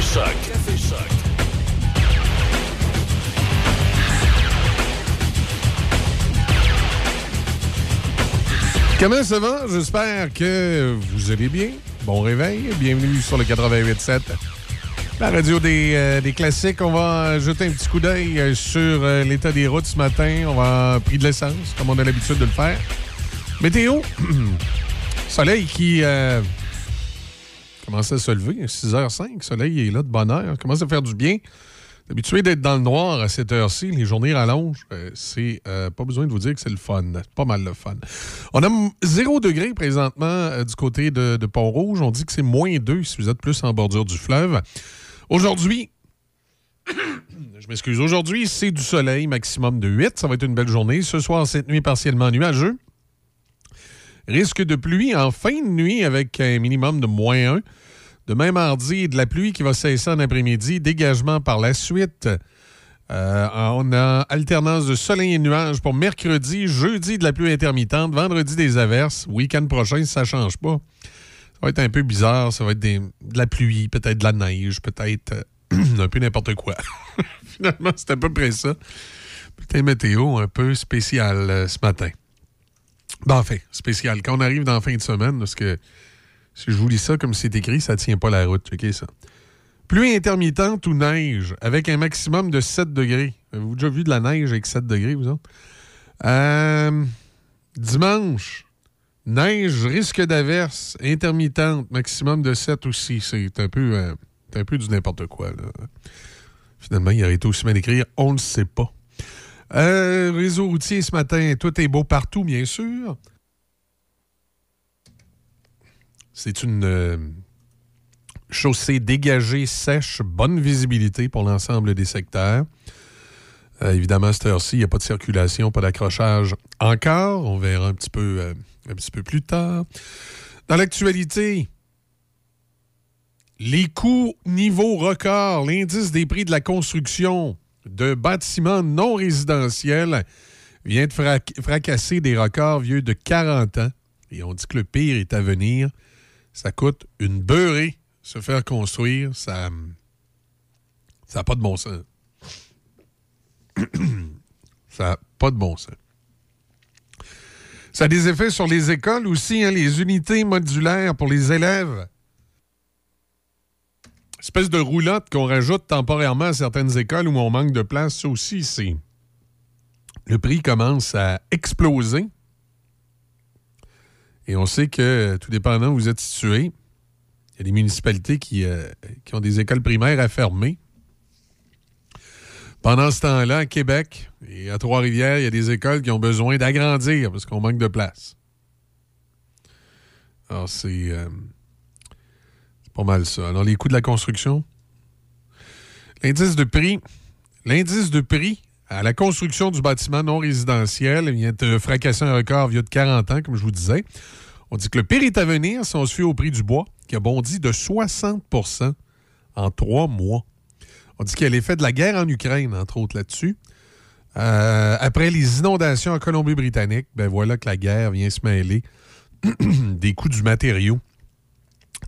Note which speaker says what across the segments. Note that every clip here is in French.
Speaker 1: Choc.
Speaker 2: Comment ça va? J'espère que vous allez bien. Bon réveil. Bienvenue sur le 88.7. La radio des, euh, des, classiques. On va jeter un petit coup d'œil euh, sur euh, l'état des routes ce matin. On va prendre de l'essence, comme on a l'habitude de le faire. Météo. Soleil qui commence à se lever. 6h05. Soleil est là de bonne heure. Commence à faire du bien. Habitué d'être dans le noir à cette heure-ci, les journées rallongent. c'est pas besoin de vous dire que c'est le fun. Pas mal le fun. On a 0 degré présentement du côté de, de Pont-Rouge. On dit que c'est moins 2 si vous êtes plus en bordure du fleuve. Aujourd'hui, je m'excuse, aujourd'hui, c'est du soleil, maximum de 8. Ça va être une belle journée. Ce soir, cette nuit, partiellement nuageux. Risque de pluie en fin de nuit avec un minimum de moins 1. Demain mardi, de la pluie qui va cesser en après-midi. Dégagement par la suite. Euh, on a alternance de soleil et nuages pour mercredi, jeudi de la pluie intermittente, vendredi des averses. Week-end prochain, ça change pas. Ça va être un peu bizarre. Ça va être de la pluie, peut-être de la neige, peut-être euh, un peu n'importe quoi. Finalement, c'est à peu près ça. Putain, météo un peu spécial euh, ce matin. Ben, enfin, spécial. Quand on arrive dans la fin de semaine, parce que si je vous lis ça comme c'est écrit, ça tient pas la route. OK, ça. Pluie intermittente ou neige avec un maximum de 7 degrés. Avez-vous déjà vu de la neige avec 7 degrés, vous autres? Euh, dimanche, Neige, risque d'averse, intermittente, maximum de 7 aussi. C'est un peu, euh, un peu du n'importe quoi. Finalement, il aurait été aussi mal écrit. On ne sait pas. Euh, réseau routier ce matin, tout est beau partout, bien sûr. C'est une euh, chaussée dégagée, sèche, bonne visibilité pour l'ensemble des secteurs. évidemment, à cette heure-ci, il n'y a pas de circulation, pas d'accrochage encore. On verra un petit peu un petit peu plus tard. Dans l'actualité, les coûts niveau record, l'indice des prix de la construction de bâtiments non résidentiels vient de fracasser des records vieux de 40 ans. Et on dit que le pire est à venir. Ça coûte une beurrée se faire construire. Ça n'a pas de bon sens. ça n'a pas de bon sens. Ça a des effets sur les écoles aussi, hein, les unités modulaires pour les élèves. Espèce de roulotte qu'on rajoute temporairement à certaines écoles où on manque de place, ça aussi, c'est. Le prix commence à exploser. Et on sait que, tout dépendant où vous êtes situé, il y a des municipalités qui, euh, qui ont des écoles primaires à fermer. Pendant ce temps-là, à Québec et à Trois-Rivières, il y a des écoles qui ont besoin d'agrandir parce qu'on manque de place. Alors, c'est euh, pas mal ça. Alors, les coûts de la construction? L'indice de prix. L'indice de prix à la construction du bâtiment non résidentiel vient de fracasser un record vieux de 40 ans, comme je vous disais. On dit que le pire est à venir si on se fie au prix du bois, qui a bondi de 60% en trois mois. On dit qu'il y a l'effet de la guerre en Ukraine, entre autres, là-dessus. Euh, après les inondations en Colombie-Britannique, ben voilà que la guerre vient se mêler des coûts du matériau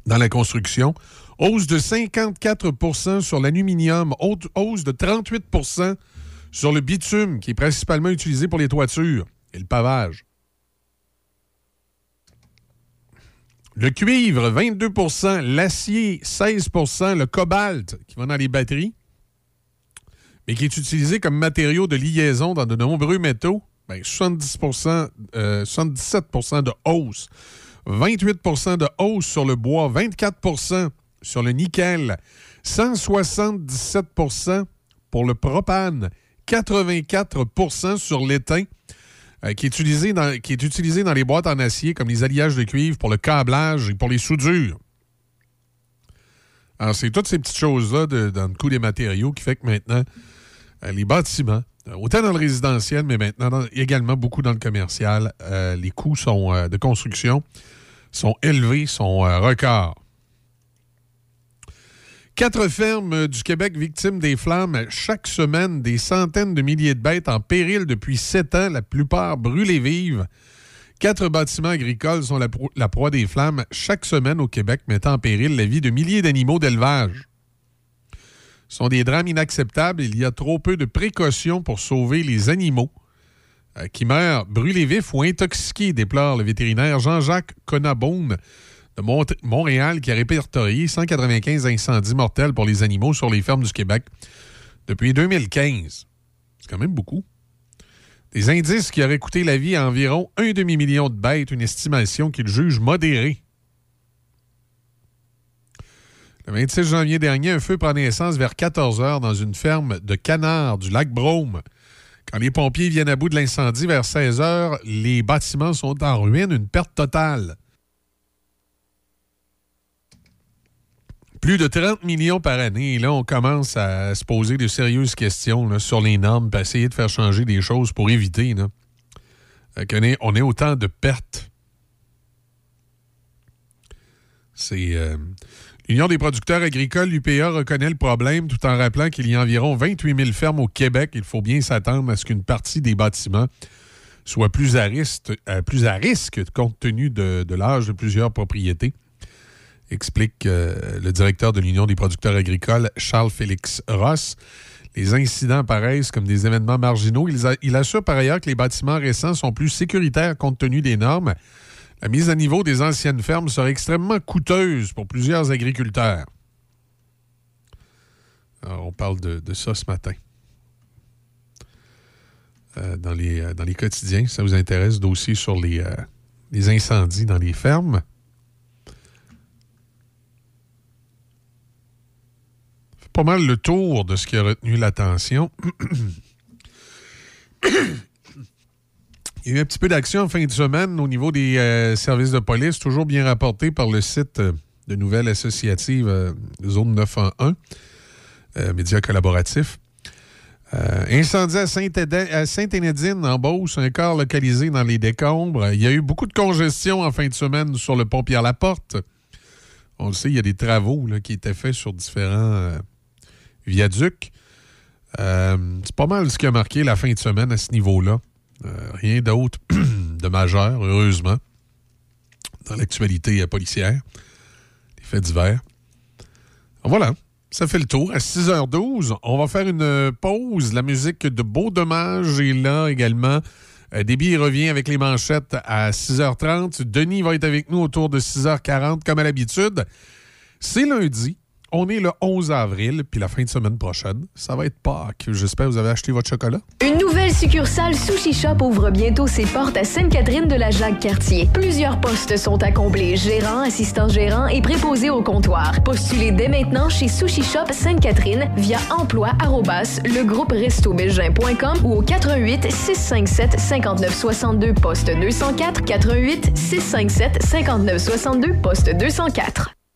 Speaker 2: dans la construction. Hausse de 54% sur l'aluminium, hausse de 38% sur le bitume, qui est principalement utilisé pour les toitures et le pavage. Le cuivre, 22% l'acier, 16% le cobalt, qui va dans les batteries, et qui est utilisé comme matériau de liaison dans de nombreux métaux, 70 ben, 77% euh, de hausse, 28% de hausse sur le bois, 24% sur le nickel, 177% pour le propane, 84% sur l'étain, euh, qui, est utilisé dans, les boîtes en acier comme les alliages de cuivre pour le câblage et pour les soudures. Alors, c'est toutes ces petites choses-là dans le coût des matériaux qui fait que maintenant, euh, les bâtiments, autant dans le résidentiel, mais maintenant également beaucoup dans le commercial, euh, les coûts sont, de construction sont élevés, sont records. Quatre fermes du Québec victimes des flammes. Chaque semaine, des centaines de milliers de bêtes en péril depuis sept ans, la plupart brûlées vives. Quatre bâtiments agricoles sont la proie des flammes chaque semaine au Québec, mettant en péril la vie de milliers d'animaux d'élevage. Sont des drames inacceptables. Il y a trop peu de précautions pour sauver les animaux euh, qui meurent brûlés vifs ou intoxiqués, déplore le vétérinaire Jean-Jacques Conabone de Montréal qui a répertorié 195 incendies mortels pour les animaux sur les fermes du Québec depuis 2015. C'est quand même beaucoup. Des indices qui auraient coûté la vie à environ un demi-million de bêtes, une estimation qu'il juge modérée. Le 26 janvier dernier, un feu prend naissance vers 14 heures dans une ferme de canards du lac Brome. Quand les pompiers viennent à bout de l'incendie vers 16 heures, les bâtiments sont en ruine, une perte totale. Plus de 30 millions par année. Et là, on commence à se poser de sérieuses questions sur les normes, pour essayer de faire changer des choses pour éviter qu'on ait, on ait autant de pertes. C'est. Euh, L'Union des producteurs agricoles, l'UPA, reconnaît le problème tout en rappelant qu'il y a environ 28 000 fermes au Québec. Il faut bien s'attendre à ce qu'une partie des bâtiments soit plus à risque, euh, compte tenu de l'âge de plusieurs propriétés explique euh, le directeur de l'Union des producteurs agricoles, Charles-Félix Ross. Les incidents paraissent comme des événements marginaux. Il, assure par ailleurs que les bâtiments récents sont plus sécuritaires compte tenu des normes. La mise à niveau des anciennes fermes serait extrêmement coûteuse pour plusieurs agriculteurs. on parle de, ça ce matin. Euh, dans, les, euh, dans quotidiens, ça vous intéresse, dossier sur les, les incendies dans les fermes. pas mal le tour de ce qui a retenu l'attention. Il y a eu un petit peu d'action en fin de semaine au niveau des euh, services de police, toujours bien rapporté par le site euh, de nouvelles associatives euh, Zone 911, média collaboratif. incendie à Sainte-Énédine, en Beauce, un corps localisé dans les décombres. Il y a eu beaucoup de congestion en fin de semaine sur le pont Pierre-Laporte. On le sait, il y a des travaux qui étaient faits sur différents viaduc. Euh, c'est pas mal ce qui a marqué la fin de semaine à ce niveau-là. Euh, rien d'autre de majeur, heureusement, dans l'actualité policière, les faits divers. Voilà, ça fait le tour. À 6h12, on va faire une pause. La musique de Beau Dommage est là également. Euh, Déby revient avec les manchettes à 6h30. Denis va être avec nous autour de 6h40, comme à l'habitude. C'est lundi. On est le 11 avril, puis la fin de semaine prochaine, ça va être Pâques. J'espère que vous avez acheté votre chocolat.
Speaker 1: Une nouvelle succursale Sushi Shop ouvre bientôt ses portes à Sainte-Catherine de la Jacques-Cartier. Plusieurs postes sont à combler, gérant, assistant gérant et préposé au comptoir. Postulez dès maintenant chez Sushi Shop Sainte-Catherine via emploi le groupe ou au 88 657 5962 poste 204 88 657 5962 poste 204.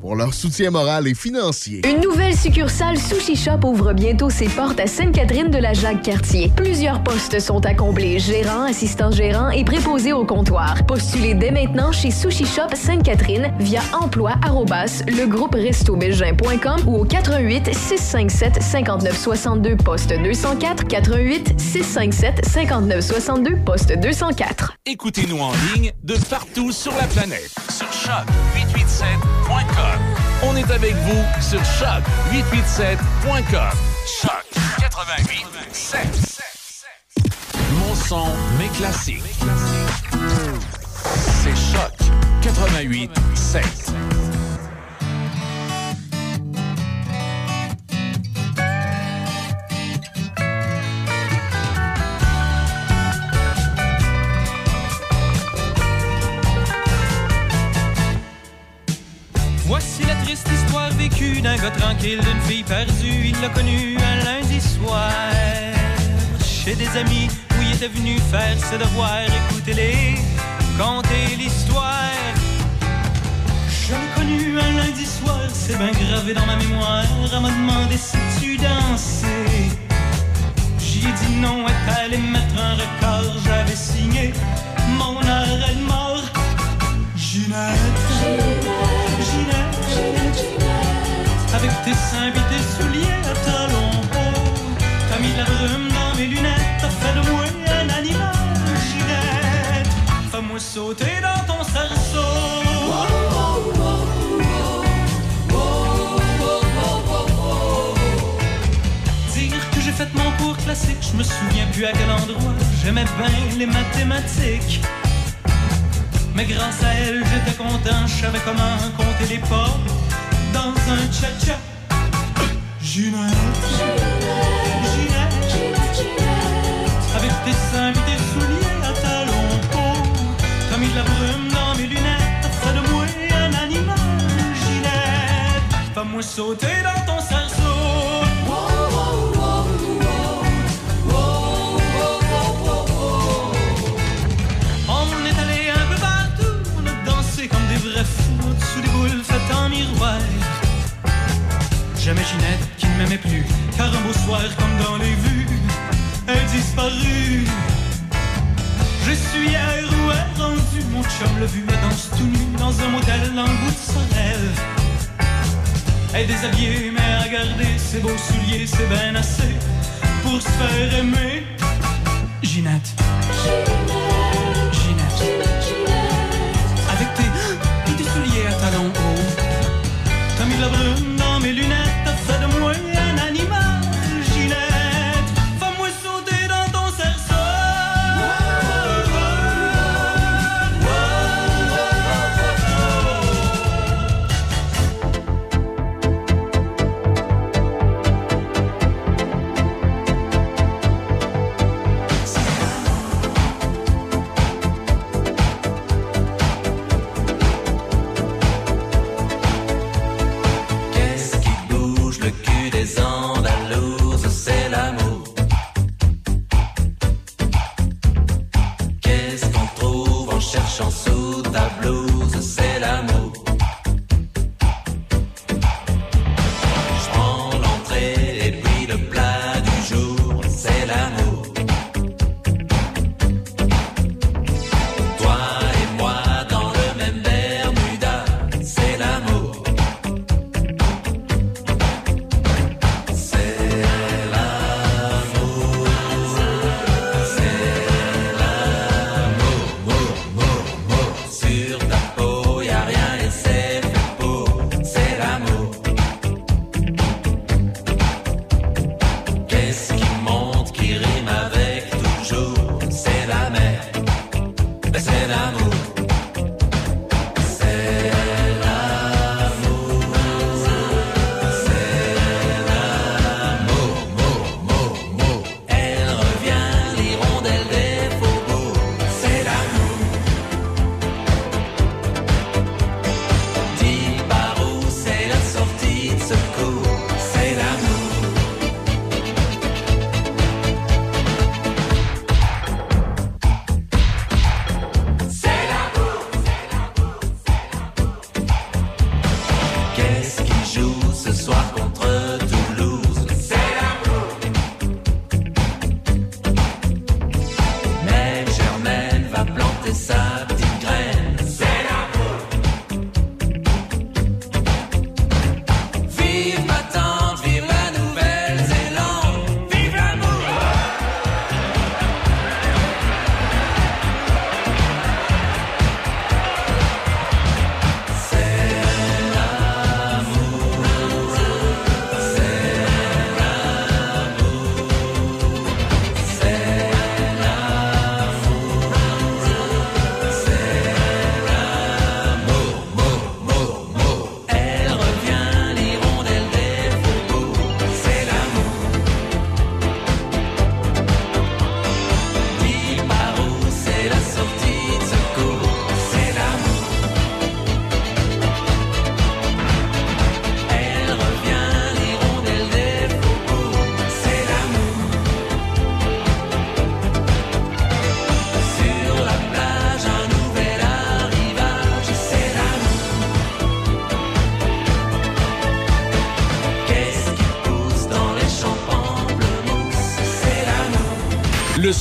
Speaker 3: pour leur soutien moral et financier.
Speaker 1: Une nouvelle succursale Sushi Shop ouvre bientôt ses portes à Sainte-Catherine de la Jacques-Cartier. Plusieurs postes sont à combler, gérant, assistant gérant et préposé au comptoir. Postulez dès maintenant chez Sushi Shop Sainte-Catherine via emploi le groupe ou au 88 657 5962 poste 204 88 657 5962 poste 204.
Speaker 4: Écoutez-nous en ligne de partout sur la planète sur choc887.com. On est avec vous sur choc887.com. Choc 88 Mon son, mes classiques. C'est Choc 88
Speaker 5: la triste histoire vécue d'un gars tranquille, d'une fille perdue. Il l'a connu un lundi soir. Chez des amis où il était venu faire ses devoirs, écoutez-les, conter l'histoire. Je l'ai connu un lundi soir, c'est bien gravé dans ma mémoire. Elle m'a demandé si tu dansais. J'y ai dit non, elle allait mettre un record. J'avais signé mon arrêt de mort. Ginette. Avec tes seins et tes souliers à talons hauts. T'as mis la brume dans mes lunettes T'as fait de moi un animal Ginette Fais-moi sauter dans ton cerceau Dire que j'ai fait mon cours classique Je me souviens plus à quel endroit. J'aimais bien les mathématiques. Mais grâce à elle, j'étais content, je savais comment compter les pas dans un cha-cha. Ginette, Ginette, avec tes seins tes souliers à talons hauts, t'as mis de la brume dans mes lunettes, fait de moi un animal. Ginette, fais-moi sauter dans ton cerceau. Comme des vrais fous Sous des boules faites en miroir Jamais Ginette qui ne m'aimait plus. Car un beau soir comme dans les vues Elle disparut. Je suis à où rendu Mon chum l'a vu, elle danse tout nu Dans un motel le bout de son Elle est déshabillée mais à garder Ses beaux souliers, c'est bien assez Pour se faire aimer. Ginette. Ginette. Avec tes, tes souliers à talons hauts. T'as mis la brume dans mes lunettes,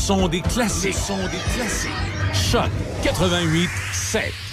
Speaker 4: son des classiques. Le son des classiques. Choc 88 7.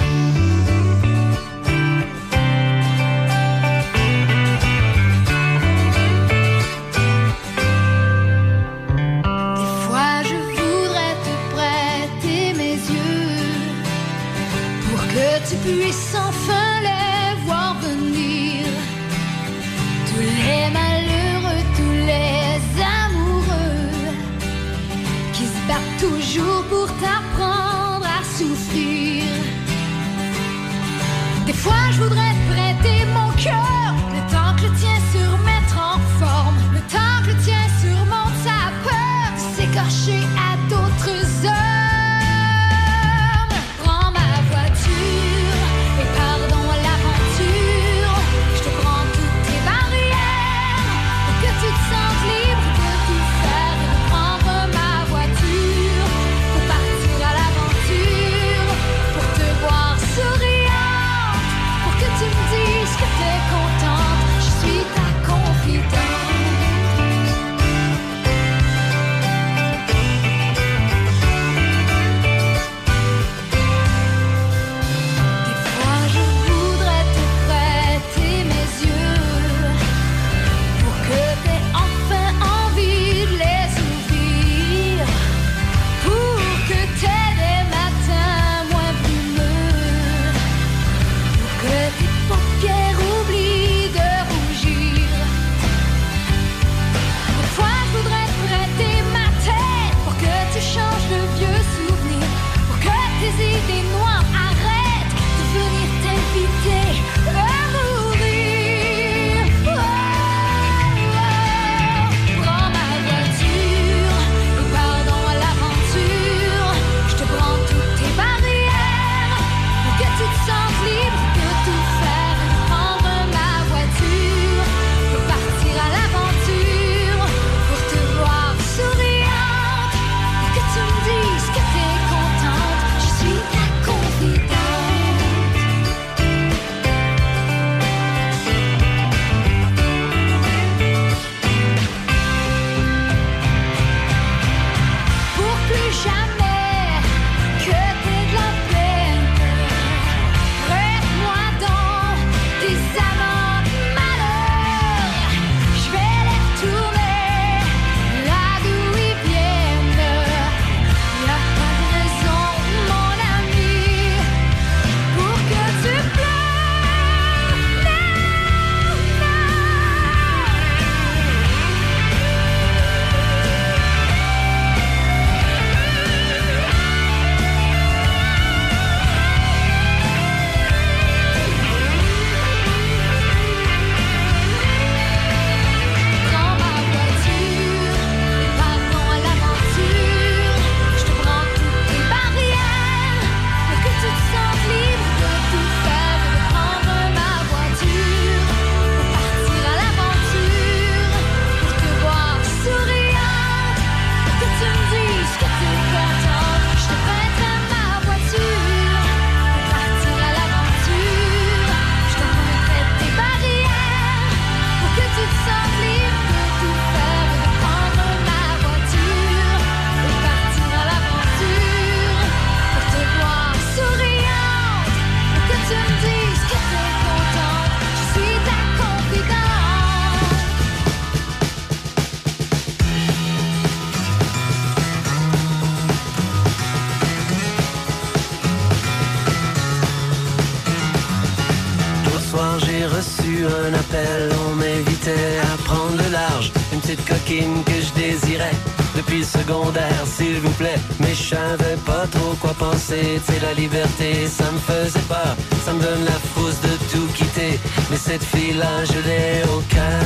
Speaker 6: secondaire, s'il vous plaît. Mais je savais pas trop quoi penser. C'est la liberté, ça me faisait peur. Ça me donne la frousse de tout quitter. Mais cette fille-là, je l'ai au cœur.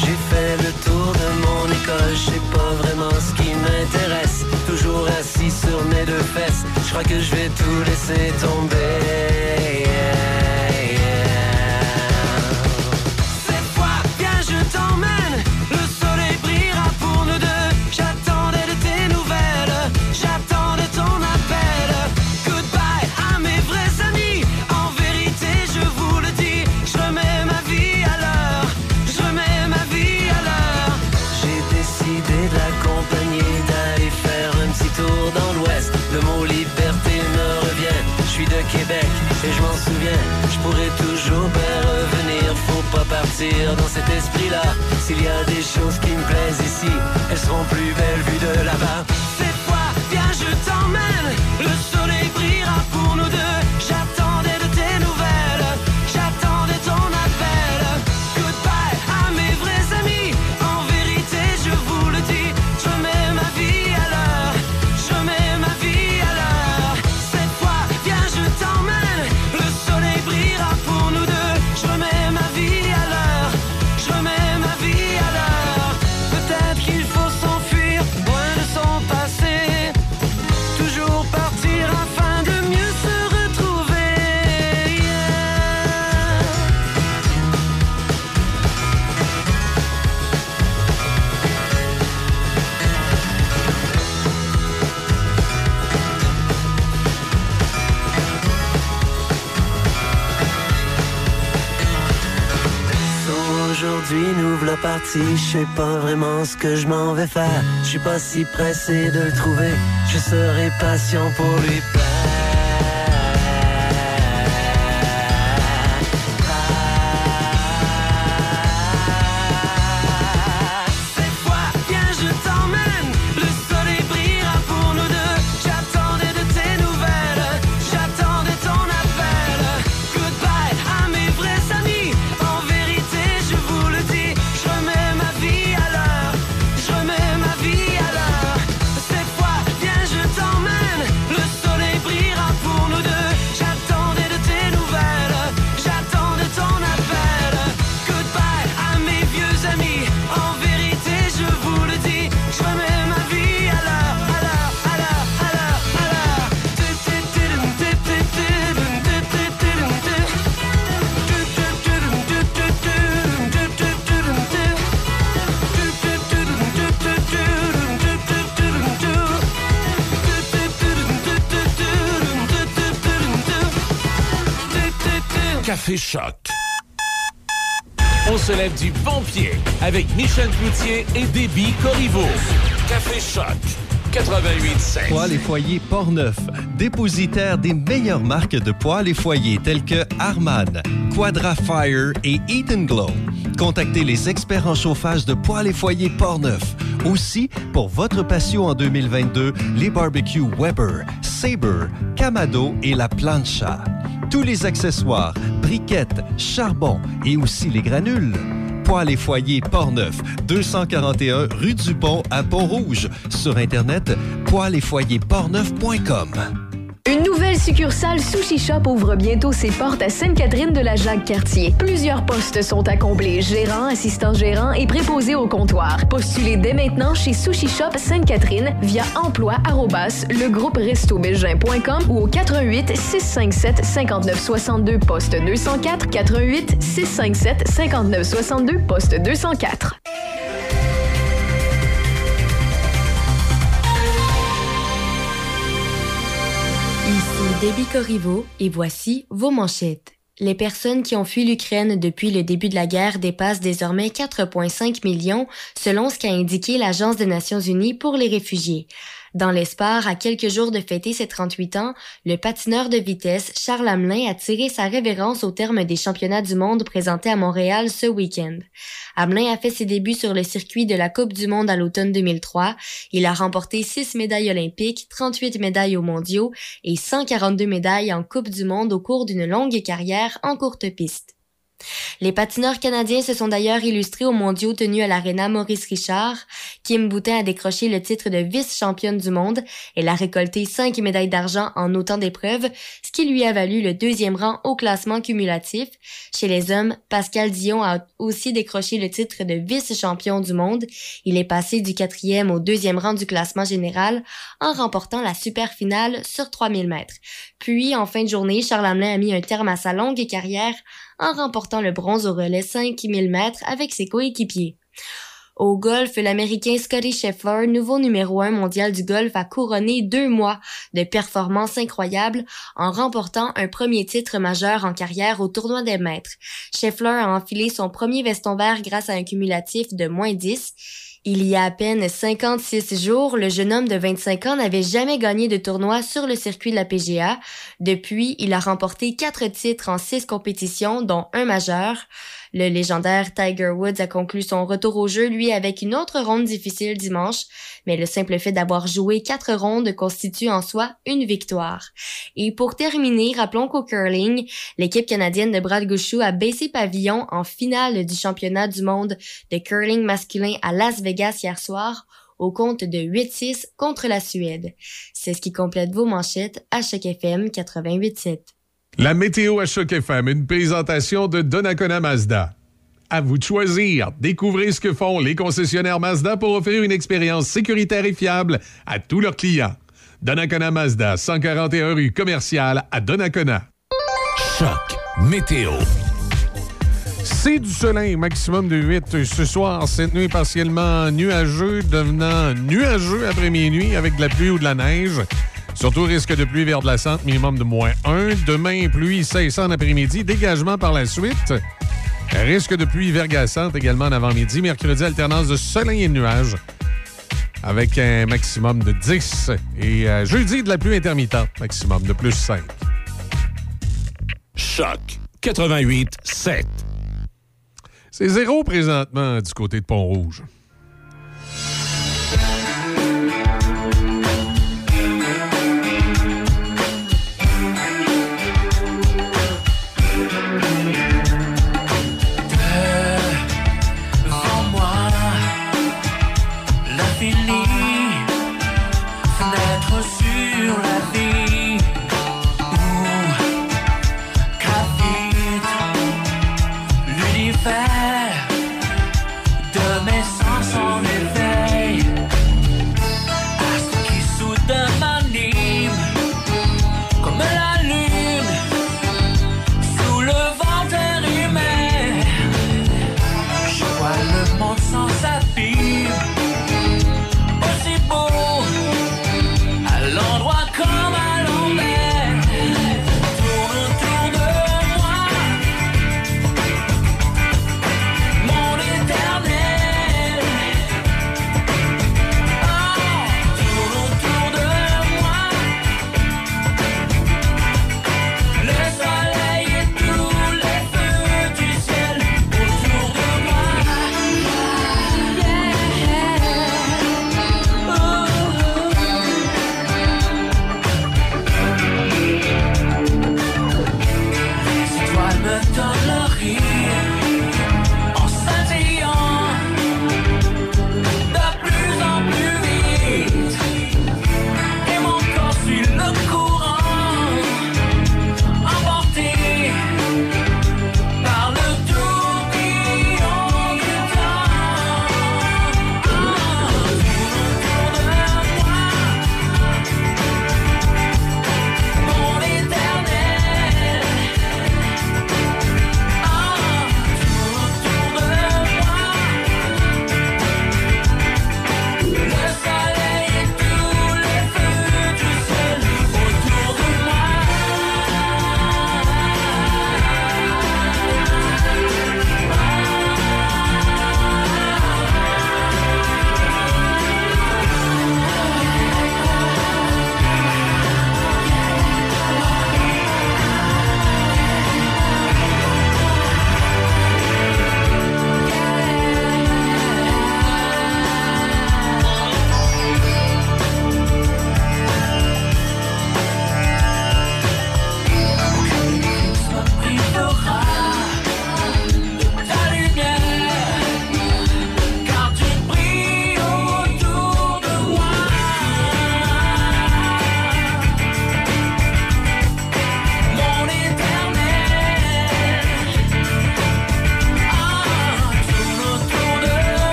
Speaker 6: J'ai fait le tour de mon école, je sais pas vraiment ce qui m'intéresse. Toujours assis sur mes deux fesses, je crois que je vais tout laisser tomber. dans cet esprit-là. S'il y a des choses qui me plaisent ici Je sais pas vraiment ce que je m'en vais faire. Je suis pas si pressé de le trouver. Je serai patient pour lui plaire.
Speaker 4: Choc. On se lève du bon pied avec Michel Cloutier et Déby Corriveau. Café Choc. 88.7.
Speaker 7: Poêles et foyers Portneuf, dépositaire des meilleures marques de poêles et foyers tels que Harman, Quadra Fire et Eaton Glow. Contactez les experts en chauffage de poêles et foyers Portneuf. Aussi, pour votre patio en 2022, les barbecues Weber, Sabre, Camado et la Plancha. Tous les accessoires, briquettes, charbon et aussi les granules. Poêles et foyers Portneuf, 241 rue du Pont à Pont-Rouge. Sur Internet, poêles et portneuf.com.
Speaker 1: Nouvelle succursale Sushi Shop ouvre bientôt ses portes à Sainte-Catherine de la Jacques-Cartier. Plusieurs postes sont à combler, gérant, assistant gérant et préposé au comptoir. Postulez dès maintenant chez Sushi Shop Sainte-Catherine via emploi arrobas legrouperestobelgin.com ou au 88 657 59 62 poste 204 88 657 59 62 poste 204.
Speaker 8: Debbie Corriveau et voici vos manchettes. Les personnes qui ont fui l'Ukraine depuis le début de la guerre dépassent désormais 4,5 millions, selon ce qu'a indiqué l'Agence des Nations Unies pour les réfugiés. Dans l'espoir, à quelques jours de fêter ses 38 ans, le patineur de vitesse Charles Hamelin a tiré sa révérence au terme des championnats du monde présentés à Montréal ce week-end. Hamelin a fait ses débuts sur le circuit de la Coupe du monde à l'automne 2003. Il a remporté 6 médailles olympiques, 38 médailles aux mondiaux et 142 médailles en Coupe du monde au cours d'une longue carrière en courte piste. Les patineurs canadiens se sont d'ailleurs illustrés aux mondiaux tenus à l'Arena Maurice Richard. Kim Boutin a décroché le titre de vice-championne du monde. Elle a récolté cinq médailles d'argent en autant d'épreuves, ce qui lui a valu le deuxième rang au classement cumulatif. Chez les hommes, Pascal Dion a aussi décroché le titre de vice-champion du monde. Il est passé du quatrième au deuxième rang du classement général en remportant la super finale sur 3000 mètres. Puis, en fin de journée, Charles Hamelin a mis un terme à sa longue carrière en remportant le bronze au relais 5000 mètres avec ses coéquipiers. Au golf, l'Américain Scotty Scheffler, nouveau numéro un mondial du golf, a couronné deux mois de performances incroyables en remportant un premier titre majeur en carrière au tournoi des maîtres. Scheffler a enfilé son premier veston vert grâce à un cumulatif de moins 10. Il y a à peine 56 jours, le jeune homme de 25 ans n'avait jamais gagné de tournoi sur le circuit de la PGA. Depuis, il a remporté quatre titres en six compétitions, dont un majeur. Le légendaire Tiger Woods a conclu son retour au jeu, lui, avec une autre ronde difficile dimanche, mais le simple fait d'avoir joué quatre rondes constitue en soi une victoire. Et pour terminer, rappelons qu'au curling, l'équipe canadienne de Brad Gouchou a baissé pavillon en finale du championnat du monde de curling masculin à Las Vegas hier soir au compte de 8-6 contre la Suède. C'est ce qui complète vos manchettes à chaque FM 88.7.
Speaker 2: La météo à Choc FM, une présentation de Donnacona Mazda. À vous de choisir. Découvrez ce que font les concessionnaires Mazda pour offrir une expérience sécuritaire et fiable à tous leurs clients. Donnacona Mazda, 141 rue commerciale à Donnacona.
Speaker 4: Choc météo.
Speaker 2: C'est du soleil, maximum de 8 ce soir. Cette nuit partiellement nuageux, devenant nuageux après minuit avec de la pluie ou de la neige. Surtout risque de pluie vers de la centre, minimum de moins 1. Demain, pluie cessant en après-midi, dégagement par la suite.
Speaker 6: Risque de pluie verglaçante également en avant-midi. Mercredi, alternance de soleil et de nuages avec un maximum de 10. Et euh, jeudi, de la pluie intermittente, maximum de plus 5.
Speaker 4: Choc 88 7.
Speaker 6: C'est zéro présentement du côté de Pont-Rouge.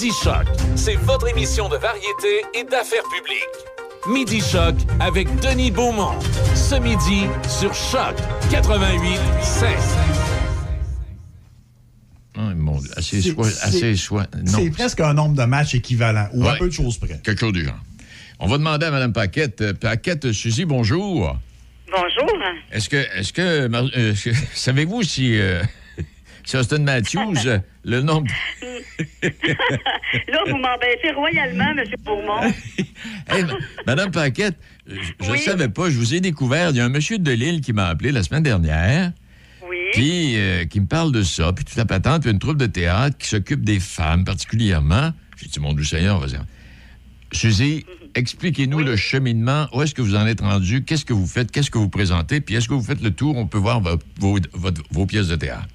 Speaker 4: Midi Choc, c'est votre émission de variété et d'affaires publiques. Midi Choc avec Denis Beaumont. Ce midi sur Choc 88 7.
Speaker 9: Oh, mon Dieu, assez
Speaker 10: C'est-
Speaker 9: assez. Non.
Speaker 10: C'est presque un nombre de matchs équivalent, ou un
Speaker 9: Ouais.
Speaker 10: peu de choses près.
Speaker 9: Quelque chose du genre. On va demander à Mme Paquette. Euh, Paquette, Suzy, bonjour.
Speaker 11: Bonjour.
Speaker 9: Est-ce que, est-ce que, Mar- euh, est-ce que- savez-vous si, euh, si Austin Matthews, euh, le nombre...
Speaker 11: Là, vous m'embêtez royalement, M. Bourmont.
Speaker 9: Hey, ma- Madame Paquette, je ne savais pas, je vous ai découvert. Il y a un monsieur de Lille qui m'a appelé la semaine dernière.
Speaker 11: Oui.
Speaker 9: Puis, euh, qui me parle de ça, puis toute la patente, puis une troupe de théâtre qui s'occupe des femmes particulièrement. J'ai dit, mon Dieu Seigneur, vas-y. Suzy, expliquez-nous le cheminement. Où est-ce que vous en êtes rendu? Qu'est-ce que vous faites? Qu'est-ce que vous présentez? Puis, est-ce que vous faites le tour? On peut voir vos pièces de théâtre.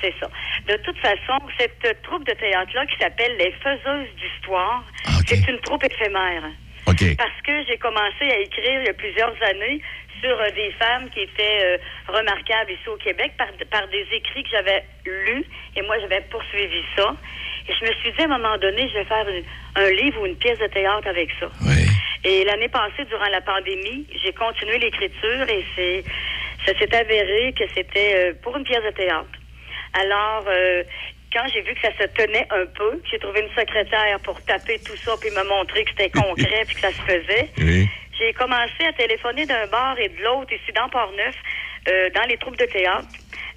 Speaker 11: C'est ça. De toute façon, cette troupe de théâtre-là qui s'appelle Les Faiseuses d'Histoire, c'est une troupe éphémère. Parce que j'ai commencé à écrire il y a plusieurs années sur euh, des femmes qui étaient euh, remarquables ici au Québec par, par des écrits que j'avais lus et moi j'avais poursuivi ça. Et je me suis dit à un moment donné, je vais faire une- un livre ou une pièce de théâtre avec ça. Et l'année passée, durant la pandémie, j'ai continué l'écriture et c'est ça s'est avéré que c'était euh, pour une pièce de théâtre. Alors, euh, quand j'ai vu que ça se tenait un peu, j'ai trouvé une secrétaire pour taper tout ça puis me montrer que c'était concret puis que ça se faisait. J'ai commencé à téléphoner d'un bar et de l'autre ici dans Port-Neuf, euh, dans les troupes de théâtre,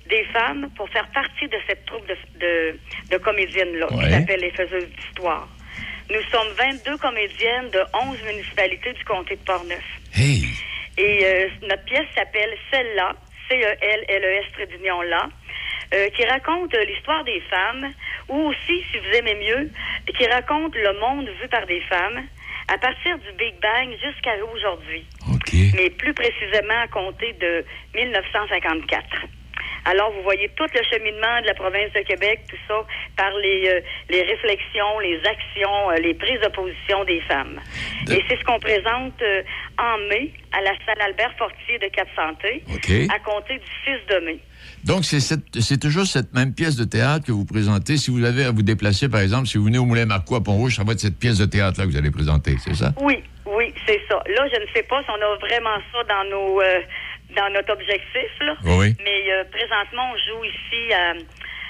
Speaker 11: des femmes pour faire partie de cette troupe de, de, de comédiennes-là,
Speaker 12: Ouais.
Speaker 11: qui s'appelle les Faiseuses d'Histoire. Nous sommes 22 comédiennes de 11 municipalités du comté de Port-Neuf. Et euh, notre pièce s'appelle Celle-là, C-E-L-L-E-S, trait d'union là, euh, qui raconte l'histoire des femmes, ou aussi, si vous aimez mieux, qui raconte le monde vu par des femmes, à partir du Big Bang jusqu'à aujourd'hui. Mais plus précisément à compter de 1954. Alors, vous voyez tout le cheminement de la province de Québec, tout ça, par les, euh, les réflexions, les actions, euh, les prises de position des femmes. Et c'est ce qu'on présente euh, en mai à la salle Albert Fortier de Cap-Santé,
Speaker 9: OK.
Speaker 11: à compter du 6 de mai.
Speaker 9: Donc, c'est toujours cette même pièce de théâtre que vous présentez. Si vous avez à vous déplacer, par exemple, si vous venez au Moulin Marcoux à Pont-Rouge, ça va être cette pièce de théâtre-là que vous allez présenter, c'est ça?
Speaker 11: Oui, oui, c'est ça. Là, je ne sais pas si on a vraiment ça dans nos euh, dans notre objectif, là.
Speaker 9: Oui.
Speaker 11: Mais euh, présentement, on joue ici à,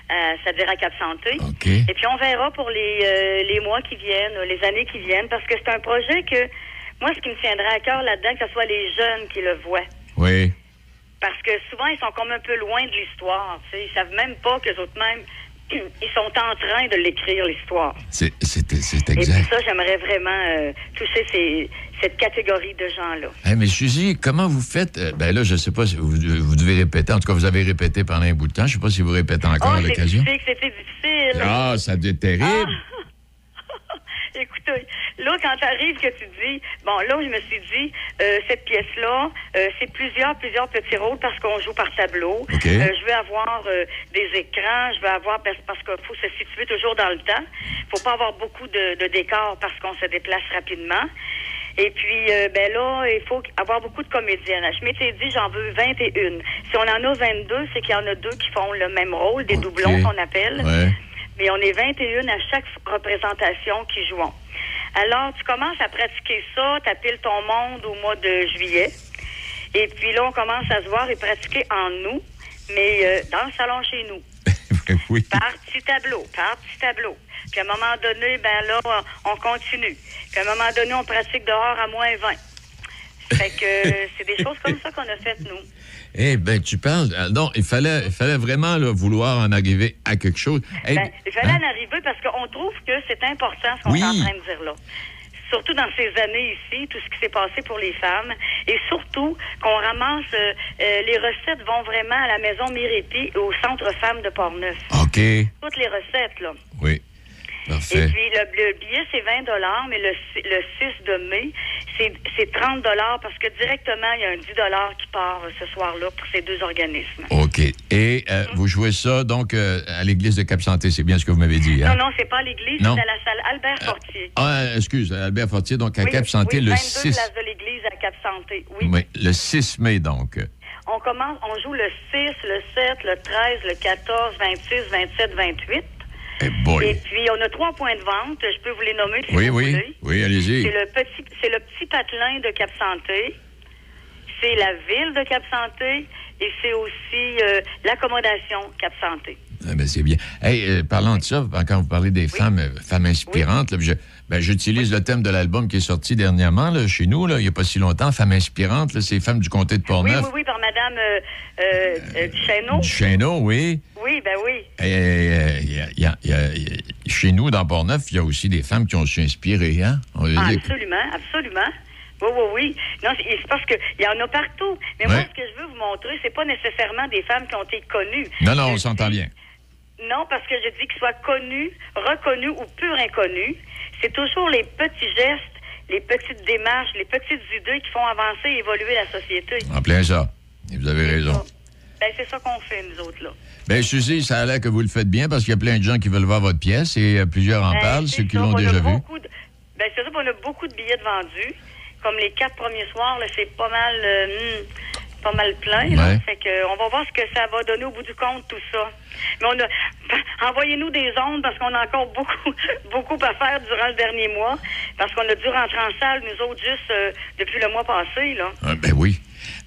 Speaker 11: à c'est-à-dire à Cap Santé.
Speaker 9: OK.
Speaker 11: Et puis on verra pour les euh, les mois qui viennent, les années qui viennent, parce que c'est un projet que moi, ce qui me tiendrait à cœur là-dedans, que ce soit les jeunes qui le voient.
Speaker 9: Oui.
Speaker 11: Parce que souvent, ils sont comme un peu loin de l'histoire. Ils savent même pas qu'eux autres mêmes, ils sont en train de l'écrire, l'histoire.
Speaker 9: C'est c'est
Speaker 11: Et puis
Speaker 9: exact.
Speaker 11: ça, j'aimerais vraiment euh, toucher ces, cette catégorie de gens-là.
Speaker 9: Hey, mais Suzy, comment vous faites? Euh, ben là, je sais pas si vous, vous devez répéter. En tout cas, vous avez répété pendant un bout de temps. Je sais pas si vous répétez encore
Speaker 11: Oh,
Speaker 9: à l'occasion.
Speaker 11: c'était difficile.
Speaker 9: Ah, ça doit être terrible.
Speaker 11: Écoutez, là, quand t'arrives que tu dis, bon, là, je me suis dit, euh, cette pièce-là, euh, c'est plusieurs, plusieurs petits rôles parce qu'on joue par tableau.
Speaker 12: OK.
Speaker 11: Euh, je vais avoir euh, des écrans, je vais avoir, parce, parce qu'il faut se situer toujours dans le temps. faut pas avoir beaucoup de, de décors parce qu'on se déplace rapidement. Et puis, euh, ben là, il faut avoir beaucoup de comédiennes. Je m'étais dit, j'en veux 21. Si on en a 22, c'est qu'il y en a deux qui font le même rôle, des doublons qu'on appelle.
Speaker 9: Ouais.
Speaker 11: Mais on est 21 à chaque représentation qui jouons. Alors, tu commences à pratiquer ça, t'appiles ton monde au mois de juillet. Et puis là, on commence à se voir et pratiquer en nous, mais euh, dans le salon chez nous.
Speaker 9: oui.
Speaker 11: Par petit tableau, par petit tableau. Puis à un moment donné, ben là, on continue. Puis à un moment donné, on pratique dehors à moins 20. Fait que euh, c'est des choses comme ça qu'on a faites, nous.
Speaker 9: Eh ben, tu parles. euh, non, il fallait, il fallait vraiment là, vouloir en arriver à quelque chose. Eh,
Speaker 11: Ben, il fallait
Speaker 9: hein?
Speaker 11: en arriver parce qu'on trouve que c'est important ce qu'on
Speaker 9: Oui.
Speaker 11: est en train de dire là. Surtout dans ces années ici, tout ce qui s'est passé pour les femmes. Et surtout qu'on ramasse, euh, euh, les recettes vont vraiment à la maison Miretti et au Centre Femmes de Portneuf.
Speaker 9: OK.
Speaker 11: Toutes les recettes, là.
Speaker 9: Oui.
Speaker 11: Et
Speaker 9: Parfait.
Speaker 11: puis, le, le billet, c'est 20 mais le, si- le 6 de mai, c'est c'est 30 parce que directement, il y a un 10 qui part euh, ce soir-là pour ces deux organismes.
Speaker 9: OK. Et euh, vous jouez ça, donc, euh, à l'église de Cap-Santé, c'est bien ce que vous m'avez dit, hein?
Speaker 11: Non, non, c'est pas à l'église, c'est à la salle Albert Fortier.
Speaker 9: Ah, excuse, Albert Fortier, donc à
Speaker 11: Oui,
Speaker 9: Cap-Santé,
Speaker 11: oui,
Speaker 9: le
Speaker 11: 22
Speaker 9: 6...
Speaker 11: place de l'église à Cap-Santé, oui.
Speaker 9: Oui, le 6 mai, donc.
Speaker 11: On commence, on joue le 6, le 7, le 13, le 14, 26, 27, 28.
Speaker 9: Eh boy.
Speaker 11: Et puis, on a trois points de vente. Je peux vous les nommer si
Speaker 9: Oui,
Speaker 11: vous
Speaker 9: oui.
Speaker 11: voulez.
Speaker 9: Oui, allez-y.
Speaker 11: C'est le petit, c'est le petit patelin de Cap-Santé. C'est la ville de Cap-Santé. Et c'est aussi euh, l'accommodation Cap-Santé.
Speaker 9: Ah, ben, c'est bien. Hey, euh, parlant de ça, quand vous parlez des femmes, euh, femmes inspirantes, là, je- ben, j'utilise le thème de l'album qui est sorti dernièrement là, chez nous, là, il n'y a pas si longtemps, Femmes inspirantes, là, c'est Femmes du comté de
Speaker 11: Oui,
Speaker 9: Portneuf.
Speaker 11: oui, oui, par Madame euh, euh, euh, Duchesneau.
Speaker 9: Chêneau, oui.
Speaker 11: Oui, ben oui.
Speaker 9: Et, euh, y a- y a- y a- chez nous, dans Portneuf, il y a aussi des femmes qui ont su inspirer. Hein? On
Speaker 11: Ah,
Speaker 9: dit-
Speaker 11: absolument, absolument. Oui, oui, oui. Non, c'est parce qu'il y en a partout. Mais moi, ce que je veux vous montrer, c'est pas nécessairement des femmes qui ont été connues.
Speaker 9: Non, non, on s'entend bien.
Speaker 11: Non, parce que je dis qu'ils soient connus, reconnus ou pur inconnus. C'est toujours les petits gestes, les petites démarches, les petites idées qui font avancer et évoluer la société.
Speaker 9: En plein ça. Et vous avez raison.
Speaker 11: Ben, c'est ça qu'on fait, nous autres, là.
Speaker 9: Bien, Suzy, ça a l'air que vous le faites bien parce qu'il y a plein de gens qui veulent voir votre pièce et euh, plusieurs en
Speaker 11: Ben,
Speaker 9: parlent, ceux qui l'ont déjà vu.
Speaker 11: de- Ben, c'est ça qu'on a beaucoup de billets de vendus. Comme les quatre premiers soirs, c'est pas mal, euh, hmm, pas mal plein. là. Fait que, euh, on va voir ce que ça va donner au bout du compte, tout ça. Mais on a, envoyez-nous des ondes parce qu'on a encore beaucoup, beaucoup à faire durant le dernier mois. Parce qu'on a dû rentrer en salle, nous autres, juste euh, depuis le mois passé, là.
Speaker 9: Ah, ben oui.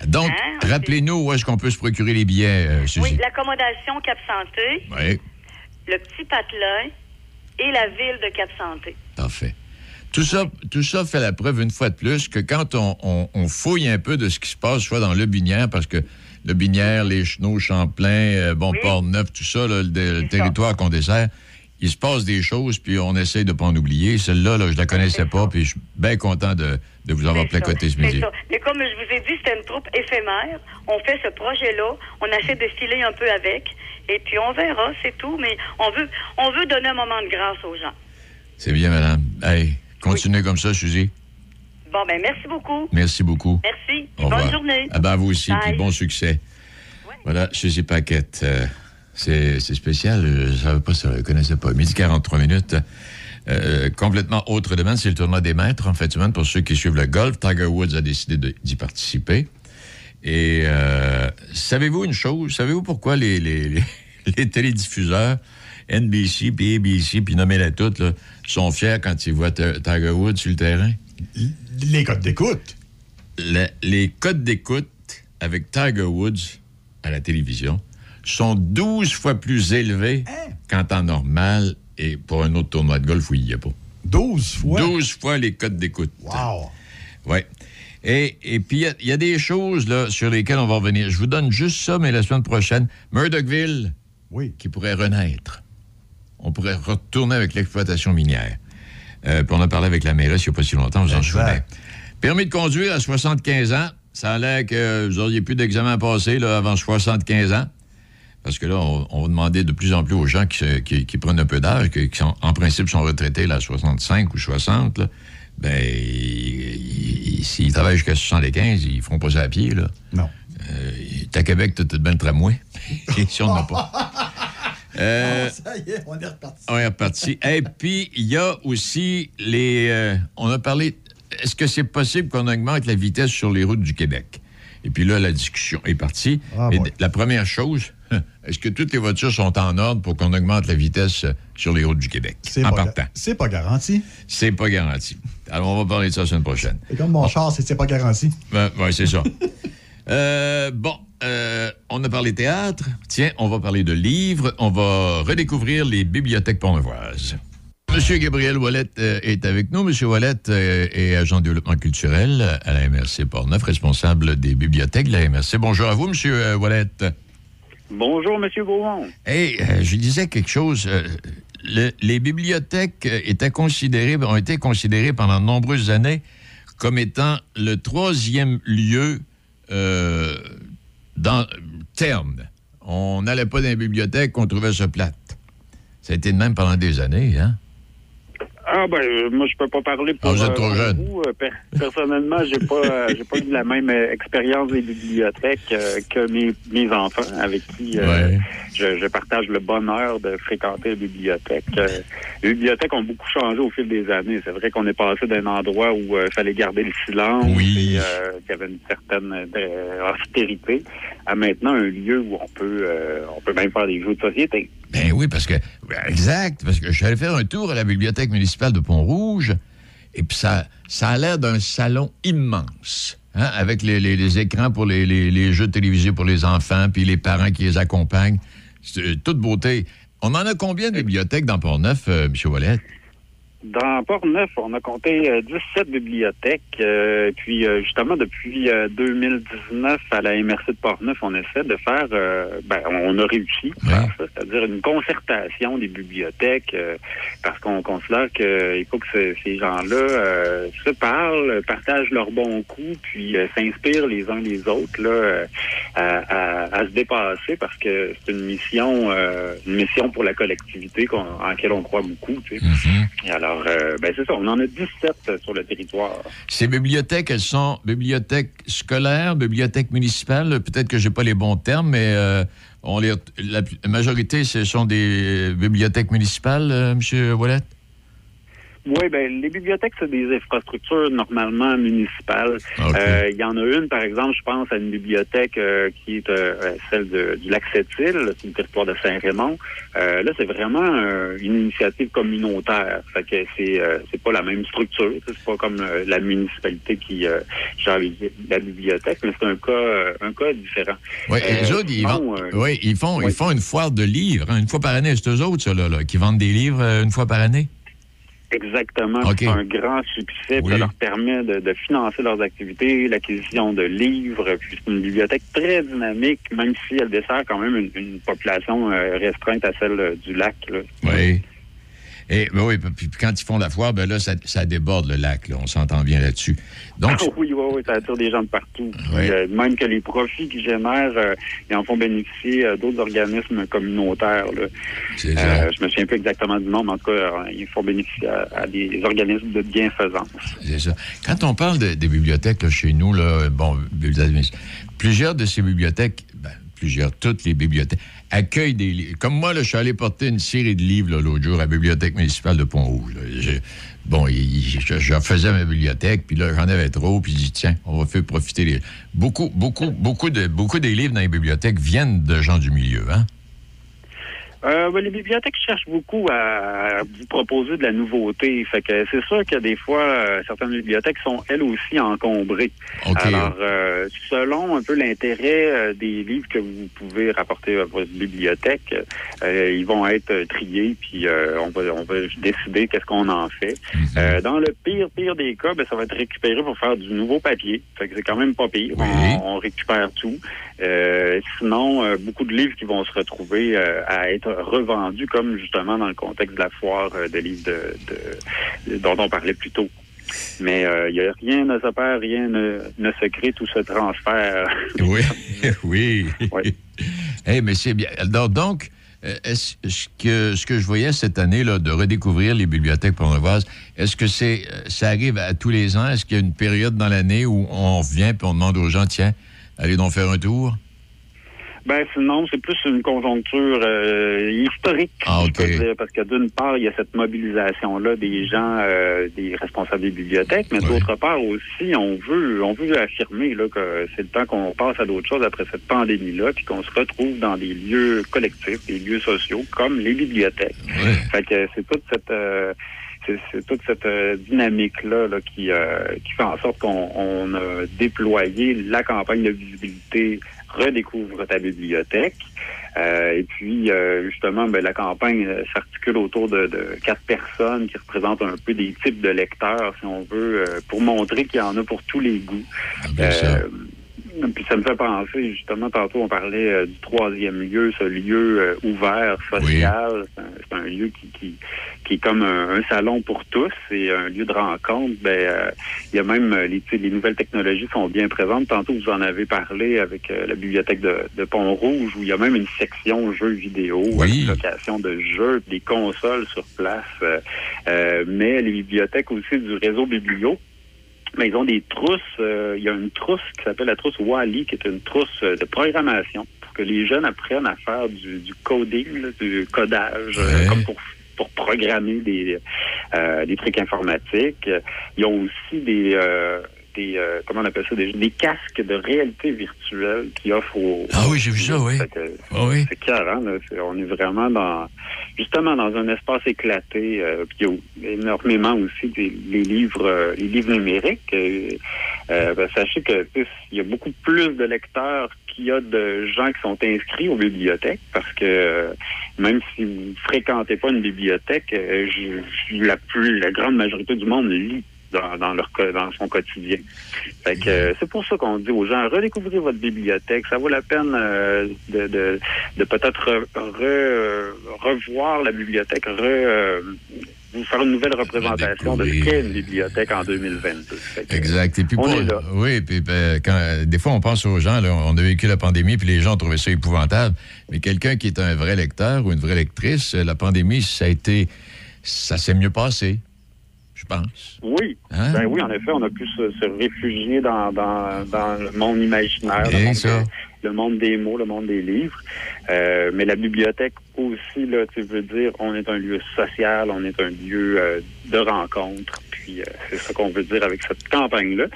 Speaker 9: Donc,
Speaker 11: Hein,
Speaker 9: rappelez-nous où est-ce qu'on peut se procurer les billets, euh, Suzy.
Speaker 11: Oui, l'accommodation Cap Santé,
Speaker 9: Oui,
Speaker 11: le petit patelin et la ville de Cap Santé.
Speaker 9: parfait. Tout ça, tout ça fait la preuve une fois de plus que quand on, on- on fouille un peu de ce qui se passe, soit dans le Binière, parce que le Binière, les Chenaux, Champlain, euh, bon, Port-Neuf, tout ça, là, le, le territoire qu'on dessert, il se passe des choses, puis on essaye de pas en oublier. Celle-là, là, je la connaissais pas, puis je suis bien content de, de vous avoir placoté ce midi.
Speaker 11: ça. Mais comme je vous ai dit, c'était une troupe éphémère. On fait ce projet-là. On essaie de filer un peu avec. Et puis on verra, c'est tout. Mais on veut, on veut donner un moment de grâce aux gens.
Speaker 9: C'est bien, madame. Hey, continuez comme ça, Suzy.
Speaker 11: Bon, ben merci beaucoup.
Speaker 9: Merci beaucoup.
Speaker 11: Merci.
Speaker 9: Au
Speaker 11: Bonne
Speaker 9: revoir.
Speaker 11: journée.
Speaker 9: Ah ben, vous aussi,
Speaker 11: Bye.
Speaker 9: puis bon succès. Voilà, Suzy Paquette. euh, c'est spécial, euh, je savais pas ça, je connaissais pas. Midi 43 minutes. Euh, complètement autre domaine, c'est le tournoi des maîtres en fin de semaine pour ceux qui suivent le golf. Tiger Woods a décidé d'y participer. Et euh, savez-vous une chose? Savez-vous pourquoi les, les, les, les télédiffuseurs, NBC, puis ABC, puis nommez-la toutes, là, sont fiers quand ils voient Ti- Tiger Woods sur le terrain?
Speaker 12: Les codes d'écoute.
Speaker 9: Le- les codes d'écoute avec Tiger Woods à la télévision sont 12 fois plus élevés qu'en temps normal et pour un autre tournoi de golf où il n'y a pas.
Speaker 12: 12 fois?
Speaker 9: 12 fois les codes d'écoute.
Speaker 12: Wow!
Speaker 9: Oui. Et, et puis, il y a- il y, a des choses là, sur lesquelles on va revenir. Je vous donne juste ça, mais la semaine prochaine, Murdochville, qui pourrait renaître. On pourrait retourner avec l'exploitation minière. Euh, puis on a parlé avec la mairesse il n'y a pas si longtemps, vous en souvenez. Permis de conduire à 75 ans. Ça a l'air que vous n'auriez plus d'examen à passer là, avant 75 ans. Parce que là, on, on va demander de plus en plus aux gens qui, se- qui- qui prennent un peu d'âge, qui, qui sont- en principe sont retraités là, à 65 ou 60, là, ben, ils- ils- s'ils travaillent jusqu'à 75, ils ne feront pas ça à pied. Là.
Speaker 12: Non.
Speaker 9: Euh, T'es à Québec, t'as tout bien le tramway. Ici, on n'a pas. Euh,
Speaker 12: Ça y est, on est reparti.
Speaker 9: on est reparti. Et puis, il y a aussi les. euh, on a parlé. Est-ce que c'est possible qu'on augmente la vitesse sur les routes du Québec? Et puis là, la discussion est partie.
Speaker 12: Ah,
Speaker 9: Et la première chose, est-ce que toutes les voitures sont en ordre pour qu'on augmente la vitesse sur les routes du Québec?
Speaker 12: C'est
Speaker 9: En
Speaker 12: pas,
Speaker 9: partant.
Speaker 12: c'est pas garanti.
Speaker 9: C'est pas garanti. Alors, on va parler de ça la semaine prochaine.
Speaker 12: Et comme mon char, c'est pas garanti.
Speaker 9: Ben, ouais, c'est ça. Euh, bon, euh, on a parlé théâtre. Tiens, on va parler de livres. On va redécouvrir les bibliothèques pornevoises. Monsieur Gabriel Wallet euh, est avec nous. Monsieur Wallet euh, est agent de développement culturel à la MRC Portneuf, responsable des bibliothèques de la MRC. Bonjour à vous, Monsieur Wallet.
Speaker 13: Bonjour, Monsieur Beaumont.
Speaker 9: Hey, je disais quelque chose. le- les bibliothèques étaient considérées, ont été considérées pendant de nombreuses années comme étant le troisième lieu euh, dans terme. On n'allait pas dans les bibliothèques, on trouvait ça plate. Ça a été de même pendant des années, hein?
Speaker 13: Ah ben euh, moi je peux pas parler pour
Speaker 9: Ah, vous êtes trop
Speaker 13: euh,
Speaker 9: jeune.
Speaker 13: vous. Euh, per- personnellement, j'ai pas j'ai pas eu la même expérience des bibliothèques euh, que mes, mes enfants avec qui euh,
Speaker 9: Ouais.
Speaker 13: je, je partage le bonheur de fréquenter les bibliothèques. Les bibliothèques ont beaucoup changé au fil des années. C'est vrai qu'on est passé d'un endroit où il fallait garder le silence et euh, qu'il y avait une certaine austérité à maintenant un lieu où on peut euh, on peut même faire des jeux de société.
Speaker 9: Ben oui, parce que. ben, exact, parce que je suis allé faire un tour à la bibliothèque municipale de Pont-Rouge, et puis ça, ça a l'air d'un salon immense, hein, avec les, les- écrans pour les, les- jeux télévisés pour les enfants, puis les parents qui les accompagnent. C'est toute beauté. On en a combien de bibliothèques dans Port-Neuf, euh, M. Wallet?
Speaker 13: Dans Port-Neuf, on a compté euh, 17 bibliothèques. euh, puis, euh, justement, depuis euh, 2019, à la MRC de Port-Neuf, on essaie de faire... euh, ben, on a réussi ça, c'est-à-dire une concertation des bibliothèques, euh, parce qu'on considère qu'il faut que ce- ces gens-là euh, se parlent, partagent leurs bons coups, puis euh, s'inspirent les uns les autres là, euh, à, à- à se dépasser, parce que c'est une mission, euh, une mission pour la collectivité qu'on- en laquelle on croit beaucoup. Tu sais. Et alors, euh, ben c'est ça, on en a 17 sur le territoire.
Speaker 9: Ces bibliothèques, elles sont bibliothèques scolaires, bibliothèques municipales. Peut-être que j'ai pas les bons termes, mais euh, on les, la, majorité, ce sont des bibliothèques municipales, euh, M. Wallet?
Speaker 13: Oui, ben les bibliothèques, c'est des infrastructures normalement municipales. Euh, Il y en a une, par exemple, je pense à une bibliothèque euh, qui est euh, celle de- du lac Sept-Îles, c'est le territoire de Saint-Raymond. Euh, là, c'est vraiment euh, une initiative communautaire. Fait que c'est euh, c'est pas la même structure. C'est pas comme la municipalité qui euh, gère la bibliothèque, mais c'est un cas un cas différent.
Speaker 9: Oui, autres, ils,
Speaker 13: euh,
Speaker 9: oui, ils, font,
Speaker 13: oui.
Speaker 9: ils font une foire de livres, hein, une fois par année. C'est eux autres, là, là, qui vendent des livres une fois par année?
Speaker 13: Exactement.
Speaker 9: OK.
Speaker 13: C'est un grand succès. puis Ça leur permet de, de financer leurs activités, l'acquisition de livres. Puis c'est une bibliothèque très dynamique, même si elle dessert quand même une, une population euh, restreinte à celle euh, du lac. là.
Speaker 9: Oui. Et ben oui, puis, quand ils font la foire, ben là, ça, ça déborde le lac. Là, on s'entend bien là-dessus. Donc,
Speaker 13: Ah oui, oui, oui, ça attire des gens de partout. Euh, même que les profits qu'ils génèrent, euh, ils en font bénéficier euh, d'autres organismes communautaires. Là. Euh, je me souviens plus exactement du nom, mais en tout cas, ils font bénéficier à, à des organismes de bienfaisance.
Speaker 9: C'est ça. Quand on parle de- des bibliothèques là, chez nous, là, bon, plusieurs de ces bibliothèques, ben, plusieurs, toutes les bibliothèques, accueillent des livres. Comme moi, là, je suis allé porter une série de livres l'autre jour à la bibliothèque municipale de Pont-Rouge. Bon, je, je faisais ma bibliothèque, puis là, j'en avais trop, puis j'ai dit, tiens, on va faire profiter les... Beaucoup, beaucoup, beaucoup, de, beaucoup des livres dans les bibliothèques viennent de gens du milieu, hein?
Speaker 13: Euh, ben, les bibliothèques cherchent beaucoup à vous proposer de la nouveauté. Fait que c'est sûr que des fois, euh, certaines bibliothèques sont elles aussi encombrées. Alors, euh, selon un peu l'intérêt euh, des livres que vous pouvez rapporter à votre bibliothèque, euh, ils vont être triés, puis euh, on va on va décider qu'est-ce qu'on en fait. Euh, dans le pire pire des cas, ben, ça va être récupéré pour faire du nouveau papier. Fait que c'est quand même pas pire. On, on récupère tout. Euh, sinon, euh, beaucoup de livres qui vont se retrouver euh, à être revendus, comme justement dans le contexte de la foire de livres de, de- dont on parlait plus tôt. Mais il y a rien ne se perd, rien ne, ne se crée, tout se transfère.
Speaker 9: Oui, oui. Eh, mais c'est bien. Alors, donc, est-ce ce que, ce que je voyais cette année, là, de redécouvrir les bibliothèques pornevoises, est-ce que c'est, ça arrive à tous les ans? Est-ce qu'il y a une période dans l'année où on revient et on demande aux gens, tiens, allez donc faire un tour?
Speaker 13: Ben sinon, c'est plus une conjoncture euh, historique,
Speaker 9: Ah,
Speaker 13: je peux dire, parce que d'une part, il y a cette mobilisation-là des gens, euh, des responsables des bibliothèques, mais d'autre part aussi, on veut, on veut affirmer là que c'est le temps qu'on passe à d'autres choses après cette pandémie-là, puis qu'on se retrouve dans des lieux collectifs, des lieux sociaux comme les bibliothèques. Fait que c'est toute cette euh, c'est toute cette euh, dynamique-là là, qui, euh, qui fait en sorte qu'on on a déployé la campagne de visibilité Redécouvre ta bibliothèque. Euh, et puis, euh, justement, ben, la campagne euh, s'articule autour de, de quatre personnes qui représentent un peu des types de lecteurs, si on veut, euh, pour montrer qu'il y en a pour tous les goûts. Euh, puis ça me fait penser, justement, tantôt on parlait euh, du troisième lieu, ce lieu euh, ouvert, social. C'est un, lieu qui, qui, qui est comme un, un salon pour tous et un lieu de rencontre. Ben, euh, il y a même les, les nouvelles technologies sont bien présentes. Tantôt vous en avez parlé avec la bibliothèque de, de Pont-Rouge où il y a même une section jeux vidéo, avec location de jeux, des consoles sur place. mais les bibliothèques aussi du réseau Biblio mais ils ont des trousses. euh, il y a une trousse qui s'appelle la trousse Wally, qui est une trousse euh, de programmation pour que les jeunes apprennent à faire du, du coding, là, du codage, euh, comme pour pour programmer des euh, des trucs informatiques. Ils ont aussi des euh, des euh, comment on appelle ça des, des casques de réalité virtuelle qui offrent aux
Speaker 9: Ah oui, j'ai vu ça, oui. Ah oui.
Speaker 13: C'est là. C'est- On est vraiment dans justement dans un espace éclaté. euh, puis il y a énormément aussi des les livres euh, les livres numériques. euh, ben, sachez que il y a beaucoup plus de lecteurs qu'il y a de gens qui sont inscrits aux bibliothèques, parce que même si vous fréquentez pas une bibliothèque, la plus la grande majorité du monde lit dans, dans leur dans son quotidien. Fait que euh, c'est pour ça qu'on dit aux gens redécouvrez votre bibliothèque. Ça vaut la peine euh, de, de, de peut-être re- re- revoir la bibliothèque, re, euh, vous faire une nouvelle représentation de ce qu'est une bibliothèque en 2022. Fait que,
Speaker 9: Exact. Et puis pour- oui, puis ben, quand, des fois on pense aux gens, là, on a vécu la pandémie, puis les gens ont trouvé ça épouvantable. Mais quelqu'un qui est un vrai lecteur ou une vraie lectrice, la pandémie, ça a été, ça s'est mieux passé, pense.
Speaker 13: Oui,
Speaker 9: Hein?
Speaker 13: ben oui, en effet, on a pu se, se réfugier dans, dans, dans le monde imaginaire, monde, le monde des mots, le monde des livres. Euh, mais la bibliothèque aussi, là, tu veux dire, on est un lieu social, on est un lieu euh, de rencontre. Puis euh, c'est ça qu'on veut dire avec cette campagne-là.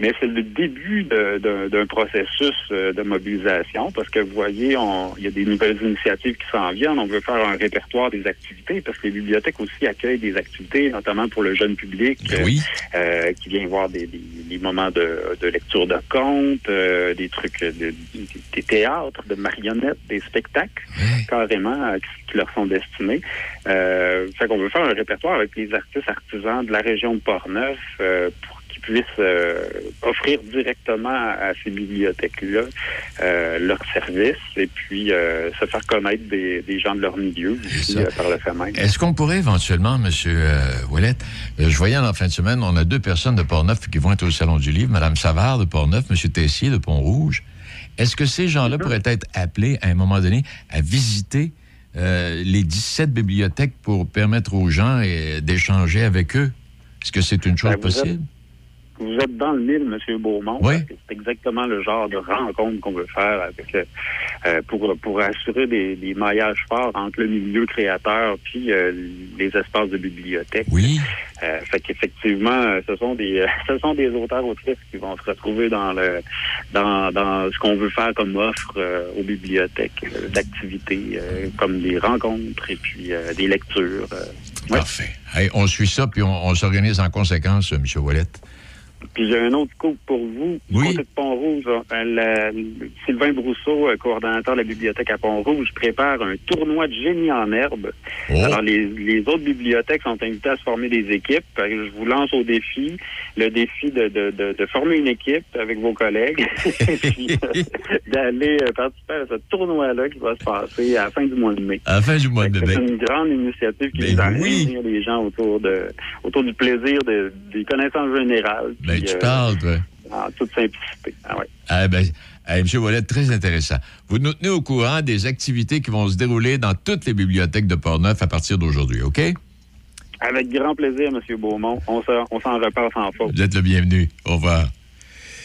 Speaker 13: Mais c'est le début d'un processus euh, de mobilisation parce que vous voyez, on- il y a des nouvelles initiatives qui s'en viennent. On veut faire un répertoire des activités parce que les bibliothèques aussi accueillent des activités, notamment pour le jeune public
Speaker 9: oui.
Speaker 13: euh, qui vient voir des, des- des moments de, de lecture de contes, euh, des trucs, de, des théâtres, de marionnettes, des spectacles, carrément, qui, leur sont destinés. Euh, fait qu'on veut faire un répertoire avec les artistes artisans de la région de Portneuf euh, pour qu'ils puissent euh, offrir directement à ces bibliothèques-là euh, leurs services et puis euh, se faire connaître des, des gens de leur milieu aussi, par le fait même.
Speaker 9: Est-ce qu'on pourrait éventuellement, M. Ouellet, je voyais en fin de semaine, on a deux personnes de Port-Neuf qui vont être au Salon du Livre, Mme Savard de Port-Neuf, M. Tessier de Pont-Rouge. Est-ce que ces gens-là pourraient être appelés à un moment donné à visiter euh, les 17 bibliothèques pour permettre aux gens euh, d'échanger avec eux? Est-ce que c'est une chose
Speaker 13: Ben, êtes-
Speaker 9: possible?
Speaker 13: Vous êtes dans le mille, M. Beaumont.
Speaker 9: Oui.
Speaker 13: C'est exactement le genre de rencontre qu'on veut faire avec euh, euh, pour, pour assurer des, des maillages forts entre le milieu créateur puis euh, les espaces de bibliothèque.
Speaker 9: Oui.
Speaker 13: Euh, fait qu'effectivement, euh, ce sont des ce sont des auteurs autrices qui vont se retrouver dans le dans, dans ce qu'on veut faire comme offre euh, aux bibliothèques euh, d'activités euh, comme des rencontres et puis euh, des lectures. euh. Ouais.
Speaker 9: Parfait. Hey, on suit ça, puis on, on s'organise en conséquence, euh, M. Ouellet.
Speaker 13: Puis j'ai un autre coup pour vous. Du côté de Pont-Rouge, euh, la- le- Sylvain Brousseau, euh, coordonnateur de la bibliothèque à Pont-Rouge, prépare un tournoi de génie en herbe.
Speaker 9: Oh.
Speaker 13: Alors, les, les autres bibliothèques sont invitées à se former des équipes. Que Je vous lance au défi, le défi de, de, de, de former une équipe avec vos collègues puis euh, d'aller euh, participer à ce tournoi-là qui va se passer à la fin du mois de mai.
Speaker 9: À la fin du mois de
Speaker 13: C'est
Speaker 9: mai.
Speaker 13: une grande initiative qui
Speaker 9: Ben
Speaker 13: nous a
Speaker 9: oui.
Speaker 13: les gens autour de autour du plaisir de, des connaissances générales.
Speaker 9: Ben, tu
Speaker 13: euh,
Speaker 9: parles, toi.
Speaker 13: En toute simplicité. Ah ouais.
Speaker 9: Ah ben, ah, M. Ouellet, très intéressant. Vous nous tenez au courant des activités qui vont se dérouler dans toutes les bibliothèques de Portneuf à partir d'aujourd'hui, OK?
Speaker 13: Avec grand plaisir, M. Beaumont. On s'en on s'en repart sans faute.
Speaker 9: Vous êtes le bienvenu. Au revoir.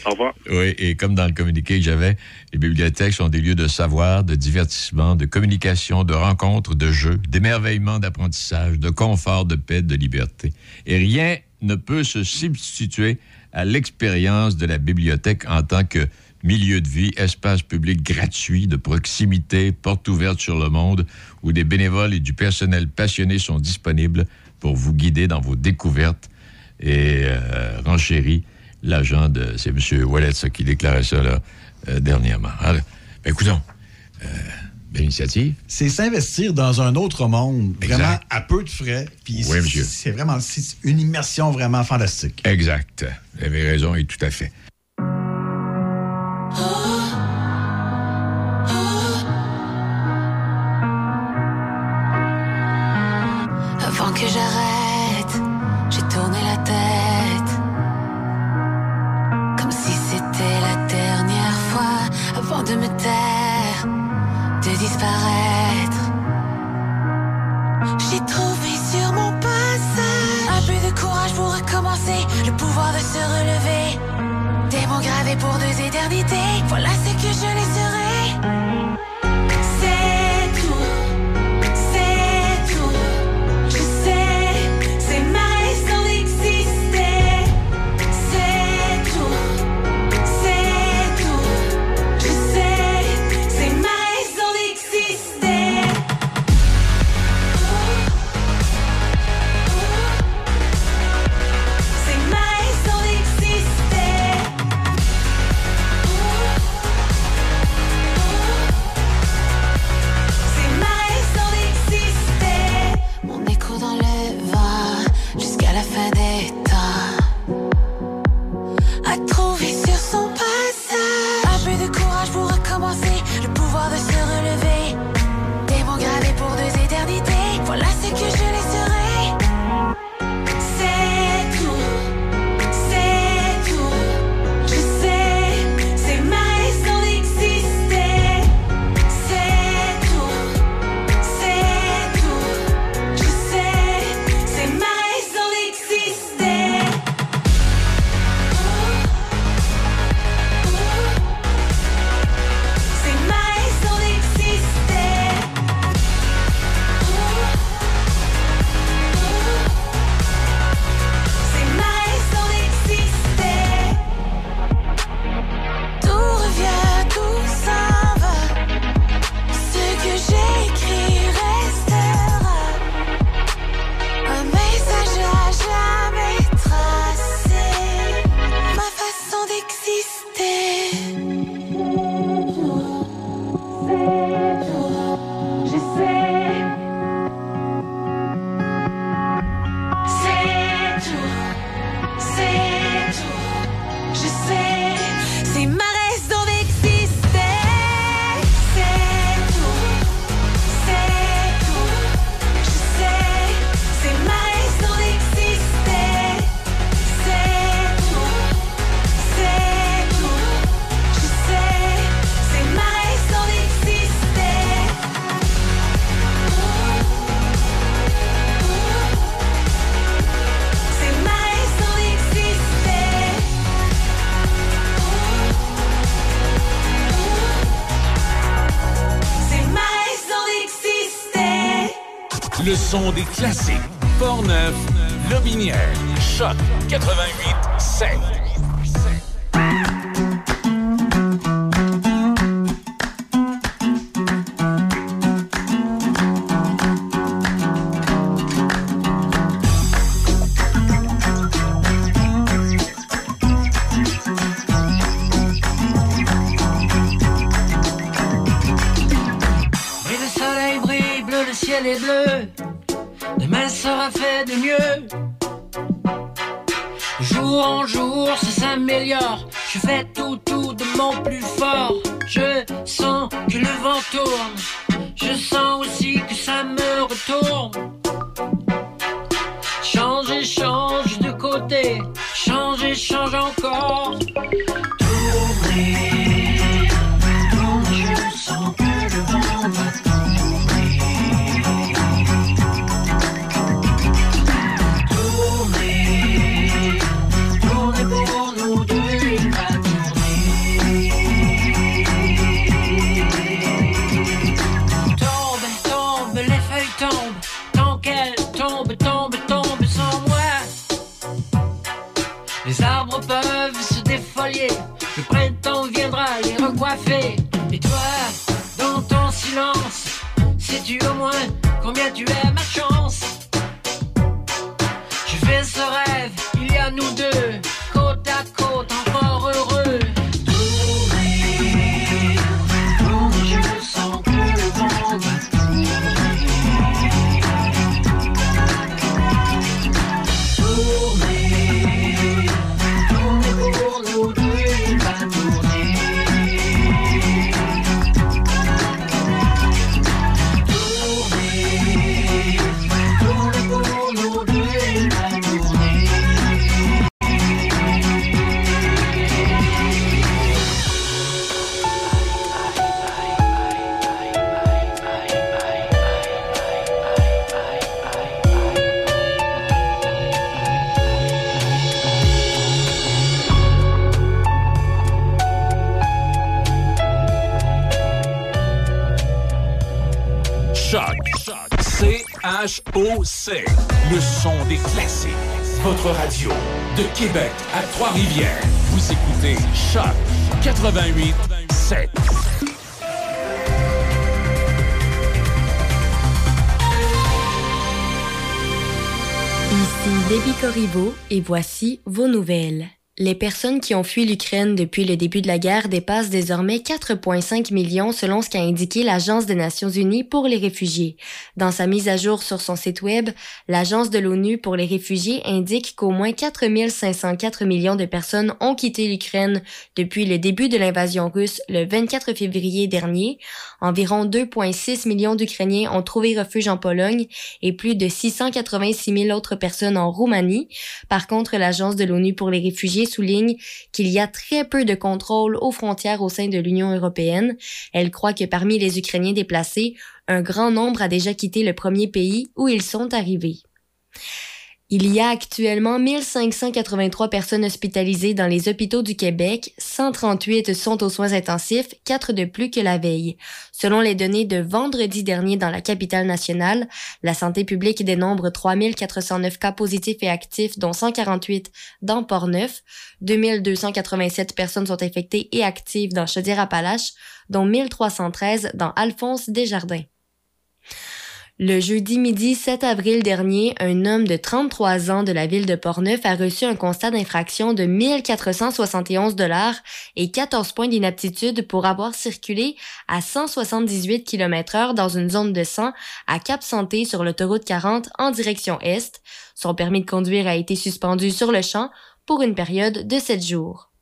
Speaker 13: Au revoir.
Speaker 9: Oui, et comme dans le communiqué que j'avais, les bibliothèques sont des lieux de savoir, de divertissement, de communication, de rencontres, de jeux, d'émerveillement, d'apprentissage, de confort, de paix, de liberté. Et rien ne peut se substituer à l'expérience de la bibliothèque en tant que milieu de vie, espace public gratuit, de proximité, porte ouverte sur le monde, où des bénévoles et du personnel passionné sont disponibles pour vous guider dans vos découvertes. Et euh, renchérit l'agent de... C'est M. Wallet, qui déclarait ça, là, euh, dernièrement. Alors, ben, écoutons, euh, belle initiative.
Speaker 10: C'est s'investir dans un autre monde,
Speaker 9: Exact.
Speaker 10: vraiment à peu de frais. Puis
Speaker 9: Oui,
Speaker 10: c'est-
Speaker 9: monsieur.
Speaker 10: C'est vraiment une immersion vraiment fantastique.
Speaker 9: Exact. Vous avez raison, et tout à fait.
Speaker 6: Avant Le
Speaker 4: son des classiques. Portneuf, Lobinière, Choc 88 7.
Speaker 14: Et
Speaker 8: voici vos nouvelles. Les personnes qui ont fui l'Ukraine depuis le début de la guerre dépassent désormais 4,5 millions selon ce qu'a indiqué l'Agence des Nations Unies pour les réfugiés. Dans sa mise à jour sur son site web, l'Agence de l'ONU pour les réfugiés indique qu'au moins 4 504 millions de personnes ont quitté l'Ukraine depuis le début de l'invasion russe le 24 février dernier. Environ 2,6 millions d'Ukrainiens ont trouvé refuge en Pologne et plus de 686 000 autres personnes en Roumanie. Par contre, l'Agence de l'ONU pour les réfugiés souligne qu'il y a très peu de contrôle aux frontières au sein de l'Union européenne. Elle croit que parmi les Ukrainiens déplacés, un grand nombre a déjà quitté le premier pays où ils sont arrivés. Il y a actuellement 1583 personnes hospitalisées dans les hôpitaux du Québec, 138 sont aux soins intensifs, 4 de plus que la veille. Selon les données de vendredi dernier dans la capitale nationale, la santé publique dénombre 3409 cas positifs et actifs, dont 148 dans Port-Neuf, 2287 personnes sont infectées et actives dans Chaudière-Appalaches, dont 1313 dans Alphonse Desjardins. Le jeudi midi 7 avril dernier, un homme de 33 ans de la ville de Portneuf a reçu un constat d'infraction de 1471 dollars et 14 points d'inaptitude pour avoir circulé à 178 km heure dans une zone de 100 à Cap Santé sur l'autoroute 40 en direction est. Son permis de conduire a été suspendu sur le champ pour une période de 7 jours.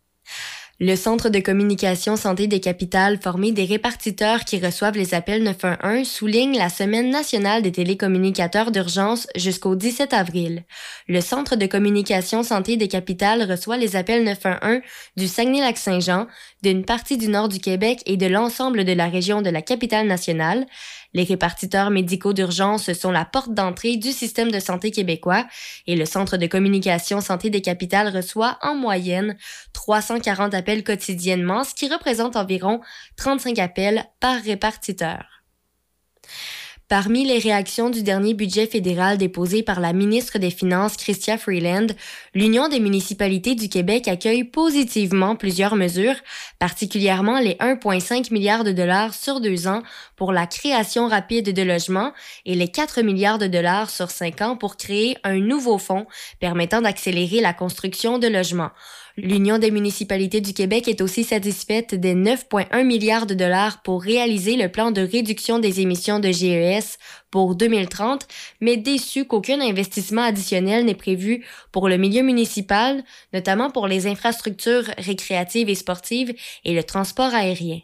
Speaker 8: Le Centre de communication santé des capitales, formé des répartiteurs qui reçoivent les appels 911, souligne la Semaine nationale des télécommunicateurs d'urgence jusqu'au 17 avril. Le Centre de communication santé des capitales reçoit les appels 911 du Saguenay-Lac-Saint-Jean, d'une partie du nord du Québec et de l'ensemble de la région de la capitale nationale. Les répartiteurs médicaux d'urgence sont la porte d'entrée du système de santé québécois et le Centre de communication santé des capitales reçoit en moyenne 340 appels quotidiennement, ce qui représente environ 35 appels par répartiteur. Parmi les réactions du dernier budget fédéral déposé par la ministre des Finances, Chrystia Freeland, l'Union des municipalités du Québec accueille positivement plusieurs mesures, particulièrement les 1,5 milliards de dollars sur deux ans pour la création rapide de logements et les 4 milliards de dollars sur cinq ans pour créer un nouveau fonds permettant d'accélérer la construction de logements. L'Union des municipalités du Québec est aussi satisfaite des 9,1 milliards de dollars pour réaliser le plan de réduction des émissions de GES pour 2030, mais déçue qu'aucun investissement additionnel n'est prévu pour le milieu municipal, notamment pour les infrastructures récréatives et sportives et le transport aérien.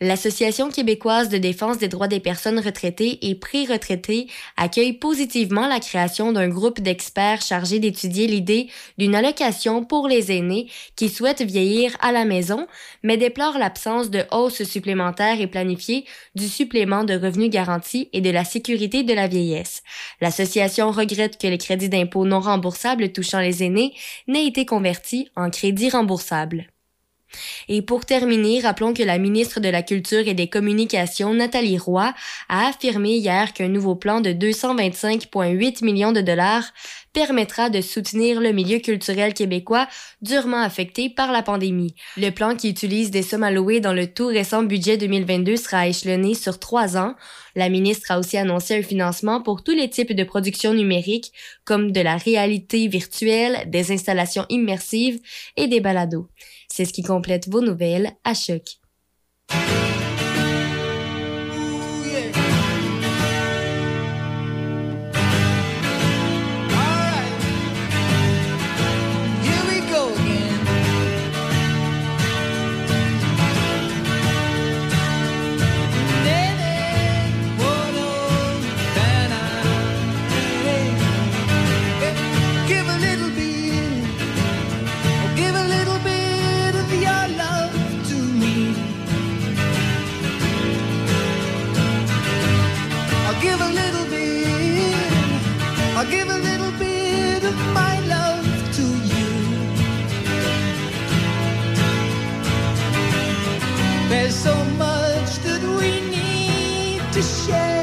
Speaker 8: L'Association québécoise de défense des droits des personnes retraitées et pré-retraitées accueille positivement la création d'un groupe d'experts chargés d'étudier l'idée d'une allocation pour les aînés qui souhaitent vieillir à la maison, mais déplore l'absence de hausse supplémentaire et planifiée du supplément de revenus garanti et de la sécurité de la vieillesse. L'association regrette que les crédits d'impôt non remboursables touchant les aînés n'aient été convertis en crédits remboursables. Et pour terminer, rappelons que la ministre de la Culture et des Communications, Nathalie Roy, a affirmé hier qu'un nouveau plan de 225,8 millions de dollars permettra de soutenir le milieu culturel québécois durement affecté par la pandémie. Le plan qui utilise des sommes allouées dans le tout récent budget 2022 sera échelonné sur trois ans. La ministre a aussi annoncé un financement pour tous les types de productions numériques, comme de la réalité virtuelle, des installations immersives et des balados. C'est ce qui complète vos nouvelles à choc.
Speaker 15: To share.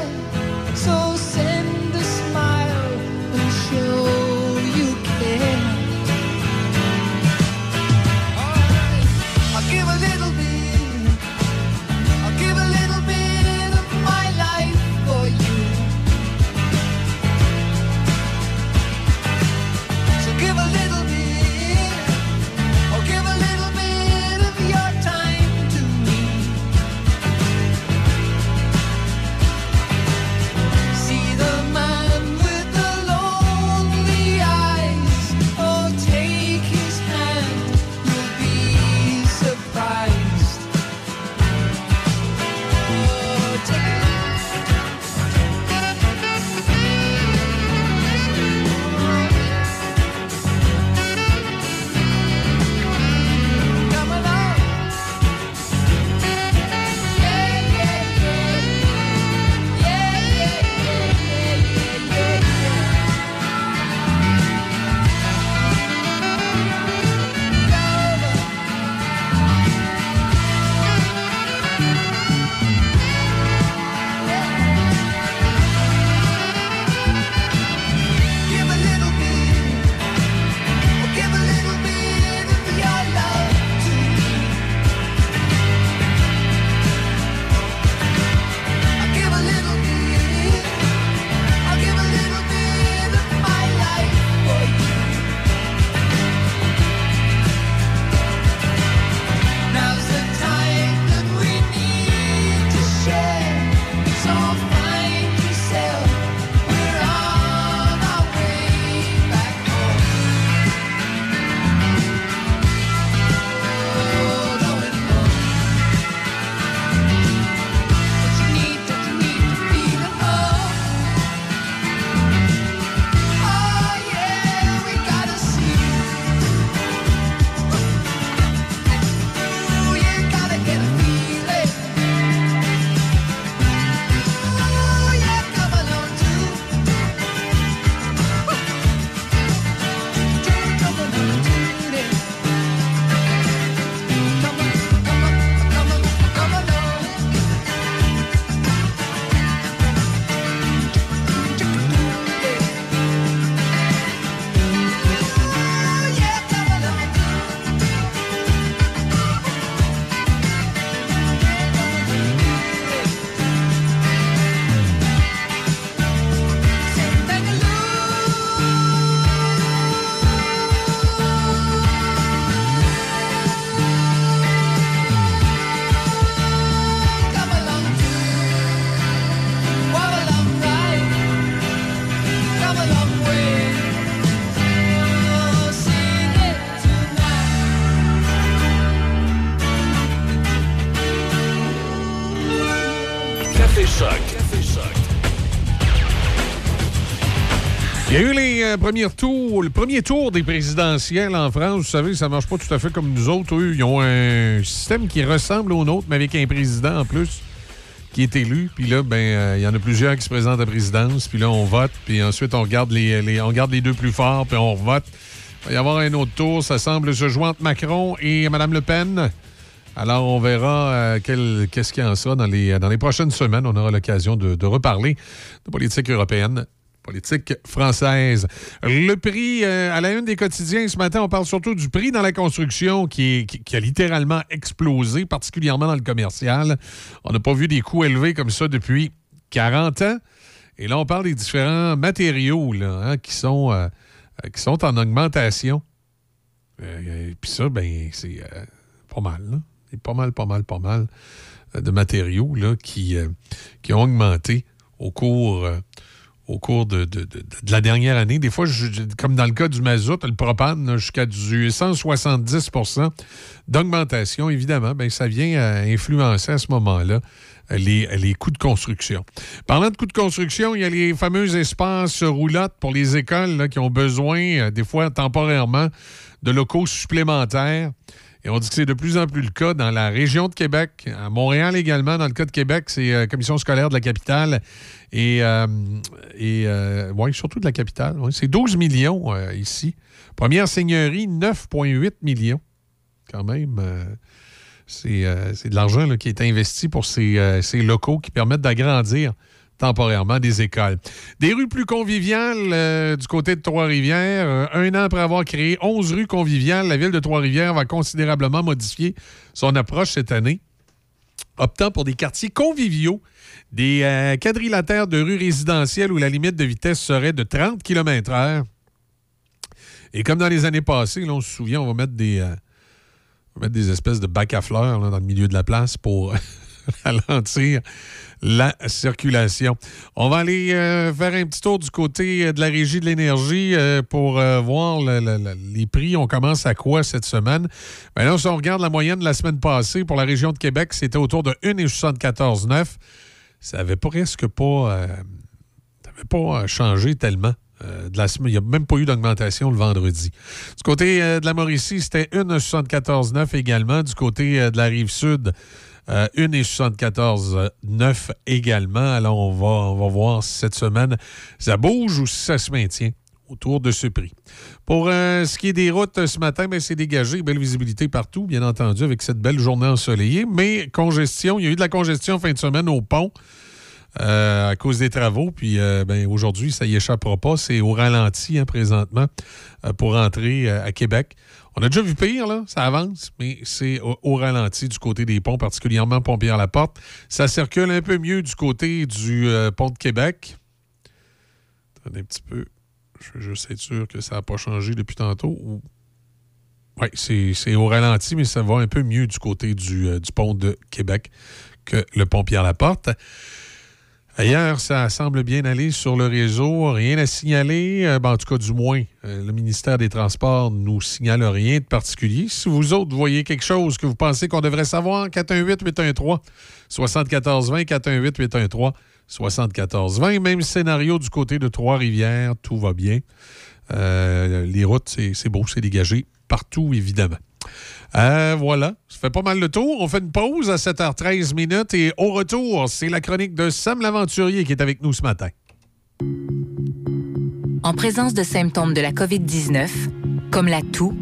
Speaker 2: Premiers tours, le premier tour des présidentielles en France. Vous savez, ça marche pas tout à fait comme nous autres. Eux, ils ont un système qui ressemble au nôtre, mais avec un président en plus qui est élu. Puis là, ben, euh, il y en a plusieurs qui se présentent à la présidence. Puis là, on vote. Puis ensuite, on regarde les, on les deux plus forts. Puis on vote. Il va y avoir un autre tour. Ça semble se jouer entre Macron et Mme Le Pen. Alors, on verra euh, qu'est-ce qu'il y en sera dans les, dans les prochaines semaines. On aura l'occasion de reparler de politique européenne, politique française. Le prix, euh, à la une des quotidiens ce matin, on parle surtout du prix dans la construction qui, qui- a littéralement explosé, particulièrement dans le commercial. On n'a pas vu des coûts élevés comme ça depuis 40 ans. Et là, on parle des différents matériaux là, hein, qui, sont, euh, euh, qui sont en augmentation. Et Puis ça, ben, c'est pas mal. là. C'est pas mal, pas mal, pas mal de matériaux là, qui, qui ont augmenté au cours, au cours de, de- de- la dernière année. Des fois, comme dans le cas du mazout, le propane, jusqu'à du 170% d'augmentation. Évidemment, ben, ça vient euh, influencer à ce moment-là euh, les, les coûts de construction. Parlant de coûts de construction, il y a les fameux espaces roulottes pour les écoles là, qui ont besoin, euh, des fois temporairement, de locaux supplémentaires. Et on dit que c'est de plus en plus le cas dans la région de Québec, à Montréal également. Dans le cas de Québec, c'est la Commission scolaire de la capitale et, euh, euh, surtout de la capitale. c'est 12 millions euh, ici. Première seigneurie, 9,8 millions. Quand même, euh, c'est euh, de l'argent qui est investi pour ces, euh, ces locaux qui permettent d'agrandir temporairement des écoles. Des rues plus conviviales euh, du côté de Trois-Rivières. Euh, un an après avoir créé 11 rues conviviales, la ville de Trois-Rivières va considérablement modifier son approche cette année, optant pour des quartiers conviviaux, des euh, quadrilatères de rues résidentielles où la limite de vitesse serait de 30 km/h. Et comme dans les années passées, là, on se souvient, on va mettre des, on espèces de bacs à fleurs dans le milieu de la place pour ralentir la circulation. On va aller euh, faire un petit tour du côté euh, de la Régie de l'énergie euh, pour voir le- le- le- les prix. On commence à quoi cette semaine? Ben là, si on regarde la moyenne de la semaine passée pour la région de Québec, c'était autour de 1,74,9. Ça avait presque pas, pas changé tellement. de la. Il n'y a même pas eu d'augmentation le vendredi. Du côté de la Mauricie, c'était 1,74,9 également. Du côté de la rive sud, euh, 1,74,9 également. Alors, on va, voir si cette semaine ça bouge ou si ça se maintient autour de ce prix. Pour euh, ce qui est des routes euh, ce matin, ben, c'est dégagé, belle visibilité partout, bien entendu, avec cette belle journée ensoleillée, mais congestion, il y a eu de la congestion fin de semaine au pont. euh, à cause des travaux. Puis euh, ben, aujourd'hui, ça y échappera pas. C'est au ralenti hein, présentement euh, pour entrer euh, à Québec. On a déjà vu pire, là, ça avance, mais c'est au, ralenti du côté des ponts, particulièrement Pont-Pierre-la-Porte. Ça circule un peu mieux du côté du euh, pont de Québec. Attendez un petit peu. Je veux juste être sûr que ça n'a pas changé depuis tantôt. Oui, c'est au ralenti, mais ça va un peu mieux du côté du, euh, du pont de Québec que le pont Pierre-Laporte. Ailleurs, ça semble bien aller sur le réseau. Rien à signaler. Euh, ben, en tout cas, du moins, euh, le ministère des Transports nous signale rien de particulier. Si vous autres voyez quelque chose que vous pensez qu'on devrait savoir, 418-813-7420, 418-813-7420. Même scénario du côté de Trois-Rivières, tout va bien. Euh, les routes, c'est beau, c'est dégagé partout, évidemment. Euh, voilà, ça fait pas mal le tour. On fait une pause à 7h13 minutes et au retour, c'est la chronique de Sam l'Aventurier qui est avec nous ce matin.
Speaker 16: En présence de symptômes de la COVID-19, comme la toux,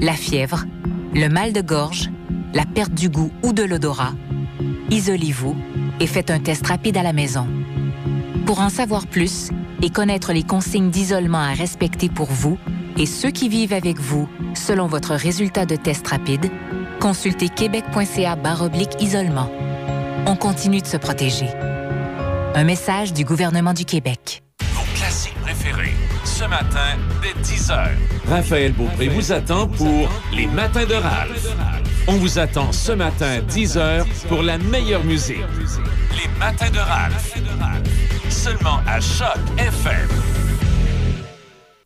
Speaker 16: la fièvre, le mal de gorge, la perte du goût ou de l'odorat, isolez-vous et faites un test rapide à la maison. Pour en savoir plus et connaître les consignes d'isolement à respecter pour vous et ceux qui vivent avec vous selon votre résultat de test rapide, consultez québec.ca baroblique isolement. On continue de se protéger. Un message du gouvernement du Québec.
Speaker 4: Vos classiques préférés, ce matin, dès 10h. Raphaël Beaupré vous attend pour Les Matins de Ralph. On vous attend ce matin, 10h, pour la meilleure musique. Les Matins de Ralph. Seulement à Choc FM.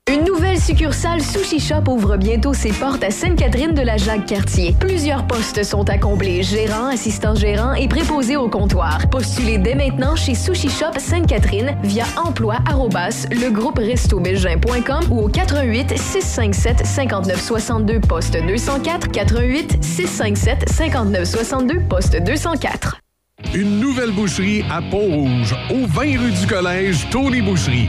Speaker 1: Une nouvelle succursale Sushi Shop ouvre bientôt ses portes à Sainte-Catherine-de-la-Jacques-Cartier. Plusieurs postes sont à combler, gérant, assistant gérant et préposé au comptoir. Postulez dès maintenant chez Sushi Shop Sainte-Catherine via emploi ou au 88 657 59 62 poste 204 88 657 59 62 poste 204.
Speaker 2: Une nouvelle boucherie à Pont-Rouge, au 20 rue du Collège, Tony Boucherie.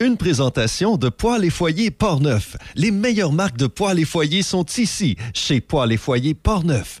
Speaker 7: une présentation de Poils et Foyers Portneuf. Les meilleures marques de poils et foyers sont ici, chez Poils et Foyers Portneuf.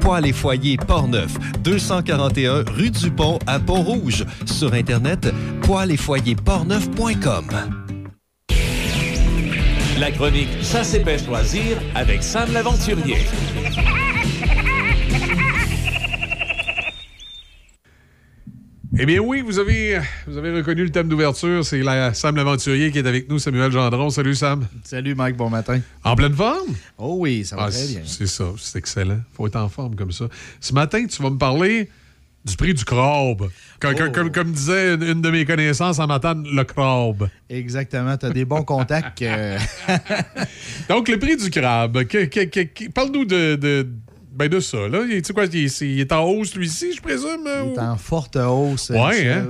Speaker 7: Poils et foyers Portneuf, 241 rue du Pont à Pont-Rouge. Sur Internet, poils et portneuf.com.
Speaker 4: La chronique Chasse et pêche loisirs avec Sam l'aventurier.
Speaker 2: Eh bien oui, vous avez, vous avez reconnu le thème d'ouverture. C'est la, Sam l'aventurier qui est avec nous, Samuel Gendron. Salut Sam.
Speaker 12: Salut Mike, bon matin.
Speaker 2: En pleine forme?
Speaker 12: Oh oui, ça va
Speaker 2: Ah,
Speaker 12: très bien.
Speaker 2: C'est ça, c'est excellent. faut être en forme comme ça. Ce matin, tu vas me parler du prix du crabe. Comme,
Speaker 12: Oh.
Speaker 2: comme- comme disait une, une de mes connaissances en matin, le crabe.
Speaker 12: Exactement, tu as des bons contacts. euh,
Speaker 2: Donc, le prix du crabe. Parle-nous de, de, ben de ça. Là. Il, tu sais quoi, il, est- il est en hausse, lui-ci, je présume?
Speaker 12: Il
Speaker 2: ou-
Speaker 12: est en forte hausse.
Speaker 2: Ouais,
Speaker 12: Michel.
Speaker 2: hein?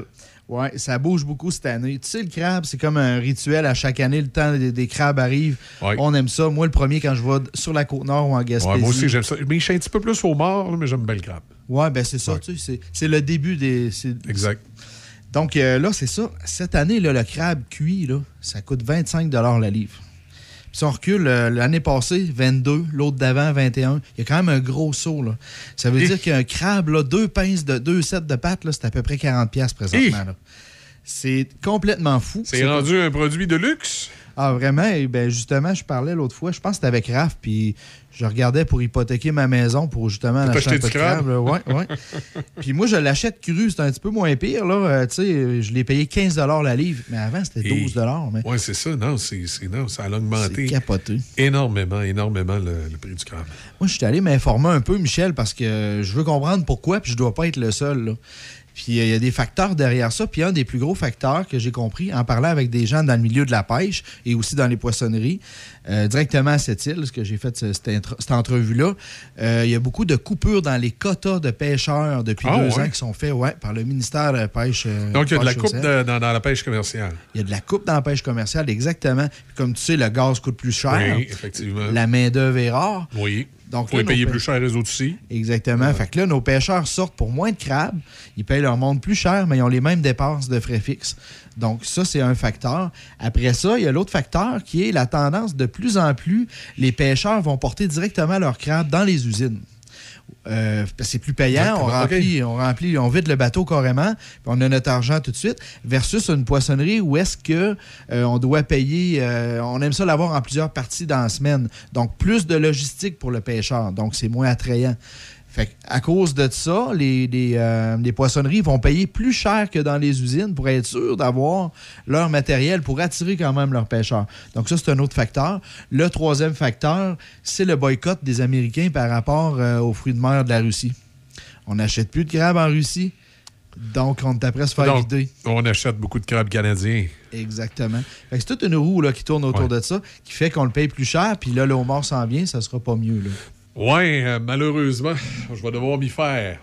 Speaker 12: Ouais, ça bouge beaucoup cette année. Tu sais, le crabe, c'est comme un rituel à chaque année. Le temps des, des crabes arrive. On aime ça. Moi, le premier, quand je vais sur la côte nord ou en Gaspésie.
Speaker 2: Ouais, moi aussi, j'aime ça. Mais je suis un petit peu plus au mort, là, mais j'aime bien le crabe.
Speaker 12: Ouais, ben c'est ça. tu sais, C'est le début des.
Speaker 2: Exact.
Speaker 12: Donc euh, là, c'est ça. Cette année, là, le crabe cuit, là, ça coûte 25 la livre. Si on recule, euh, l'année passée, 22, l'autre d'avant, 21. Il y a quand même un gros saut. Là. Ça veut dire qu'un crabe, là, deux pinces de deux sets de pâtes, c'est à peu près 40$ piastres présentement. là. C'est complètement fou.
Speaker 2: C'est rendu un produit de luxe?
Speaker 12: Ah, vraiment? Et ben, justement, je parlais l'autre fois, je pense que c'était avec Raph, puis je regardais pour hypothéquer ma maison pour justement
Speaker 2: Pour
Speaker 12: acheter un peu de
Speaker 2: crabe?
Speaker 12: là. Ouais, ouais. puis moi, je l'achète cru, c'est un petit peu moins pire. Là. Euh, tu sais, je l'ai payé 15 la livre, mais avant, c'était 12 mais
Speaker 2: Oui, c'est ça. Non, c'est, non, ça a augmenté.
Speaker 12: Capoté.
Speaker 2: Énormément, énormément le, le prix du crabe.
Speaker 12: Moi, je suis allé m'informer un peu, Michel, parce que je veux comprendre pourquoi, puis je dois pas être le seul. là. Puis euh, il y a des facteurs derrière ça. Puis un des plus gros facteurs que j'ai compris en parlant avec des gens dans le milieu de la pêche et aussi dans les poissonneries, euh, directement à cette île, ce que j'ai fait ce- cette, entrevue-là, euh, il y a beaucoup de coupures dans les quotas de pêcheurs depuis
Speaker 2: Ah,
Speaker 12: deux
Speaker 2: ouais?
Speaker 12: ans qui sont faits ouais, par le ministère de la Pêche. euh,
Speaker 2: Donc, il y a de la coupe de- dans, dans la pêche commerciale.
Speaker 12: Il y a de la coupe dans la pêche commerciale, exactement. Puis comme tu sais, le gaz coûte plus cher.
Speaker 2: Oui, effectivement.
Speaker 12: La main-d'œuvre est rare.
Speaker 2: Oui.
Speaker 12: Donc,
Speaker 2: faut
Speaker 12: là,
Speaker 2: les payer plus cher, les autres aussi.
Speaker 12: Exactement. Fait que là, nos pêcheurs sortent pour moins de crabes. Ils payent leur monde plus cher, mais ils ont les mêmes dépenses de frais fixes. Donc, ça, c'est un facteur. Après ça, il y a l'autre facteur qui est la tendance de plus en plus, les pêcheurs vont porter directement leurs crabes dans les usines. Euh, c'est plus payant, on remplit, on remplit, on vide le bateau carrément, puis on a notre argent tout de suite, versus une poissonnerie où est-ce que euh, on doit payer, euh, on aime ça l'avoir en plusieurs parties dans la semaine. Donc, plus de logistique pour le pêcheur. Donc, c'est moins attrayant. Fait à cause de ça, les, les, euh, les poissonneries vont payer plus cher que dans les usines pour être sûr d'avoir leur matériel pour attirer quand même leurs pêcheurs. Donc ça, c'est un autre facteur. Le troisième facteur, c'est le boycott des Américains par rapport euh, aux fruits de mer de la Russie. On n'achète plus de crabes en Russie. Donc, on est après à se faire
Speaker 2: Donc,
Speaker 12: vider.
Speaker 2: on achète beaucoup de crabes canadiens.
Speaker 12: Exactement. C'est toute une roue là, qui tourne autour de ça, qui fait qu'on le paye plus cher, puis là, le homard s'en vient, ça sera pas mieux. Là.
Speaker 2: Ouais, euh, malheureusement, je vais devoir m'y faire.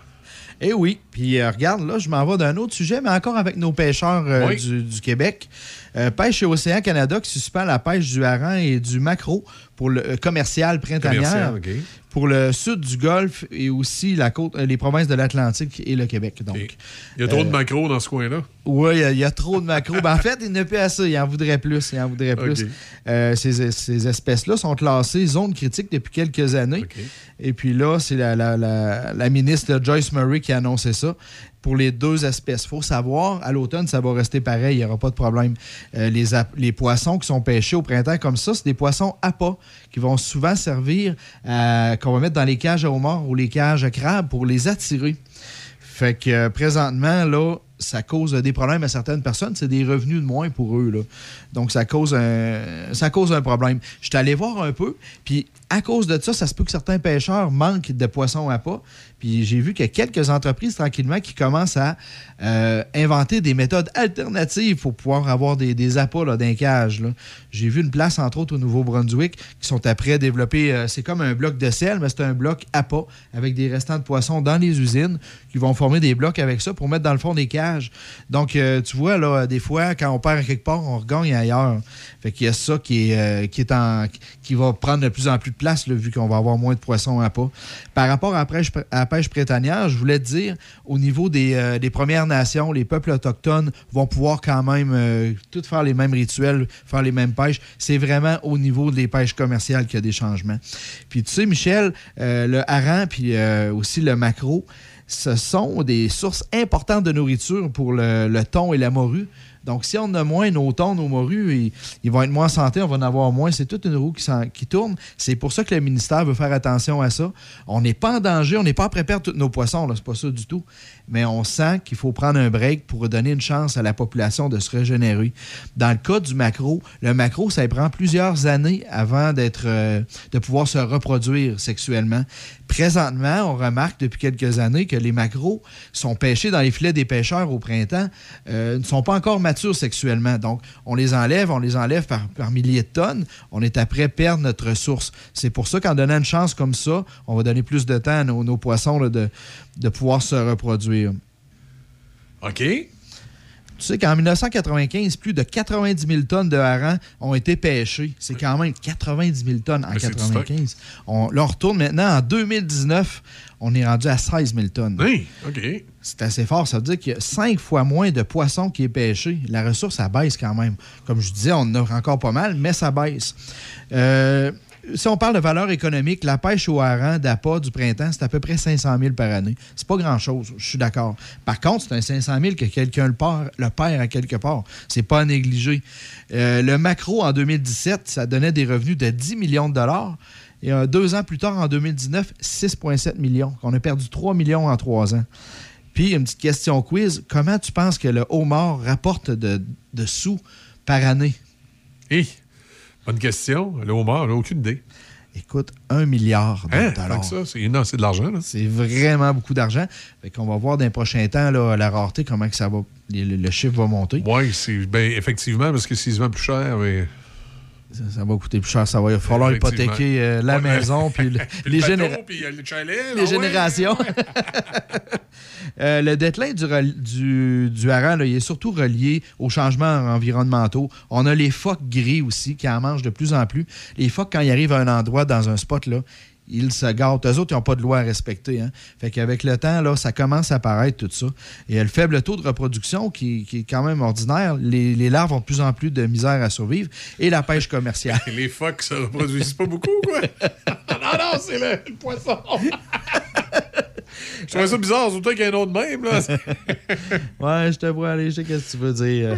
Speaker 12: Eh oui, puis euh, regarde, là, je m'en vais d'un autre sujet, mais encore avec nos pêcheurs euh,
Speaker 2: Oui.
Speaker 12: du, du Québec. Pêche et Océan Canada qui suspend la pêche du hareng et du maquereau pour le commercial printanière
Speaker 2: Commercial, OK.
Speaker 12: Pour le sud du Golfe et aussi la côte, euh, les provinces de l'Atlantique et le Québec. Donc,
Speaker 2: Il y a trop
Speaker 12: Euh,
Speaker 2: de macros dans ce coin-là.
Speaker 12: Oui, il y a- y, a trop de macros. Ben, en fait, il n'a plus assez. Il en voudrait plus. Il en voudrait plus. Euh, ces, ces espèces-là sont classées zone critique depuis quelques années. Et puis là, c'est la, la- la- la ministre Joyce Murray qui a annoncé ça pour les deux espèces. Il faut savoir, à l'automne, ça va rester pareil. Il n'y aura pas de problème. Euh, les, poissons qui sont pêchés au printemps comme ça, c'est des poissons appâts qui vont souvent servir à- qu'on va mettre dans les cages à homards ou les cages à crabes pour les attirer. Fait que euh, présentement, là, ça cause des problèmes à certaines personnes. C'est des revenus de moins pour eux. Donc, ça cause, un, ça cause un problème. Je suis allé voir un peu, puis à cause de ça, ça se peut que certains pêcheurs manquent de poissons à pas. Puis j'ai vu qu'il y a quelques entreprises tranquillement qui commencent à euh, inventer des méthodes alternatives pour pouvoir avoir des, des appâts d'un cage. J'ai vu une place, entre autres, au Nouveau-Brunswick, qui sont après développés. euh, c'est comme un bloc de sel, mais c'est un bloc appât avec des restants de poissons dans les usines qui vont former des blocs avec ça pour mettre dans le fond des cages. Donc, euh, tu vois, là, des fois, quand on perd quelque part, on regagne ailleurs. Fait qu'il y a ça qui est, euh, qui est en, qui va prendre de plus en plus de place, vu qu'on va avoir moins de poissons à pas. Par rapport à je voulais dire, au niveau des, euh, des Premières Nations, les peuples autochtones vont pouvoir quand même euh, tout faire les mêmes rituels, faire les mêmes pêches. C'est vraiment au niveau des pêches commerciales qu'il y a des changements. Puis tu sais, Michel, euh, le hareng, puis euh, aussi le maquereau, ce sont des sources importantes de nourriture pour le thon et la morue. Donc, si on a moins nos thons, nos morues, ils, vont être moins en santé, on va en avoir moins. C'est toute une roue qui, tourne. C'est pour ça que le ministère veut faire attention à ça. On n'est pas en danger, on n'est pas après perdre tous nos poissons, c'est pas ça du tout. Mais on sent qu'il faut prendre un break pour donner une chance à la population de se régénérer. Dans le cas du macro, le macro, ça prend plusieurs années avant euh, de pouvoir se reproduire sexuellement. Présentement, on remarque depuis quelques années que les macros sont pêchés dans les filets des pêcheurs au printemps, euh, ne sont pas encore matures sexuellement. Donc, on les enlève, on les enlève par, milliers de tonnes. On est après perdre notre ressource. C'est pour ça qu'en donnant une chance comme ça, on va donner plus de temps à nos, poissons de, de pouvoir se reproduire.
Speaker 2: OK.
Speaker 12: Tu sais qu'en 1995, plus de 90 000 tonnes de harengs ont été pêchées. C'est quand même 90 000 tonnes en
Speaker 2: Mais c'est du
Speaker 12: 95. On, là, on retourne maintenant en 2019. On est rendu à 16 000 tonnes.
Speaker 2: Oui, OK.
Speaker 12: C'est assez fort. Ça veut dire qu'il y a cinq fois moins de poissons qui est pêché. La ressource, ça baisse quand même. Comme je disais, on en a encore pas mal, mais ça baisse. Euh, si on parle de valeur économique, la pêche au hareng d'appât du printemps, c'est à peu près 500 000 par année. C'est pas grand-chose, je suis d'accord. Par contre, c'est un 500 000 que quelqu'un le, perd- le perd à quelque part. C'est pas à négliger. Euh, le macro, en 2017, ça donnait des revenus de 10 millions de dollars. Et euh, deux ans plus tard, en 2019, 6,7 millions. On a perdu 3 millions en trois ans. Puis, une petite question quiz. Comment tu penses que le homard rapporte de, sous par année?
Speaker 2: Bonne question. Le homard, aucune idée.
Speaker 12: Écoute, un milliard de
Speaker 2: Hein?
Speaker 12: dollars.
Speaker 2: Ça, c'est non, c'est de l'argent. là.
Speaker 12: C'est vraiment beaucoup d'argent. Fait qu'on va voir dans les prochains temps, là, la rareté, comment que ça va, le, le chiffre va monter.
Speaker 2: Oui, c'est ben, effectivement, parce que s'ils se vendent plus cher, mais.
Speaker 12: Ça, ça va coûter plus cher. Ça va falloir hypothéquer euh, la
Speaker 2: Ouais,
Speaker 12: maison puis le-
Speaker 2: Puis
Speaker 12: les,
Speaker 2: le bateau,
Speaker 12: généra-
Speaker 2: puis, le chalet,
Speaker 12: les
Speaker 2: ouais.
Speaker 12: générations. Euh, le déclin du, du, du hareng, là, il est surtout relié aux changements environnementaux. On a les phoques gris aussi qui en mangent de plus en plus. Les phoques, quand ils arrivent à un endroit, dans un spot, là, ils se gâtent. Eux autres, ils n'ont pas de loi à respecter. Hein. Fait qu'avec le temps, là, ça commence à apparaître tout ça. Et le faible taux de reproduction, qui, qui est quand même ordinaire, les, les larves ont de plus en plus de misère à survivre. Et la pêche commerciale.
Speaker 2: Les phoques se reproduisent pas beaucoup, quoi. non, non, c'est le, le poisson. Je trouvais ça bizarre, surtout qu'il y a un autre même. Là.
Speaker 12: Ouais, je te vois aller, je sais qu'est-ce que tu veux dire.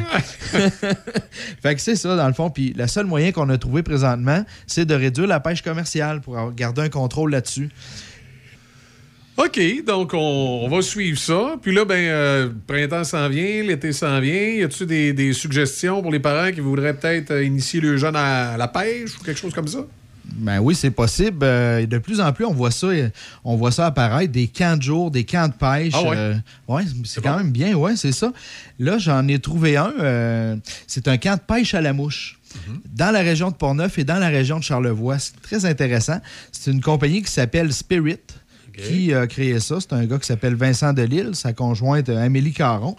Speaker 12: fait que c'est ça, dans le fond. Puis le seul moyen qu'on a trouvé présentement, c'est de réduire la pêche commerciale pour garder un contrôle là-dessus.
Speaker 2: OK, donc on, on va suivre ça. Puis là, ben, euh, le printemps s'en vient, l'été s'en vient. Y a-tu des, des suggestions pour les parents qui voudraient peut-être euh, initier le jeune à la pêche ou quelque chose comme ça?
Speaker 12: Ben oui, c'est possible. Euh, de plus en plus, on voit ça, euh, on voit ça apparaître, des camps de jour, des camps de pêche.
Speaker 2: Ah ouais?
Speaker 12: Euh, ouais, c'est quand même bien, ouais, c'est ça. Là, j'en ai trouvé un. euh, c'est un camp de pêche à la mouche. Dans la région de Portneuf et dans la région de Charlevoix. C'est très intéressant. C'est une compagnie qui s'appelle Spirit qui a créé ça? C'est un gars qui s'appelle Vincent Delille, sa conjointe euh, Amélie Caron.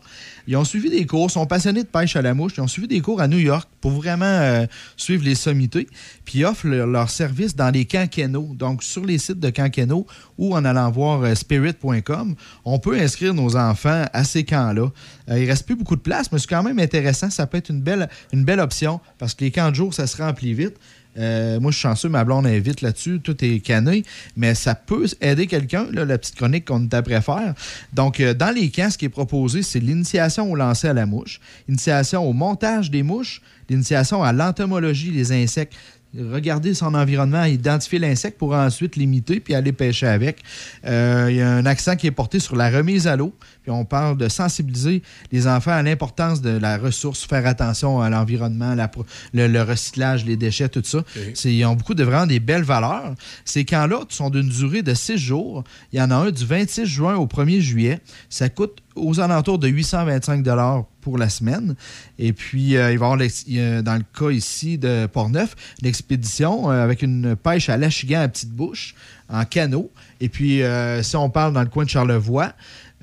Speaker 12: Ils ont suivi des cours, sont passionnés de pêche à la mouche. Ils ont suivi des cours à New York pour vraiment euh, suivre les sommités. Puis ils offrent leur, service dans les camps Keno. Donc, sur les sites de Keno ou en allant voir euh, spirit.com, on peut inscrire nos enfants à ces camps-là. Euh, il reste plus beaucoup de place, mais c'est quand même intéressant. Ça peut être une une belle option parce que les camps de jour, ça se remplit vite. Euh, moi, je suis chanceux, ma blonde invite là-dessus, tout est cané, mais ça peut aider quelqu'un, la petite chronique qu'on est après faire. Donc, euh, dans les camps, ce qui est proposé, c'est l'initiation au lancer à la mouche, l'initiation au montage des mouches, l'initiation à l'entomologie des insectes. Regarder son environnement, identifier l'insecte pour ensuite l'imiter puis aller pêcher avec. Euh, Il y a un accent qui est porté sur la remise à l'eau. Puis on parle de sensibiliser les enfants à l'importance de la ressource, faire attention à l'environnement, le, le recyclage, les déchets, tout ça. C'est- Ils ont beaucoup de vraiment des belles valeurs. Ces camps-là sont d'une durée de six jours. Il y en a un du 26 juin au 1er juillet. Ça coûte aux alentours de 825 pour la semaine. Et puis, euh, il va y avoir, dans le cas ici de Portneuf, l'expédition euh, avec une pêche à l'achigan à petite bouche, en canot. Et puis, euh, si on parle dans le coin de Charlevoix,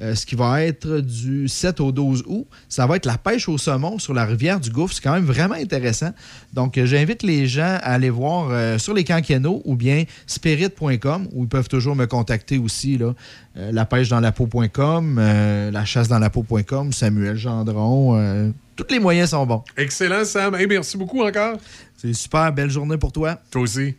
Speaker 12: euh, ce qui va être du 7 au 12 août, ça va être la pêche au saumon sur la rivière du Gouffre. C'est quand même vraiment intéressant. Donc, euh, j'invite les gens à aller voir euh, sur les camps Keno ou bien spirit.com où ils peuvent toujours me contacter aussi. Là, la pêche dans la peau.com, la chasse dans la peau.com, Samuel Gendron. tous les moyens sont bons.
Speaker 2: Excellent, Sam. Hey, merci beaucoup encore.
Speaker 12: C'est super. Belle journée pour toi.
Speaker 2: Toi aussi.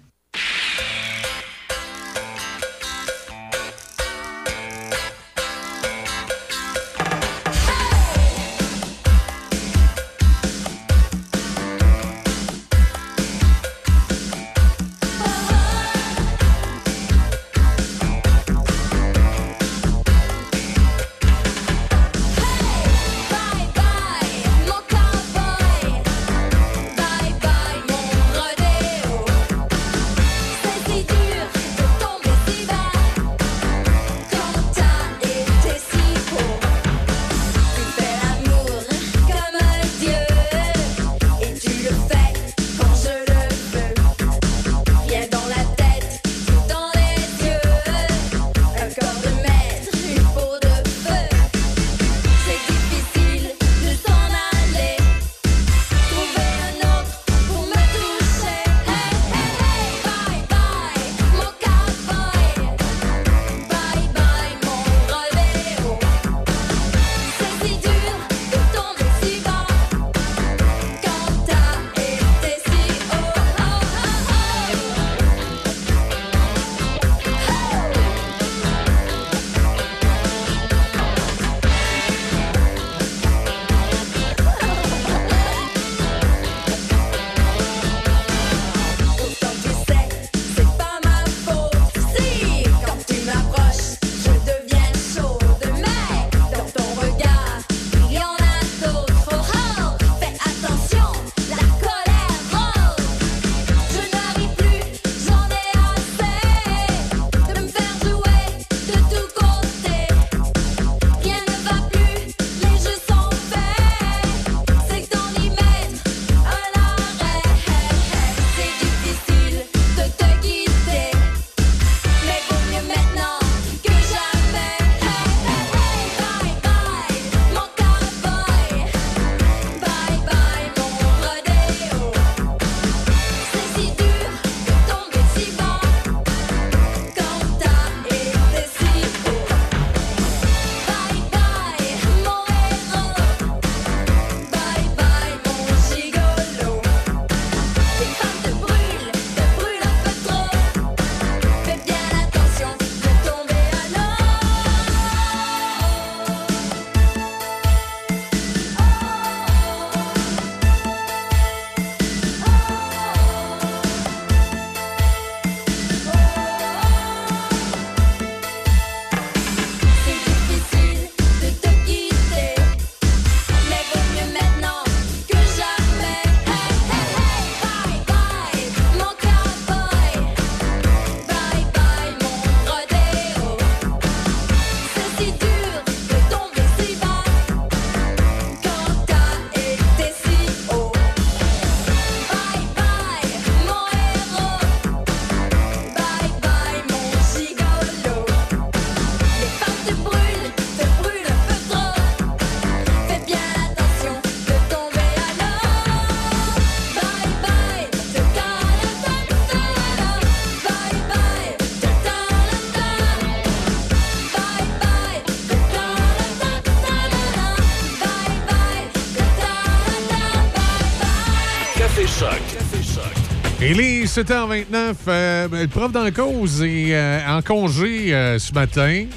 Speaker 2: 17h29, euh, ben, le prof dans la cause est euh, en congé euh, ce matin.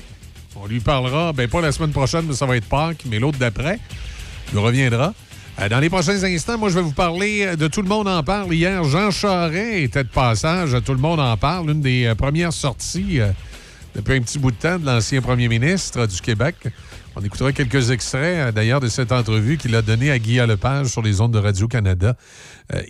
Speaker 2: On lui parlera, ben pas la semaine prochaine, mais ça va être Pâques, mais l'autre d'après. Il reviendra. dans les prochains instants, moi, je vais vous parler de Tout le monde en parle. Hier, Jean Charest était de passage à Tout le monde en parle, une des premières sorties depuis un petit bout de temps de l'ancien premier ministre du Québec. On écoutera quelques extraits, d'ailleurs, de cette entrevue qu'il a donnée à Guy Lepage sur les ondes de Radio-Canada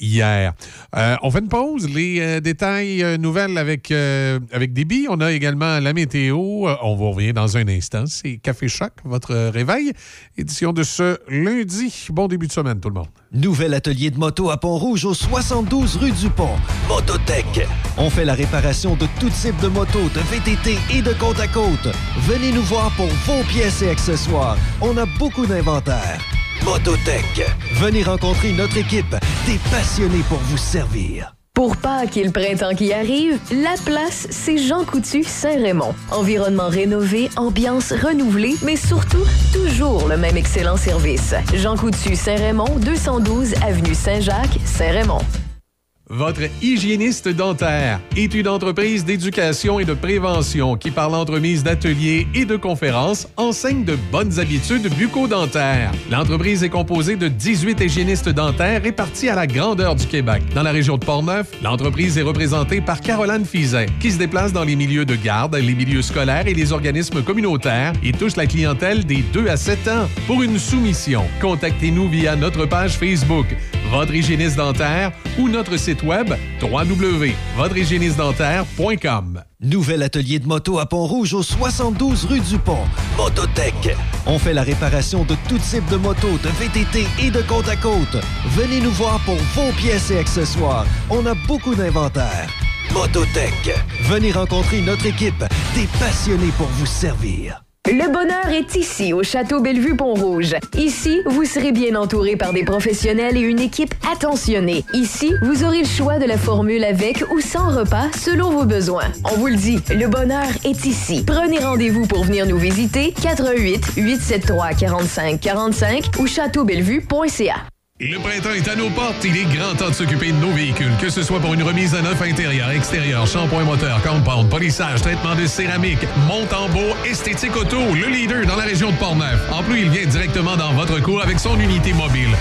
Speaker 2: hier. Euh, on fait une pause. Les euh, détails euh, nouvelles avec, euh, avec. On a également la météo. Euh, on va revenir dans un instant. C'est Café Choc, votre euh, réveil. Édition de ce lundi. Bon début de semaine, tout le monde.
Speaker 7: Nouvel atelier de moto à Pont-Rouge au 72 rue du Pont. Mototech. On fait la réparation de tout type de motos, de VTT et de côte à côte. Venez nous voir pour vos pièces et accessoires. On a beaucoup d'inventaire. Mototech. Venez rencontrer notre équipe, des passionnés pour vous servir.
Speaker 1: Pour Pâques et le printemps qui arrive, la place, c'est Jean Coutu Saint-Raymond. Environnement rénové, ambiance renouvelée, mais surtout, toujours le même excellent service. Jean Coutu Saint-Raymond, 212 Avenue Saint-Jacques, Saint-Raymond.
Speaker 2: Votre hygiéniste dentaire est une entreprise d'éducation et de prévention qui, par l'entremise d'ateliers et de conférences, enseigne de bonnes habitudes bucco-dentaires. L'entreprise est composée de 18 hygiénistes dentaires répartis à la grandeur du Québec. Dans la région de Portneuf, l'entreprise est représentée par Caroline Fizet, qui se déplace dans les milieux de garde, les milieux scolaires et les organismes communautaires et touche la clientèle des 2 à 7 ans. Pour une soumission, contactez-nous via notre page Facebook, Votre hygiéniste dentaire ou notre site web www.votrehygiénistedentaire.com.
Speaker 7: Nouvel atelier de moto à Pont-Rouge au 72 rue du Pont. Mototech. On fait la réparation de tout type de motos, de VTT et de côte à côte. Venez nous voir pour vos pièces et accessoires. On a beaucoup d'inventaire. Mototech. Venez rencontrer notre équipe, des passionnés pour vous servir.
Speaker 1: Le bonheur est ici, au Château Bellevue-Pont-Rouge. Ici, vous serez bien entouré par des professionnels et une équipe attentionnée. Ici, vous aurez le choix de la formule avec ou sans repas selon vos besoins. On vous le dit, le bonheur est ici. Prenez rendez-vous pour venir nous visiter 88 873 45 45 ou châteaubellevue.ca.
Speaker 2: Le printemps est à nos portes. Il est grand temps de s'occuper de nos véhicules, que ce soit pour une remise à neuf intérieur, extérieur, shampoing moteur, compound, polissage, traitement de céramique, monte en beau, esthétique auto, le leader dans la région de Portneuf. En plus, il vient directement dans votre cours avec son unité mobile.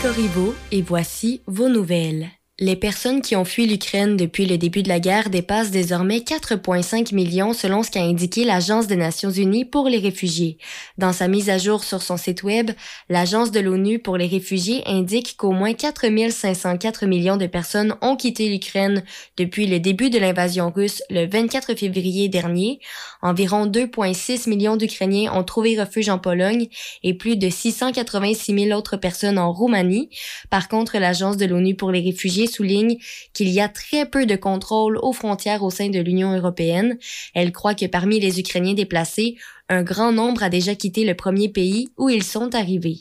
Speaker 8: Corriveau et voici vos nouvelles. Les personnes qui ont fui l'Ukraine depuis le début de la guerre dépassent désormais 4,5 millions selon ce qu'a indiqué l'Agence des Nations Unies pour les réfugiés. Dans sa mise à jour sur son site web, l'Agence de l'ONU pour les réfugiés indique qu'au moins 4 504 millions de personnes ont quitté l'Ukraine depuis le début de l'invasion russe le 24 février dernier. Environ 2,6 millions d'Ukrainiens ont trouvé refuge en Pologne et plus de 686 000 autres personnes en Roumanie. Par contre, l'Agence de l'ONU pour les réfugiés souligne qu'il y a très peu de contrôle aux frontières au sein de l'Union européenne. Elle croit que parmi les Ukrainiens déplacés, un grand nombre a déjà quitté le premier pays où ils sont arrivés.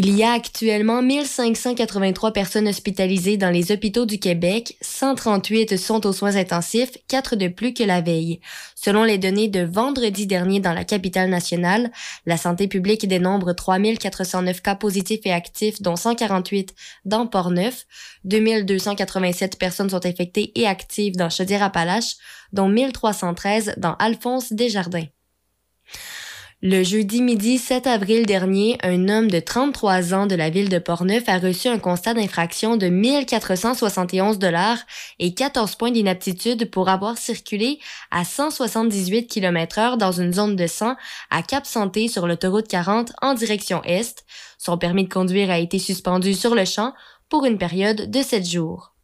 Speaker 8: Il y a actuellement 1583 personnes hospitalisées dans les hôpitaux du Québec, 138 sont aux soins intensifs, 4 de plus que la veille. Selon les données de vendredi dernier dans la capitale nationale, la santé publique dénombre 3409 cas positifs et actifs, dont 148 dans Port-Neuf, 2287 personnes sont infectées et actives dans Chaudière-Appalaches, dont 1313 dans Alphonse Desjardins. Le jeudi midi 7 avril dernier, un homme de 33 ans de la ville de Portneuf a reçu un constat d'infraction de 1471 dollars et 14 points d'inaptitude pour avoir circulé à 178 km heure dans une zone de 100 à Cap Santé sur l'autoroute 40 en direction est. Son permis de conduire a été suspendu sur le champ pour une période de 7 jours.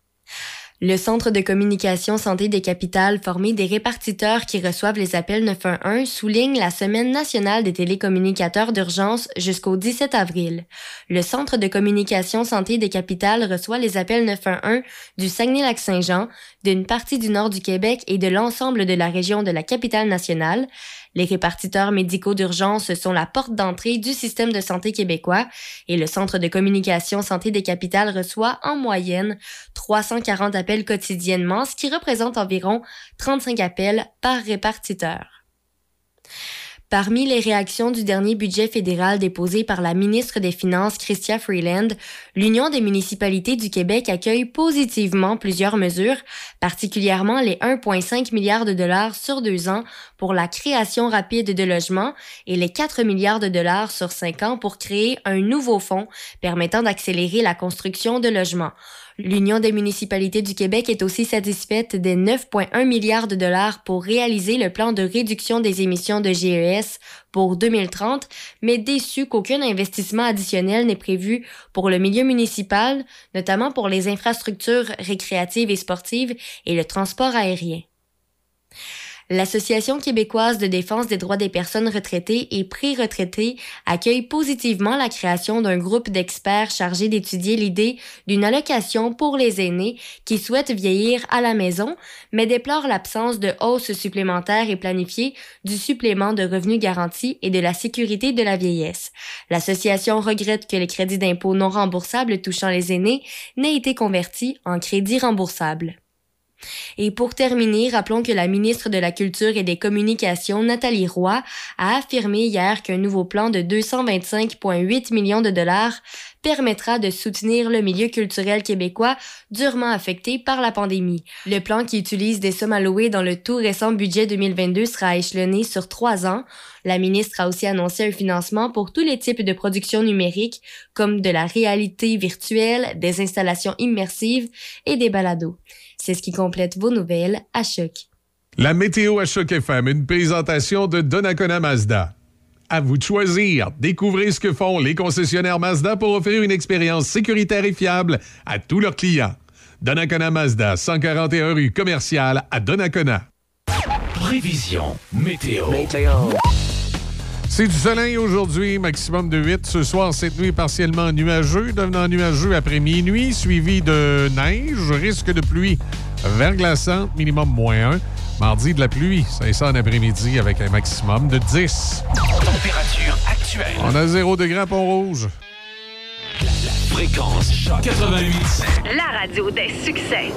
Speaker 8: Le Centre de communication santé des capitales, formé des répartiteurs qui reçoivent les appels 911, souligne la Semaine nationale des télécommunicateurs d'urgence jusqu'au 17 avril. Le Centre de communication santé des capitales reçoit les appels 911 du Saguenay-Lac-Saint-Jean, d'une partie du nord du Québec et de l'ensemble de la région de la capitale nationale. Les répartiteurs médicaux d'urgence sont la porte d'entrée du système de santé québécois et le Centre de communication santé des capitales reçoit en moyenne 340 appels quotidiennement, ce qui représente environ 35 appels par répartiteur. Parmi les réactions du dernier budget fédéral déposé par la ministre des Finances, Chrystia Freeland, l'Union des municipalités du Québec accueille positivement plusieurs mesures, particulièrement les 1,5 milliards de dollars sur deux ans pour la création rapide de logements et les 4 milliards de dollars sur cinq ans pour créer un nouveau fonds permettant d'accélérer la construction de logements. L'Union des municipalités du Québec est aussi satisfaite des 9,1 milliards de dollars pour réaliser le plan de réduction des émissions de GES pour 2030, mais déçue qu'aucun investissement additionnel n'est prévu pour le milieu municipal, notamment pour les infrastructures récréatives et sportives et le transport aérien. L'Association québécoise de défense des droits des personnes retraitées et pré-retraitées accueille positivement la création d'un groupe d'experts chargés d'étudier l'idée d'une allocation pour les aînés qui souhaitent vieillir à la maison, mais déplore l'absence de hausse supplémentaire et planifiée du supplément de revenus garanti et de la sécurité de la vieillesse. L'association regrette que les crédits d'impôt non remboursables touchant les aînés n'aient été convertis en crédits remboursables. Et pour terminer, rappelons que la ministre de la Culture et des Communications, Nathalie Roy, a affirmé hier qu'un nouveau plan de 225,8 millions de dollars permettra de soutenir le milieu culturel québécois durement affecté par la pandémie. Le plan qui utilise des sommes allouées dans le tout récent budget 2022 sera échelonné sur trois ans. La ministre a aussi annoncé un financement pour tous les types de productions numériques, comme de la réalité virtuelle, des installations immersives et des balados. C'est ce qui complète vos nouvelles à Choc.
Speaker 2: La météo à Choc FM, une présentation de Donnacona Mazda. À vous de choisir. Découvrez ce que font les concessionnaires Mazda pour offrir une expérience sécuritaire et fiable à tous leurs clients. Donnacona Mazda, 141 rue commerciale à Donnacona.
Speaker 4: Prévision météo.
Speaker 2: C'est du soleil aujourd'hui, maximum de 8. Ce soir, cette nuit partiellement nuageux, devenant nuageux après minuit, suivi de neige, risque de pluie verglaçante, minimum moins 1. Mardi, de la pluie, c'est ça en après-midi avec un maximum de 10.
Speaker 4: Température actuelle.
Speaker 2: On a 0 degré à Pont-Rouge.
Speaker 4: Fréquence choc 88.
Speaker 17: La radio des succès.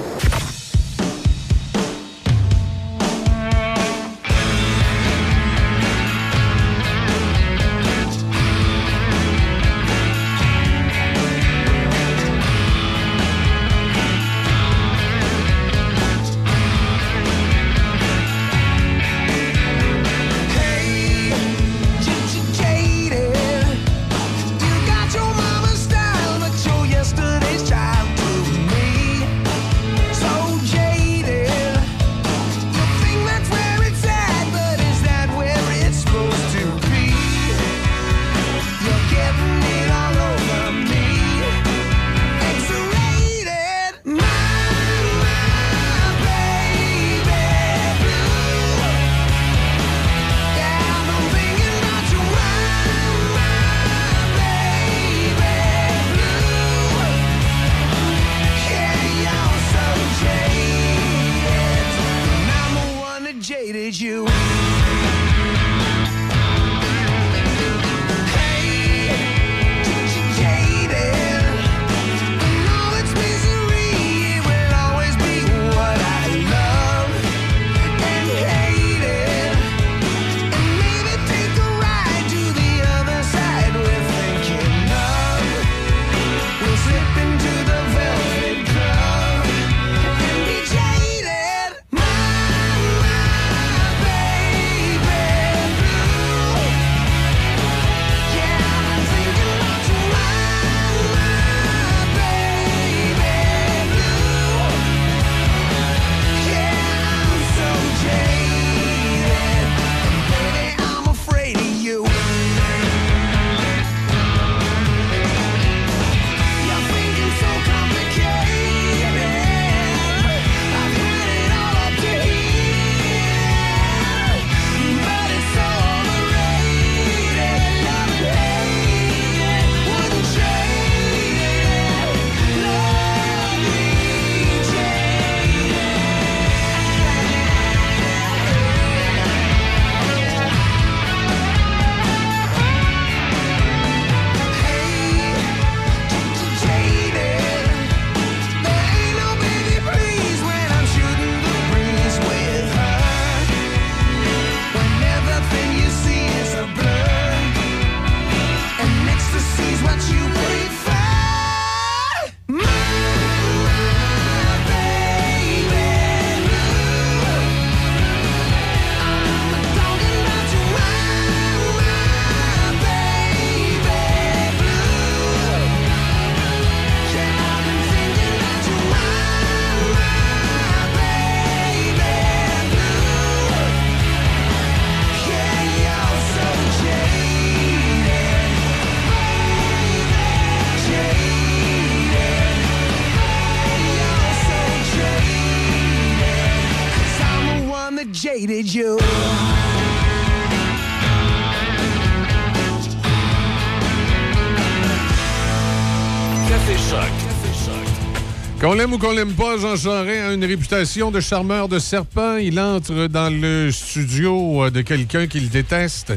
Speaker 2: Ou qu'on l'aime pas, Jean Charest a une réputation de charmeur de serpent. Il entre dans le studio euh, de quelqu'un qu'il déteste.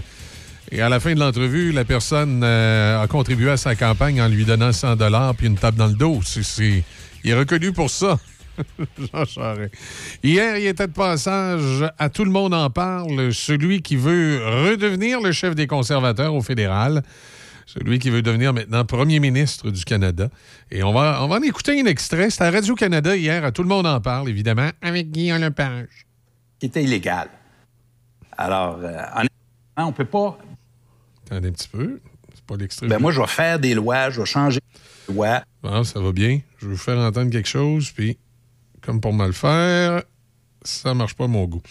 Speaker 2: Et à la fin de l'entrevue, la personne euh, a contribué à sa campagne en lui donnant 100 puis une table dans le dos. C'est- c'est- Il est reconnu pour ça, Jean Charest. Hier, il était de passage à Tout le monde en parle, celui qui veut redevenir le chef des conservateurs au fédéral. Celui qui veut devenir maintenant premier ministre du Canada. Et on va, on va en écouter un extrait. C'était à Radio-Canada hier. À Tout le monde en parle, évidemment, avec Guillaume Lepage.
Speaker 18: qui était illégal. Alors, euh, on peut pas.
Speaker 2: Attendez un petit peu. C'est pas l'extrait.
Speaker 18: Ben, moi, je vais faire des lois, je vais changer des lois.
Speaker 2: Bon, ça va bien. Je vais vous faire entendre quelque chose, puis comme pour me le faire, ça marche pas à mon goût.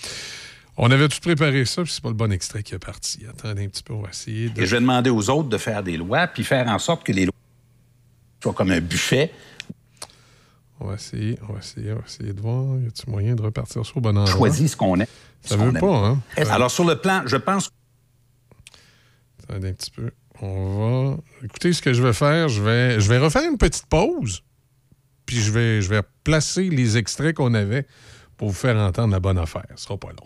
Speaker 2: On avait tout préparé ça, puis c'est pas le bon extrait qui est parti. Attendez un petit peu, on va essayer de...
Speaker 18: Et je vais demander aux autres de faire des lois, puis faire en sorte que les lois soient comme un buffet.
Speaker 2: On va essayer, on va essayer, on va essayer de voir. Y a-t-il moyen de repartir sur le bon endroit?
Speaker 18: Choisis ce qu'on aime.
Speaker 2: Ça veut pas, hein?
Speaker 18: Alors, sur le plan, je pense
Speaker 2: Attendez un petit peu. On va. Écoutez, ce que je vais faire, je vais, je vais refaire une petite pause, puis je vais, je vais placer les extraits qu'on avait pour vous faire entendre la bonne affaire. Ce sera pas long.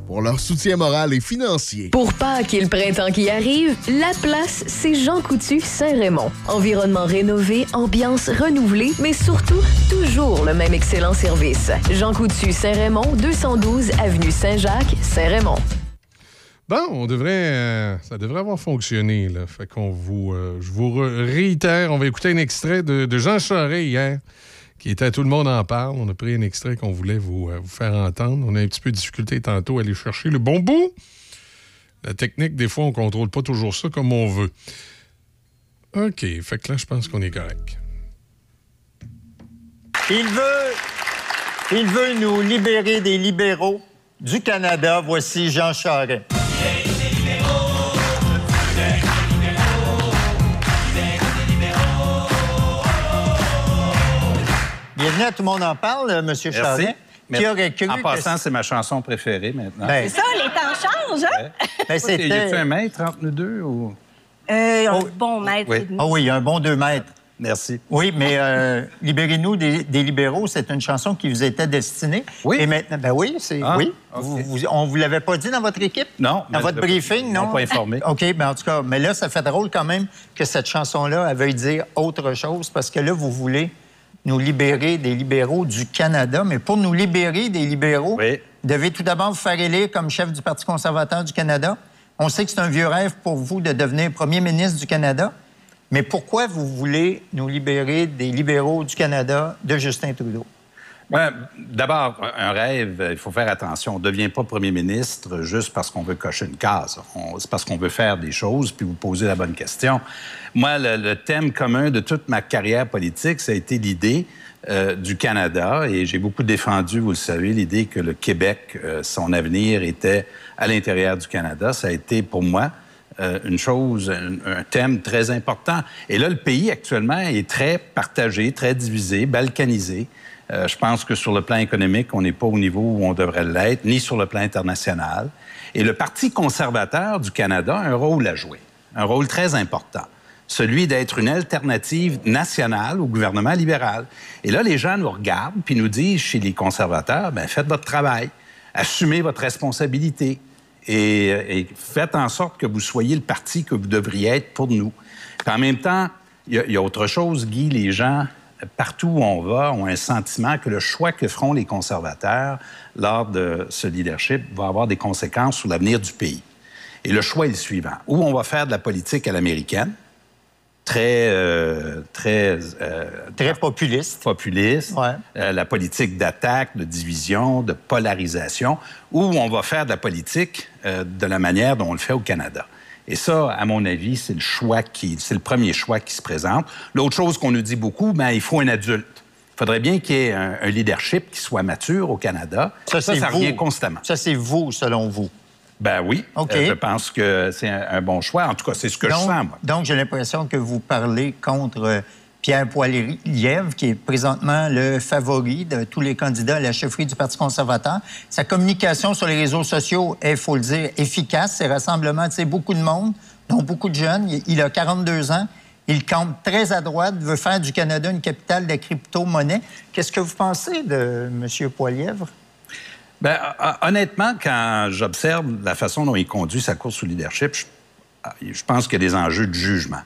Speaker 3: pour leur soutien moral et financier.
Speaker 1: Pour Pâques et le printemps qui arrive, la place, c'est Jean Coutu Saint-Raymond. Environnement rénové, ambiance renouvelée, mais surtout, toujours le même excellent service. Jean Coutu Saint-Raymond, 212 Avenue Saint-Jacques, Saint-Raymond.
Speaker 2: Bon, on devrait, euh, ça devrait avoir fonctionné. Là. Fait qu'on vous, euh, je vous re- réitère, on va écouter un extrait de, de Jean Charest hier, qui était Tout le monde en parle. On a pris un extrait qu'on voulait vous, euh, vous faire entendre. On a un petit peu de difficulté tantôt à aller chercher le bon bout. La technique, des fois, on contrôle pas toujours ça comme on veut. OK, fait que là, je pense qu'on est correct.
Speaker 19: Il veut, il veut nous libérer des libéraux du Canada. Voici Jean Charest. Bienvenue à Tout le monde en parle, M.
Speaker 18: Merci.
Speaker 19: Charest. Qui aurait cru
Speaker 18: en
Speaker 19: que
Speaker 18: passant, c'est ma chanson préférée maintenant.
Speaker 19: Ben,
Speaker 20: C'est ça, les temps changent, hein?
Speaker 19: Ben, c'était-
Speaker 18: Y a-tu un mètre entre nous deux ou?
Speaker 20: Euh, un bon maître et
Speaker 19: Oui.
Speaker 20: demi.
Speaker 19: Ah oui, un bon deux mètres.
Speaker 18: Merci.
Speaker 19: Oui, mais euh, Libérez-nous des, des libéraux, c'est une chanson qui vous était destinée. Oui. Et maintenant, ben oui, c'est
Speaker 18: Ah,
Speaker 19: oui.
Speaker 18: ok.
Speaker 19: Vous- vous- on vous l'avait pas dit dans votre équipe?
Speaker 18: Non.
Speaker 19: Dans votre briefing,
Speaker 18: ils
Speaker 19: non?
Speaker 18: pas informé.
Speaker 19: OK, ben en tout cas, mais là, ça fait drôle quand même que cette chanson-là, elle veuille dire autre chose, parce que là, vous voulez nous libérer des libéraux du Canada. Mais pour nous libérer des libéraux, vous devez tout d'abord vous faire élire comme chef du Parti conservateur du Canada. On sait que c'est un vieux rêve pour vous de devenir premier ministre du Canada. Mais pourquoi vous voulez nous libérer des libéraux du Canada de Justin Trudeau?
Speaker 18: Ouais, D'abord, un rêve, il faut faire attention. On ne devient pas premier ministre juste parce qu'on veut cocher une case. C'est parce qu'on veut faire des choses puis vous poser la bonne question. Moi, le, le thème commun de toute ma carrière politique, ça a été l'idée euh, du Canada et j'ai beaucoup défendu, vous le savez, l'idée que le Québec, euh, son avenir était à l'intérieur du Canada. Ça a été pour moi euh, une chose, un, thème très important. Et là, le pays actuellement est très partagé, très divisé, balkanisé. Euh, je pense que sur le plan économique, on n'est pas au niveau où on devrait l'être, ni sur le plan international. Et le Parti conservateur du Canada a un rôle à jouer, un rôle très important, celui d'être une alternative nationale au gouvernement libéral. Et là, les gens nous regardent puis nous disent, chez les conservateurs, ben faites votre travail, assumez votre responsabilité et, et faites en sorte que vous soyez le parti que vous devriez être pour nous. Puis en même temps, il y, y a autre chose, Guy, les gens, partout où on va, ont un sentiment que le choix que feront les conservateurs lors de ce leadership va avoir des conséquences sur l'avenir du pays. Et le choix est le suivant. Ou on va faire de la politique à l'américaine, très, euh, très, euh,
Speaker 19: très populiste,
Speaker 18: populiste, Euh, la politique d'attaque, de division, de polarisation, où on va faire de la politique de la manière dont on le fait au Canada. Et ça, à mon avis, c'est le choix qui, c'est le premier choix qui se présente. L'autre chose qu'on nous dit beaucoup, ben il faut un adulte. Il faudrait bien qu'il y ait un, un leadership qui soit mature au Canada.
Speaker 19: Ça, c'est vous.
Speaker 18: revient constamment.
Speaker 19: Ça, c'est vous, selon vous.
Speaker 18: Ben oui. Euh, je pense que c'est un, un bon choix. En tout cas, c'est ce que
Speaker 19: donc,
Speaker 18: je sens, moi.
Speaker 19: Donc, j'ai l'impression que vous parlez contre euh, Pierre Poilievre, qui est présentement le favori de tous les candidats à la chefferie du Parti conservateur. Sa communication sur les réseaux sociaux est, il faut le dire, efficace. Ses rassemblements attirent beaucoup de monde, dont beaucoup de jeunes. Il, a 42 ans. Il campe très à droite, veut faire du Canada une capitale de crypto-monnaie. Qu'est-ce que vous pensez de M. Poilievre?
Speaker 18: Hon- honnêtement, quand j'observe la façon dont il conduit sa course au leadership, je, je pense qu'il y a des enjeux de jugement.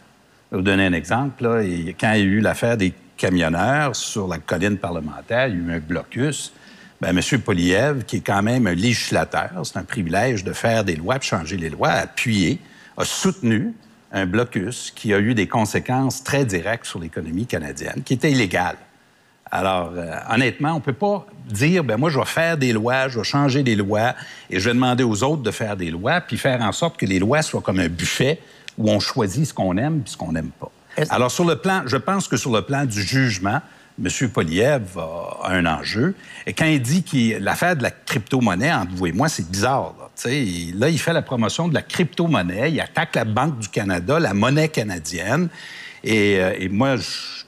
Speaker 18: Je vais vous donner un exemple. Là. Quand il y a eu l'affaire des camionneurs sur la colline parlementaire, il y a eu un blocus. Ben, M. Poliev, qui est quand même un législateur, c'est un privilège de faire des lois, de changer les lois, a appuyé, a soutenu un blocus qui a eu des conséquences très directes sur l'économie canadienne, qui était illégale. Alors, euh, honnêtement, on ne peut pas dire, ben moi, je vais faire des lois, je vais changer des lois, et je vais demander aux autres de faire des lois, puis faire en sorte que les lois soient comme un buffet où on choisit ce qu'on aime puis ce qu'on n'aime pas. Alors, sur le plan, je pense que sur le plan du jugement, M. Poliev a un enjeu. Et quand il dit que l'affaire de la crypto-monnaie, entre vous et moi, c'est bizarre. Là, là, il fait la promotion de la crypto-monnaie, il attaque la Banque du Canada, la monnaie canadienne. Et, euh, et moi, je-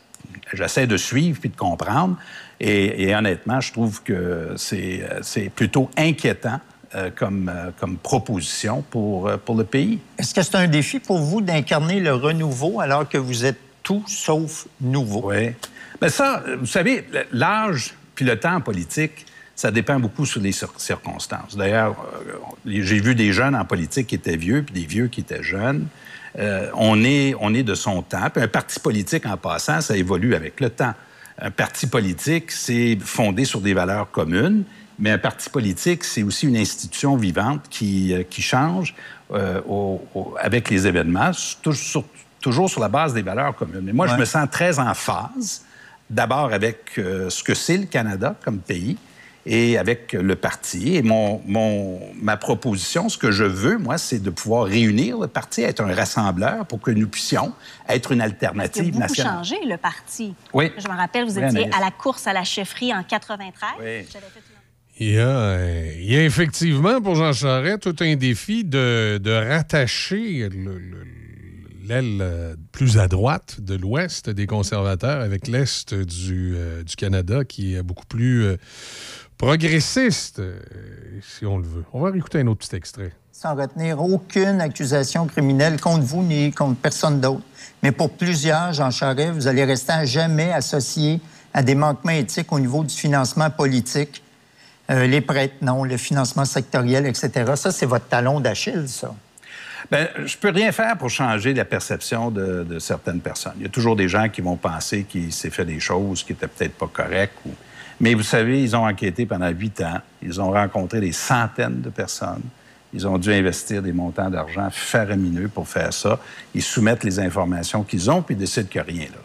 Speaker 18: j'essaie de suivre puis de comprendre. Et, et honnêtement, je trouve que c'est plutôt inquiétant euh, comme, euh, comme proposition pour, euh, pour le pays.
Speaker 19: Est-ce que c'est un défi pour vous d'incarner le renouveau alors que vous êtes tout sauf nouveau?
Speaker 18: Oui. Mais ça, vous savez, l'âge puis le temps en politique, ça dépend beaucoup sur les cir- circonstances. D'ailleurs, j'ai vu des jeunes en politique qui étaient vieux puis des vieux qui étaient jeunes. Euh, on, est, on est de son temps. Puis un parti politique, en passant, ça évolue avec le temps. Un parti politique, c'est fondé sur des valeurs communes, mais un parti politique, c'est aussi une institution vivante qui, euh, qui change euh, au- au- avec les événements, sur- toujours sur la base des valeurs communes. Mais moi, je me sens très en phase, d'abord avec euh, ce que c'est le Canada comme pays et avec le parti. Et mon, mon- ma proposition, ce que je veux, moi, c'est de pouvoir réunir le parti, être un rassembleur pour que nous puissions être une
Speaker 20: Il a
Speaker 18: alternative
Speaker 20: beaucoup
Speaker 18: nationale.
Speaker 20: changé, le parti.
Speaker 18: Oui.
Speaker 20: Je me rappelle, vous étiez à la course à la chefferie en 93.
Speaker 18: Oui.
Speaker 20: Fait
Speaker 2: Il y, a, il y a effectivement pour Jean Charest tout un défi de, de rattacher le- le- l'aile euh, plus à droite de l'ouest des conservateurs avec l'est du, euh, du Canada qui est beaucoup plus euh, progressiste, euh, si on le veut. On va réécouter un autre petit extrait.
Speaker 19: sans retenir aucune accusation criminelle contre vous ni contre personne d'autre. Mais pour plusieurs, Jean Charest, vous allez rester à jamais associé à des manquements éthiques au niveau du financement politique. Euh, les prêtres, non, le financement sectoriel, etc. Ça, c'est votre talon d'Achille, ça.
Speaker 18: Ben, je peux rien faire pour changer la perception de, de certaines personnes. Il y a toujours des gens qui vont penser qu'il s'est fait des choses qui étaient peut-être pas correctes. ou- Mais vous savez, ils ont enquêté pendant huit ans. Ils ont rencontré des centaines de personnes. Ils ont dû investir des montants d'argent faramineux pour faire ça. Ils soumettent les informations qu'ils ont, puis ils décident a rien là.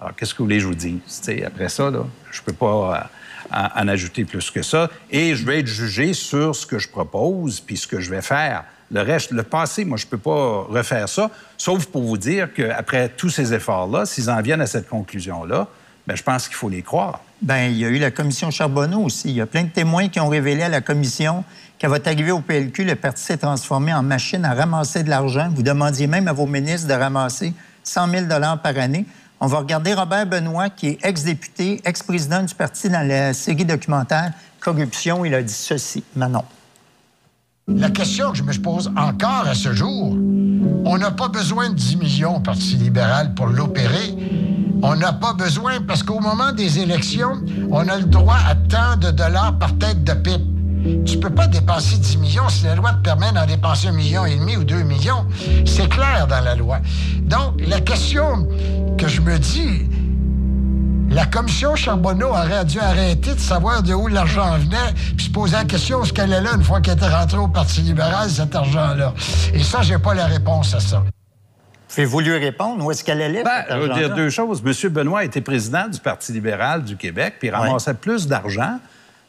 Speaker 18: Alors, qu'est-ce que vous voulez que je vous dise? Tu sais, après ça, là, je ne peux pas euh, en, en ajouter plus que ça. Et je vais être jugé sur ce que je propose, puis ce que je vais faire. Le reste, le passé, moi, je ne peux pas refaire ça, sauf pour vous dire qu'après tous ces efforts-là, s'ils en viennent à cette conclusion-là, ben, je pense qu'il faut les croire.
Speaker 19: Ben, il y a eu la commission Charbonneau aussi. Il y a plein de témoins qui ont révélé à la commission qu'à votre arrivée au PLQ, le parti s'est transformé en machine à ramasser de l'argent. Vous demandiez même à vos ministres de ramasser 100 000 par année. On va regarder Robert Benoît, qui est ex-député, ex-président du parti dans la série documentaire Corruption. Il a dit ceci. Manon.
Speaker 21: La question que je me pose encore à ce jour, on n'a pas besoin de 10 millions au Parti libéral pour l'opérer. On n'a pas besoin parce qu'au moment des élections, on a le droit à tant de dollars par tête de pipe. Tu peux pas dépenser 10 millions si la loi te permet d'en dépenser un million et demi ou deux millions. C'est clair dans la loi. Donc, la question que je me dis, la commission Charbonneau aurait dû arrêter de savoir de où l'argent venait, puis se poser la question ce qu'elle est là une fois qu'elle était rentrée au Parti libéral, cet argent-là? Et ça, j'ai pas la réponse à ça.
Speaker 19: Pouvez-vous lui répondre? Où est-ce qu'elle allait?
Speaker 18: Ben, je veux dire deux choses. M. Benoît était président du Parti libéral du Québec, puis il ramassait plus d'argent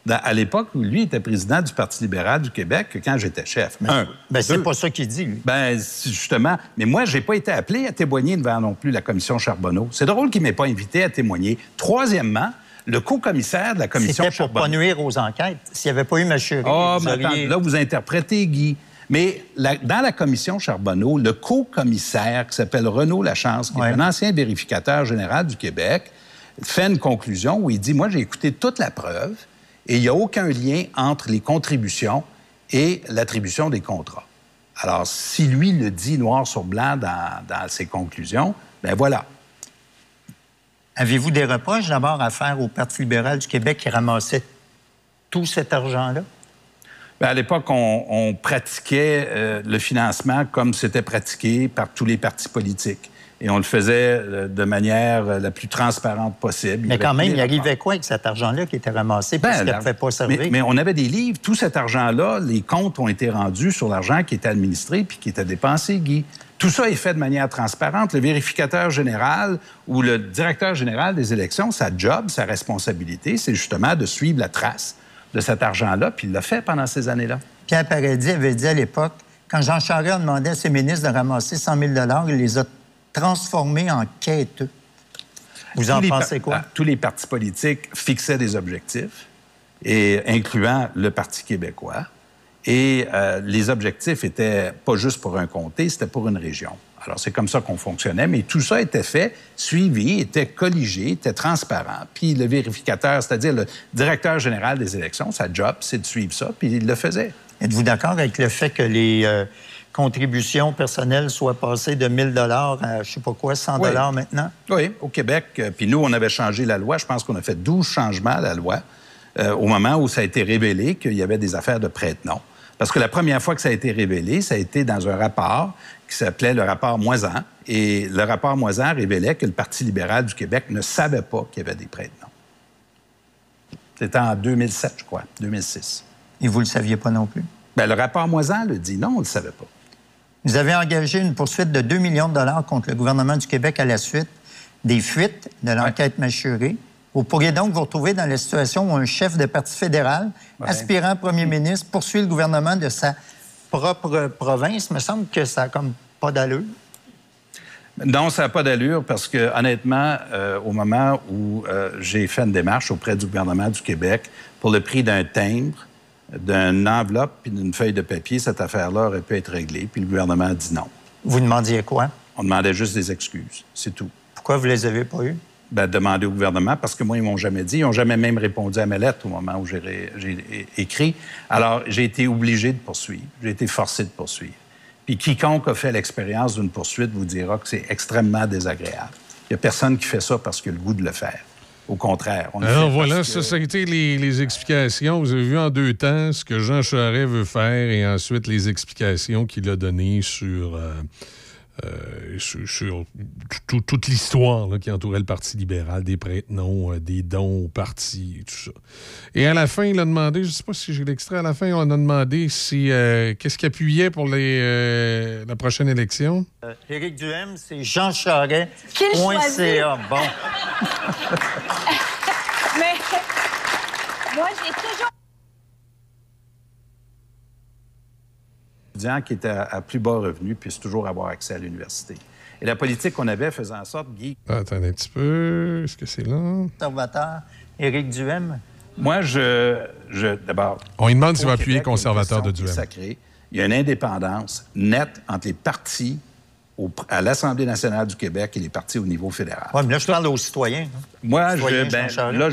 Speaker 18: à l'époque où lui était président du Parti libéral du Québec que quand j'étais chef. Un.
Speaker 19: Ben, c'est pas ça qu'il dit, lui.
Speaker 18: Ben, justement. Mais moi, j'ai pas été appelé à témoigner devant non plus la commission Charbonneau. C'est drôle qu'il m'ait pas invité à témoigner. Troisièmement, le co-commissaire de la commission
Speaker 19: C'était pour pas
Speaker 18: Charbonneau.
Speaker 19: nuire aux enquêtes. S'il n'y avait pas eu M.
Speaker 18: Ah, mais attends, là, vous interprétez, Guy. Mais la- dans la commission Charbonneau, le co-commissaire qui s'appelle Renaud Lachance, qui est un ancien vérificateur général du Québec, fait une conclusion où il dit Moi, j'ai écouté toute la preuve et il n'y a aucun lien entre les contributions et l'attribution des contrats. Alors, si lui le dit noir sur blanc dans, dans ses conclusions, ben voilà.
Speaker 19: Avez-vous des reproches d'abord à faire au Parti libéral du Québec qui ramassait tout cet argent-là?
Speaker 18: Ben, à l'époque, on, on pratiquait euh, le financement comme c'était pratiqué par tous les partis politiques. Et on le faisait euh, de manière euh, la plus transparente possible.
Speaker 19: Mais quand même, il arrivait quoi avec cet argent-là qui était ramassé parce qu'il ne pouvait pas servir?
Speaker 18: mais, mais on avait des livres. Tout cet argent-là, les comptes ont été rendus sur l'argent qui était administré puis qui était dépensé, Guy. Tout ça est fait de manière transparente. Le vérificateur général ou le directeur général des élections, sa job, sa responsabilité, c'est justement de suivre la trace de cet argent-là, puis il l'a fait pendant ces années-là.
Speaker 19: Pierre Paradis avait dit à l'époque, quand Jean Charest a demandé à ses ministres de ramasser 100 000 il les a transformés en quêteux. Vous en pensez quoi?
Speaker 18: ah, Tous les partis politiques fixaient des objectifs, et incluant le Parti québécois. Et euh, les objectifs étaient pas juste pour un comté, c'était pour une région. Alors, c'est comme ça qu'on fonctionnait, mais tout ça était fait, suivi, était colligé, était transparent. Puis le vérificateur, c'est-à-dire le directeur général des élections, sa job, c'est de suivre ça, puis il le faisait.
Speaker 19: Êtes-vous d'accord avec le fait que les euh, contributions personnelles soient passées de 1 000 à, je sais pas quoi, 100
Speaker 18: Oui.
Speaker 19: maintenant?
Speaker 18: Oui, au Québec. euh, Puis nous, on avait changé la loi. Je pense qu'on a fait 12 changements à la loi euh, au moment où ça a été révélé qu'il y avait des affaires de prête-nom. Parce que la première fois que ça a été révélé, ça a été dans un rapport qui s'appelait le rapport Moisan. Et le rapport Moisan révélait que le Parti libéral du Québec ne savait pas qu'il y avait des prête-noms. C'était en 2007, je crois, 2006.
Speaker 19: Et vous ne le saviez pas non plus?
Speaker 18: Bien, le rapport Moisan le dit. Non, on ne le savait pas.
Speaker 19: Vous avez engagé une poursuite de 2 millions de dollars contre le gouvernement du Québec à la suite des fuites de l'enquête mâchurée. Vous pourriez donc vous retrouver dans la situation où un chef de parti fédéral,
Speaker 18: Ouais.
Speaker 19: aspirant premier ministre, poursuit le gouvernement de sa propre province. Me semble que ça n'a comme pas d'allure.
Speaker 18: Non, ça n'a pas d'allure parce que, honnêtement, euh, au moment où euh, j'ai fait une démarche auprès du gouvernement du Québec pour le prix d'un timbre, d'une enveloppe puis d'une feuille de papier, cette affaire-là aurait pu être réglée. Puis le gouvernement a dit non.
Speaker 19: Vous demandiez quoi?
Speaker 18: On demandait juste des excuses, c'est tout.
Speaker 19: Pourquoi vous les avez pas eues?
Speaker 18: Ben, demander au gouvernement parce que moi, ils m'ont jamais dit. Ils n'ont jamais même répondu à mes lettres au moment où j'ai écrit. Alors, j'ai été obligé de poursuivre. J'ai été forcé de poursuivre. Puis quiconque a fait l'expérience d'une poursuite vous dira que c'est extrêmement désagréable. Il n'y a personne qui fait ça parce qu'il a le goût de le faire. Au contraire. On
Speaker 2: Alors voilà,
Speaker 18: parce
Speaker 2: ça,
Speaker 18: que-
Speaker 2: ça a été les, les explications. Vous avez vu en deux temps ce que Jean Charest veut faire et ensuite les explications qu'il a données sur, euh, euh, sur, sur tout- toute l'histoire qui entourait le Parti libéral, des prête-noms, euh, des dons au parti et tout ça. Et à la fin, il a demandé, je ne sais pas si j'ai l'extrait, à la fin, on a demandé si euh, qu'est-ce qu'il appuyait pour les, euh, la prochaine élection?
Speaker 19: Euh, Éric Duhem, c'est Jean Charest. CA. Bon.
Speaker 1: Mais moi, j'ai toujours.
Speaker 18: Qui était à, à plus bas revenu puisse toujours avoir accès à l'université. Et la politique qu'on avait faisait en sorte, Guy,
Speaker 2: Attendez un petit peu. Est-ce que c'est là?
Speaker 19: Conservateur, Éric Duhem.
Speaker 18: Moi, je. je D'abord.
Speaker 2: On lui demande s'il va appuyer conservateur de Duhem.
Speaker 18: sacrée. Il y a une indépendance nette entre les partis au- à l'Assemblée nationale du Québec et les partis au niveau fédéral.
Speaker 19: Oui, mais là, je parle aux citoyens. hein.
Speaker 18: Moi, je, ben, là,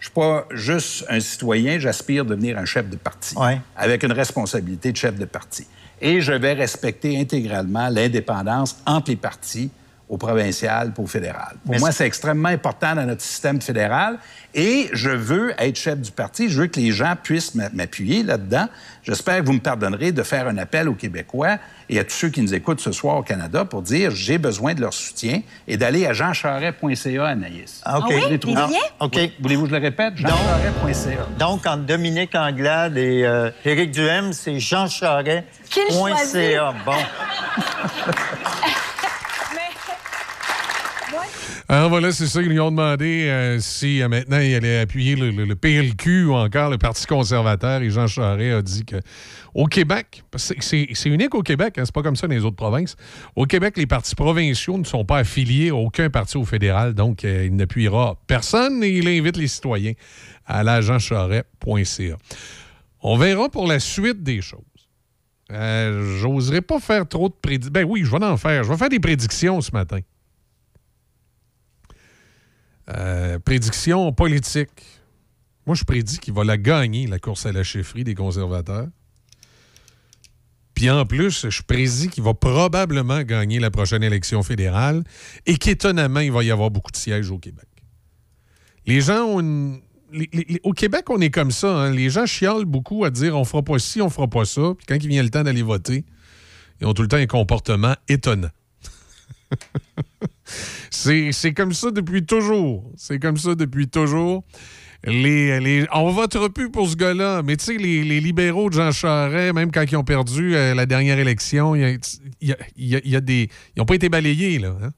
Speaker 18: je ne suis pas juste un citoyen, j'aspire devenir un chef de parti,
Speaker 19: Ouais.
Speaker 18: avec une responsabilité de chef de parti. Et je vais respecter intégralement l'indépendance entre les partis au provincial et au fédéral. Pour
Speaker 19: Mais
Speaker 18: moi,
Speaker 19: c'est-
Speaker 18: extrêmement important dans notre système fédéral et je veux être chef du parti. Je veux que les gens puissent m'a- m'appuyer là-dedans. J'espère que vous me pardonnerez de faire un appel aux Québécois et à tous ceux qui nous écoutent ce soir au Canada pour dire j'ai besoin de leur soutien et d'aller à jeancharest.ca, Anaïs.
Speaker 19: Ah, OK.
Speaker 18: Vous les
Speaker 19: les liens? OK.
Speaker 18: Oui. Voulez-vous que je le répète? jeancharest.ca.
Speaker 19: Donc, entre Dominique Anglade et euh, Éric Duhem, c'est Jean Charest.
Speaker 1: Qu'il
Speaker 19: point
Speaker 1: choisit.
Speaker 19: CA. Bon.
Speaker 2: Alors voilà, c'est ça. Ils lui ont demandé euh, si euh, maintenant il allait appuyer le, PLQ ou encore le Parti conservateur. Et Jean Charest a dit que au Québec, c'est unique au Québec, hein, c'est pas comme ça dans les autres provinces. Au Québec, les partis provinciaux ne sont pas affiliés à aucun parti au fédéral, donc euh, il n'appuiera personne et il invite les citoyens à à jeancharest.ca. On verra pour la suite des choses. J'oserais pas faire trop de prédictions. Ben oui, je vais en faire. Je vais faire des prédictions ce matin. Euh, prédiction politique. Moi, je prédis qu'il va la gagner, la course à la chefferie des conservateurs. Puis en plus, je prédis qu'il va probablement gagner la prochaine élection fédérale et qu'étonnamment, il va y avoir beaucoup de sièges au Québec. Les gens ont une. au Québec, on est comme ça. hein. Les gens chialent beaucoup à dire on fera pas ci, on fera pas ça. Puis quand il vient le temps d'aller voter, ils ont tout le temps un comportement étonnant. C'est comme ça depuis toujours. C'est comme ça depuis toujours. Les, les- on votera plus pour ce gars-là, mais tu sais, les, libéraux de Jean Charest, même quand ils ont perdu euh, la dernière élection, y a, des. Ils n'ont pas été balayés, là. hein.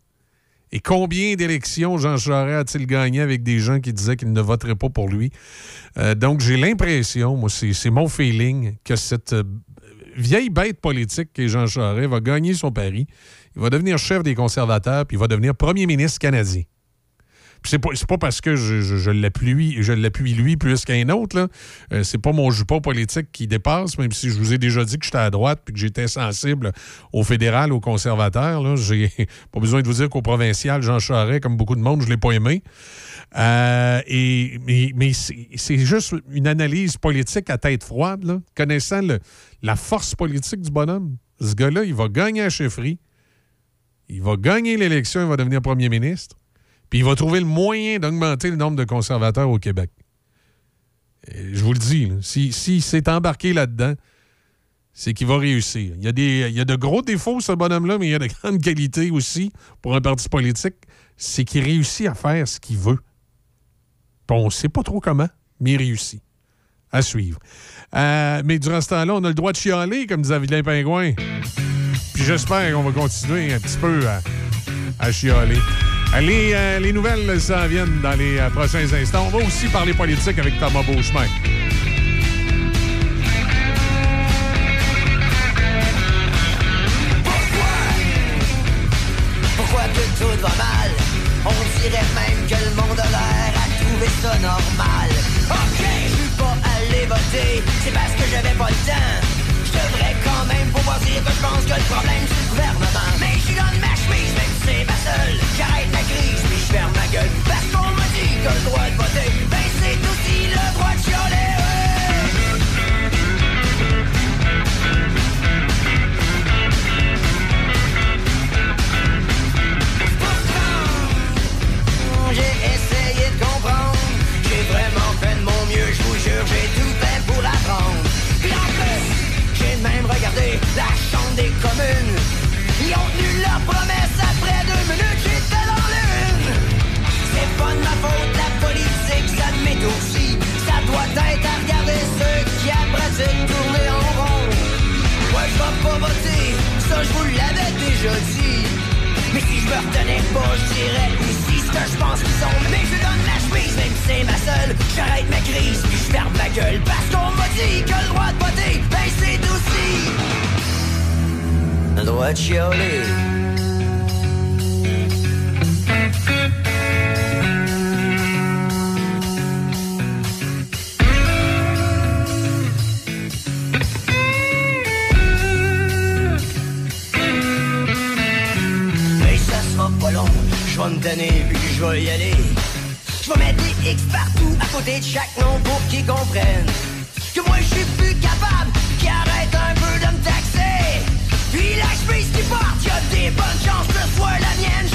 Speaker 2: Et combien d'élections Jean Charest a-t-il gagné avec des gens qui disaient qu'ils ne voteraient pas pour lui? Euh, donc, j'ai l'impression, moi, c'est mon feeling, que cette euh, vieille bête politique qui est Jean Charest va gagner son pari. Il va devenir chef des conservateurs, puis il va devenir premier ministre canadien. Puis c'est pas, pas parce que je, je, l'appuie, je l'appuie lui plus qu'un autre. Euh, c'est pas mon jupon politique qui dépasse, même si je vous ai déjà dit que j'étais à droite puis que j'étais sensible au fédéral, aux conservateurs. J'ai pas besoin de vous dire qu'au provincial, Jean Charest, comme beaucoup de monde, je l'ai pas aimé. Euh, et, mais c'est juste une analyse politique à tête froide. Là. Connaissant la force politique du bonhomme, ce gars-là, il va gagner la chefferie. Il va gagner l'élection, il va devenir premier ministre. Puis il va trouver le moyen d'augmenter le nombre de conservateurs au Québec. Je vous le dis, là, si, s'est embarqué là-dedans, c'est qu'il va réussir. Il y, a des, de gros défauts, ce bonhomme-là, mais il y a de grandes qualités aussi pour un parti politique. C'est qu'il réussit à faire ce qu'il veut. On ne sait pas trop comment, mais il réussit. À suivre. Euh, mais durant ce temps-là, on a le droit de chialer, comme disait Vilain Pingouin. Puis j'espère qu'on va continuer un petit peu à, à chialer. Euh, Les, euh, les nouvelles s'en viennent dans les euh, prochains instants. On va aussi parler politique avec Thomas Beauchemin.
Speaker 6: Pourquoi que tout va mal? On dirait même que le monde a l'air à trouver ça normal Ok, je suis pas allé voter C'est parce que j'avais pas le temps même pouvoir dire que je pense que le problème c'est le gouvernement. Mais je donne ma chemise même si c'est ma seule. J'arrête ma crise puis je ferme ma gueule. Parce qu'on m'a dit que le droit de voter Ben c'est aussi le droit de chialer tourner en rond. Ouais, je vais pas voter, ça je vous l'avais déjà dit. Mais si je me retenais pas, je dirais aussi ce que je pense qu'ils sont. Mais je donne la chemise, même si c'est ma seule. J'arrête ma crise, puis je ferme ma gueule. Parce qu'on m'a dit que le droit de voter, ben c'est aussi. Le. Puis je vais y aller. Je vais mettre des X partout à côté de chaque nom pour qu'ils comprennent que moi je suis plus capable, qui arrête un peu de me taxer. Puis la chemise qui part, y a des bonnes chances que ce la mienne.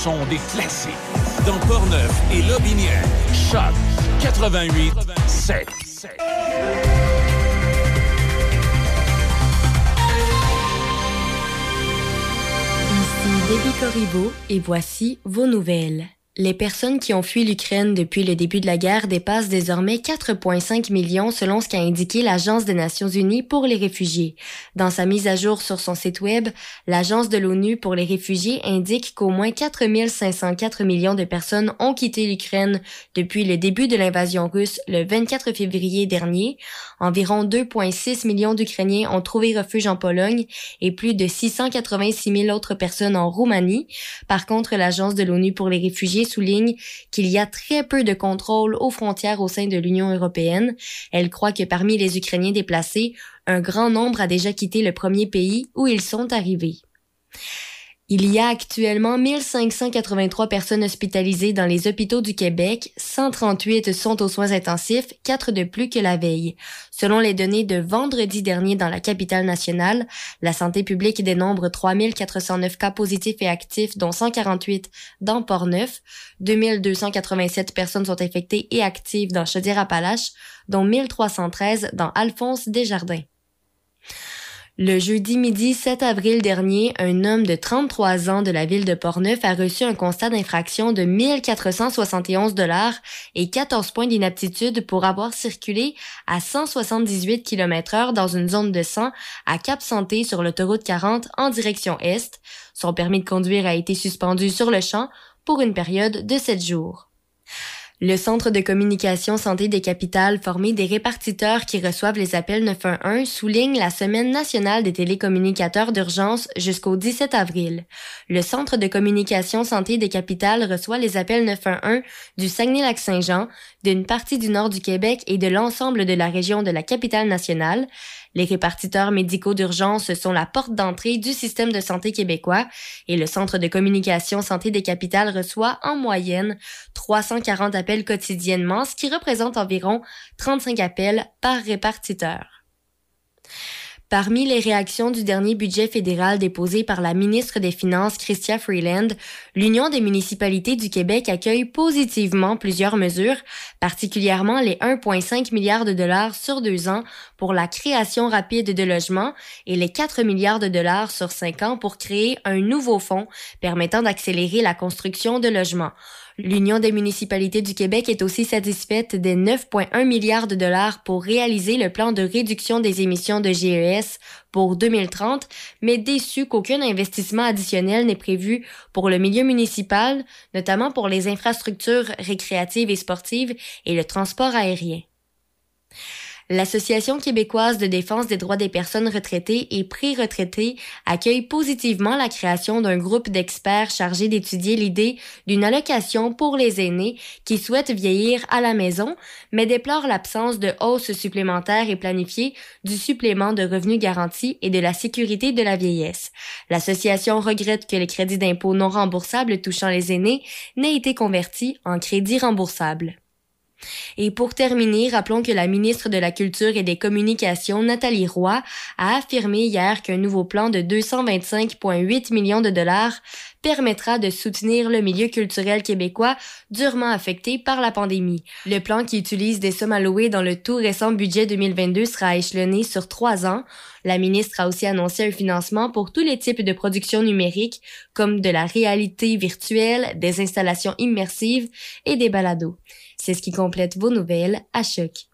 Speaker 6: Le
Speaker 4: son des classiques. Dans Portneuf et Lobinière, Choc 88 7.
Speaker 8: Ici Debbie Corriveau et voici vos nouvelles. Les personnes qui ont fui l'Ukraine depuis le début de la guerre dépassent désormais 4,5 millions selon ce qu'a indiqué l'Agence des Nations Unies pour les réfugiés. Dans sa mise à jour sur son site web, l'Agence de l'ONU pour les réfugiés indique qu'au moins 4 504 millions de personnes ont quitté l'Ukraine depuis le début de l'invasion russe le 24 février dernier. Environ 2,6 millions d'Ukrainiens ont trouvé refuge en Pologne et plus de 686 000 autres personnes en Roumanie. Par contre, l'Agence de l'ONU pour les réfugiés souligne qu'il y a très peu de contrôle aux frontières au sein de l'Union européenne. Elle croit que parmi les Ukrainiens déplacés, un grand nombre a déjà quitté le premier pays où ils sont arrivés. Il y a actuellement 1583 personnes hospitalisées dans les hôpitaux du Québec, 138 sont aux soins intensifs, 4 de plus que la veille. Selon les données de vendredi dernier dans la capitale nationale, la santé publique dénombre 3409 cas positifs et actifs, dont 148 dans Port-Neuf, 2287 personnes sont infectées et actives dans Chaudière-Appalaches, dont 1313 dans Alphonse Desjardins. Le jeudi midi 7 avril dernier, un homme de 33 ans de la ville de Portneuf a reçu un constat d'infraction de 1471 dollars et 14 points d'inaptitude pour avoir circulé à 178 km heure dans une zone de 100 à Cap Santé sur l'autoroute 40 en direction est. Son permis de conduire a été suspendu sur le champ pour une période de 7 jours. Le Centre de communication santé des capitales, formé des répartiteurs qui reçoivent les appels 911, souligne la Semaine nationale des télécommunicateurs d'urgence jusqu'au 17 avril. Le Centre de communication santé des capitales reçoit les appels 911 du Saguenay-Lac-Saint-Jean, d'une partie du nord du Québec et de l'ensemble de la région de la capitale nationale. Les répartiteurs médicaux d'urgence sont la porte d'entrée du système de santé québécois et le Centre de communication santé des capitales reçoit en moyenne 340 appels quotidiennement, ce qui représente environ 35 appels par répartiteur. Parmi les réactions du dernier budget fédéral déposé par la ministre des Finances, Chrystia Freeland, l'Union des municipalités du Québec accueille positivement plusieurs mesures, particulièrement les 1,5 milliards de dollars sur deux ans pour la création rapide de logements et les 4 milliards de dollars sur cinq ans pour créer un nouveau fonds permettant d'accélérer la construction de logements. L'Union des municipalités du Québec est aussi satisfaite des 9,1 milliards de dollars pour réaliser le plan de réduction des émissions de GES pour 2030, mais déçue qu'aucun investissement additionnel n'est prévu pour le milieu municipal, notamment pour les infrastructures récréatives et sportives et le transport aérien. L'Association québécoise de défense des droits des personnes retraitées et pré-retraitées accueille positivement la création d'un groupe d'experts chargés d'étudier l'idée d'une allocation pour les aînés qui souhaitent vieillir à la maison, mais déplore l'absence de hausse supplémentaire et planifiée du supplément de revenus garanti et de la sécurité de la vieillesse. L'association regrette que les crédits d'impôt non remboursables touchant les aînés n'aient été convertis en crédits remboursables. Et pour terminer, rappelons que la ministre de la Culture et des Communications, Nathalie Roy, a affirmé hier qu'un nouveau plan de 225,8 millions de dollars permettra de soutenir le milieu culturel québécois durement affecté par la pandémie. Le plan qui utilise des sommes allouées dans le tout récent budget 2022 sera échelonné sur trois ans. La ministre a aussi annoncé un financement pour tous les types de productions numériques, comme de la réalité virtuelle, des installations immersives et des balados. C'est ce qui complète vos nouvelles à choc.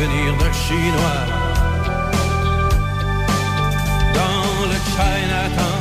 Speaker 22: L'avenir d'un Chinois dans le Chinatown.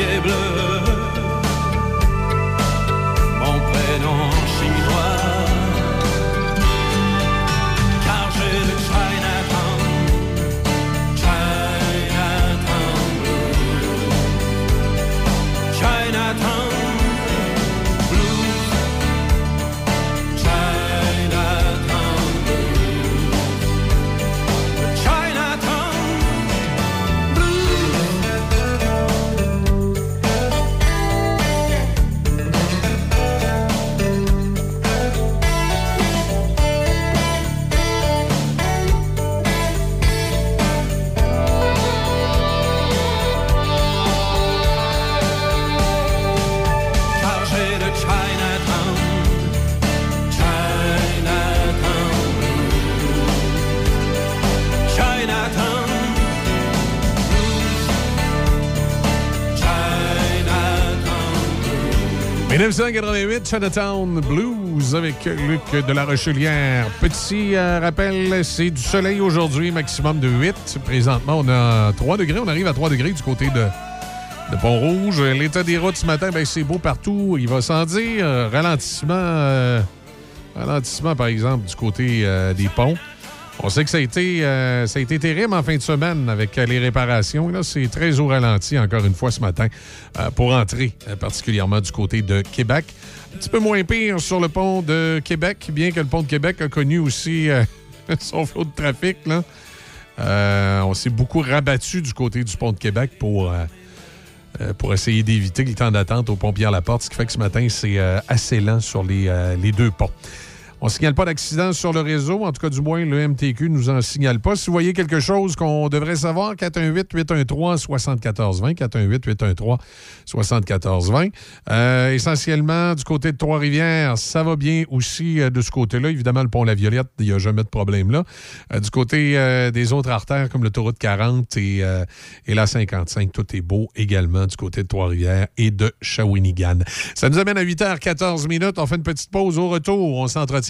Speaker 22: Bout de papier bleu?
Speaker 2: 1988, Chinatown Blues avec Luc de la Rochelière. Petit euh, rappel, c'est du soleil aujourd'hui, maximum de 8. Présentement, on a 3 degrés. On arrive à 3 degrés du côté de, de Pont-Rouge. L'état des routes ce matin, ben, c'est beau partout. Il va sans dire. Euh, Ralentissement, euh, ralentissement, par exemple, du côté des ponts. On sait que ça a, été, euh, ça terrible en fin de semaine avec euh, les réparations. Là, c'est très au ralenti, encore une fois, ce matin, euh, pour entrer, particulièrement du côté de Québec. Un petit peu moins pire sur le pont de Québec, bien que le pont de Québec a connu aussi son flot de trafic. On s'est beaucoup rabattu du côté du pont de Québec pour, essayer d'éviter le temps d'attente au pont Pierre-Laporte, ce qui fait que ce matin, c'est assez lent sur les deux ponts. On ne signale pas d'accident sur le réseau. En tout cas, du moins, le MTQ ne nous en signale pas. Si vous voyez quelque chose qu'on devrait savoir, 418-813-7420. 418-813-7420. Euh, essentiellement, du côté de Trois-Rivières, ça va bien aussi euh, de ce côté-là. Évidemment, le pont La Violette, il n'y a jamais de problème là. Euh, du côté des autres artères, comme l'autoroute 40 et, et la 55, tout est beau également du côté de Trois-Rivières et de Shawinigan. Ça nous amène à 8h14 minutes. On fait une petite pause au retour. On s'entretient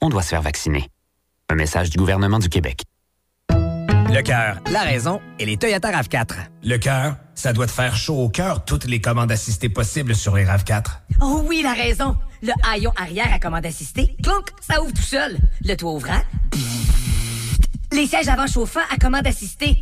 Speaker 23: on doit se faire vacciner. Un message du gouvernement du Québec.
Speaker 24: Le cœur, la raison et les Toyota RAV4.
Speaker 25: Le cœur, ça doit te faire chaud au cœur toutes les commandes assistées possibles sur les RAV4.
Speaker 26: Oh oui, la raison. Le haillon arrière à commande assistée, clonk, ça ouvre tout seul. Le toit ouvrant, les sièges avant chauffants à commande assistée,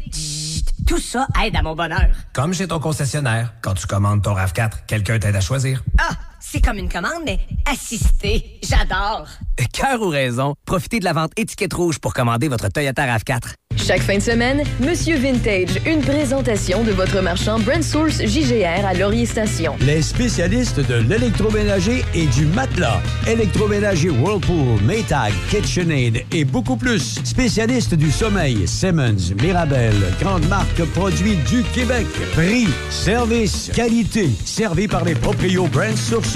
Speaker 26: tout ça aide à mon bonheur.
Speaker 25: Comme chez ton concessionnaire, quand tu commandes ton RAV4, quelqu'un t'aide à choisir.
Speaker 26: Ah, c'est comme une commande, mais assistée. J'adore.
Speaker 24: Cœur ou raison, profitez de la vente étiquette rouge pour commander votre Toyota RAV4.
Speaker 1: Chaque fin de semaine, Monsieur Vintage, une présentation de votre marchand Brand Source JGR à Laurier Station.
Speaker 27: Les spécialistes de l'électroménager et du matelas. Électroménager Whirlpool, Maytag, KitchenAid et beaucoup plus. Spécialistes du sommeil, Simmons, Mirabel, grande marque produits du Québec. Prix, service, qualité. Servi par les proprios Brand Source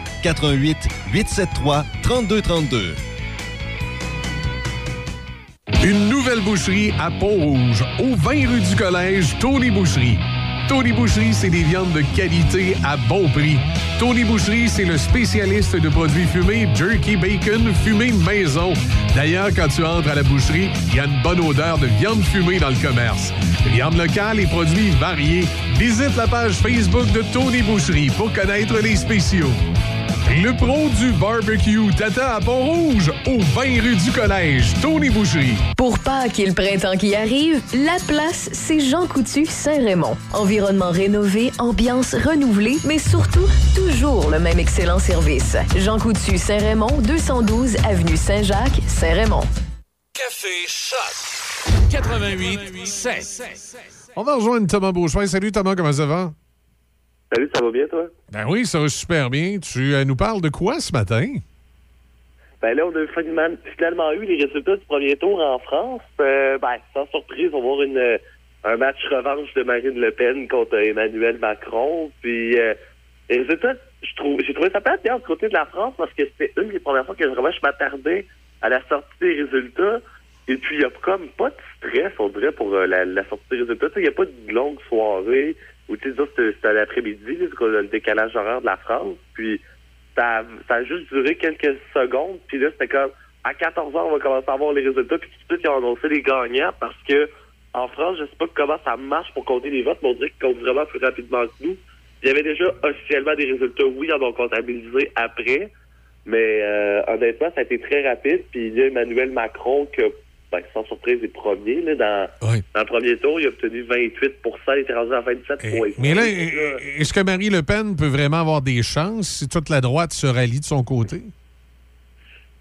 Speaker 7: 88 873 3232.
Speaker 2: Une nouvelle boucherie à Pont-Rouge, au 20 rue du Collège, Tony Boucherie. Tony Boucherie, c'est des viandes de qualité à bon prix. Tony Boucherie, c'est le spécialiste de produits fumés, jerky, bacon, fumé maison. D'ailleurs, quand tu entres à la boucherie, il y a une bonne odeur de viande fumée dans le commerce. Viande locale et produits variés. Visite la page Facebook de Tony Boucherie pour connaître les spéciaux. Le pro du barbecue Tata à Pont-Rouge, au 20 rue du Collège, Tony Boucherie.
Speaker 1: Pour Pâques et le printemps qui arrive, la place, c'est Jean Coutu Saint-Raymond. Environnement rénové, ambiance renouvelée, mais surtout, toujours le même excellent service. Jean Coutu Saint-Raymond, 212 Avenue Saint-Jacques, Saint-Raymond.
Speaker 4: Café Choc 88 7.
Speaker 2: On va rejoindre Thomas Beauchemin. Salut Thomas, comment ça va?
Speaker 28: Salut, ça va bien, toi?
Speaker 2: Ben oui, ça va super bien. Tu euh, nous parles de quoi ce matin?
Speaker 28: Ben là, on a finalement, finalement eu les résultats du premier tour en France. Euh, ben, sans surprise, on va voir une, euh, un match revanche de Marine Le Pen contre Emmanuel Macron. Puis, euh, les résultats, je trouve, j'ai trouvé ça pas bien du côté de la France parce que c'était une des premières fois que vraiment je m'attardais à la sortie des résultats. Et puis, il n'y a comme pas de stress, on dirait, pour la, la sortie des résultats. Il n'y a pas de longue soirée ça, c'était l'après-midi, le décalage horaire de la France. Puis, ça, a- ça a juste duré quelques secondes. Puis là, c'était comme, à 14 heures, on va commencer à voir les résultats. Puis tout de suite, ils ont annoncé les gagnants parce que, en France, je sais pas comment ça marche pour compter les votes, mais on dirait qu'ils comptent vraiment plus rapidement que nous. Il y avait déjà officiellement des résultats, oui, ils en ont comptabilisé après. Mais euh, honnêtement, ça a été très rapide. Puis il y a Emmanuel Macron que, ben, sans surprise, est premier. Là, dans, dans le premier tour, il a obtenu 28% il était rendu à 27
Speaker 2: Mais là, est-ce que Marie Le Pen peut vraiment avoir des chances si toute la droite se rallie de son côté?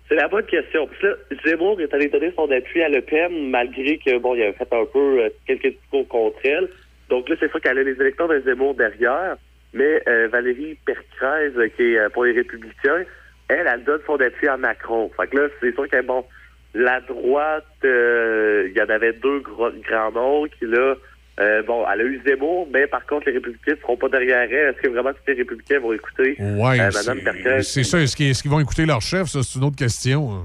Speaker 28: C'est la bonne question. Puis là, Zemmour est allé donner son appui à Le Pen, malgré que, bon, il avait fait un peu euh, quelques discours contre elle. Donc là, c'est sûr qu'elle a les électeurs de Zemmour derrière. Mais euh, Valérie Percrez, euh, qui est euh, pour les Républicains, elle, elle donne son appui à Macron. Fait que là, c'est sûr que, bon, la droite, euh, il y en avait deux gros, grands noms qui, là, euh, bon, elle a eu Zemmour, mais par contre, les Républicains ne seront pas derrière elle. Est-ce que vraiment tous les Républicains vont écouter
Speaker 2: Ouais,
Speaker 28: euh,
Speaker 2: c'est-
Speaker 28: Mme
Speaker 2: c'est ça. Est-ce qu'ils qu'ils vont écouter leur chef? Ça, c'est une autre question. hein.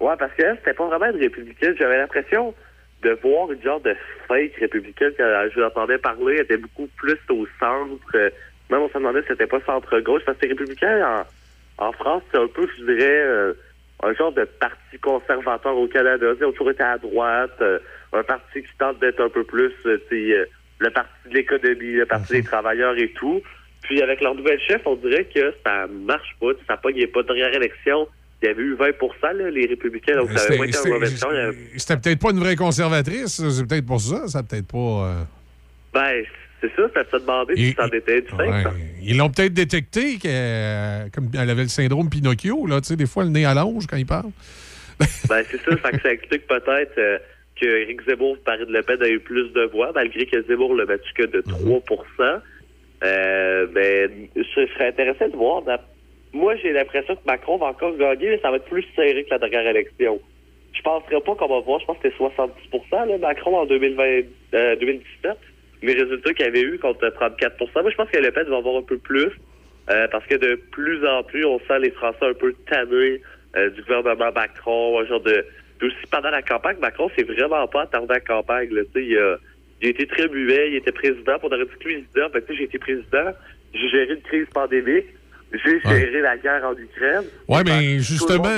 Speaker 28: Ouais, parce que c'était pas vraiment une républicaine. J'avais l'impression de voir une genre de fake républicaine quand je l'entendais parler. Elle était beaucoup plus au centre. Euh, Même on se demandait si c'était pas centre-gauche. Parce que les républicains en, en France, c'est un peu, je dirais, euh, un genre de parti conservateur au Canada. Ils ont toujours été à droite. euh, un parti qui tente d'être un peu plus, euh, euh, le parti de l'économie, le parti des travailleurs et tout. Puis avec leur nouvelle chef, on dirait que ça marche pas. Ça pogne pas de dernière élection. Il y avait eu 20 là, les républicains, donc ça avait pas été
Speaker 2: C'était-
Speaker 28: un mauvais temps. Avait-
Speaker 2: C'était peut-être pas une vraie conservatrice. C'est peut-être pour ça. Ça peut-être pas. euh,
Speaker 28: Ben, c'est ça, ça se demandait si ça en était du
Speaker 2: Ouais. Ils l'ont peut-être détecté que, comme elle avait le syndrome Pinocchio, là, tu sais, des fois le nez à l'ange quand il parle.
Speaker 28: Ben, c'est ça, que ça explique peut-être euh, que Éric Zemmour, Paris de Le Pen, a eu plus de voix, malgré que Zemmour l'a battu que de 3 euh, Ben, je je serais intéressé de voir. Moi, j'ai l'impression que Macron va encore gagner, mais ça va être plus serré que la dernière élection. je penserais pas qu'on va voir, je pense que c'était 70 là, Macron en 2020, euh, 2017. Les résultats qu'il avait eu contre 34% Moi, je pense que Le Pen va avoir un peu plus, euh, parce que de plus en plus, on sent les Français un peu tannés euh, du gouvernement Macron, un genre de... Puis aussi, pendant la campagne, Macron, c'est vraiment pas à la campagne, il a, il a été très muet, il était président, on aurait dit que lui, il Ah, ben, j'ai été président, j'ai géré une crise pandémique, j'ai géré la guerre en Ukraine.
Speaker 2: Oui, mais justement,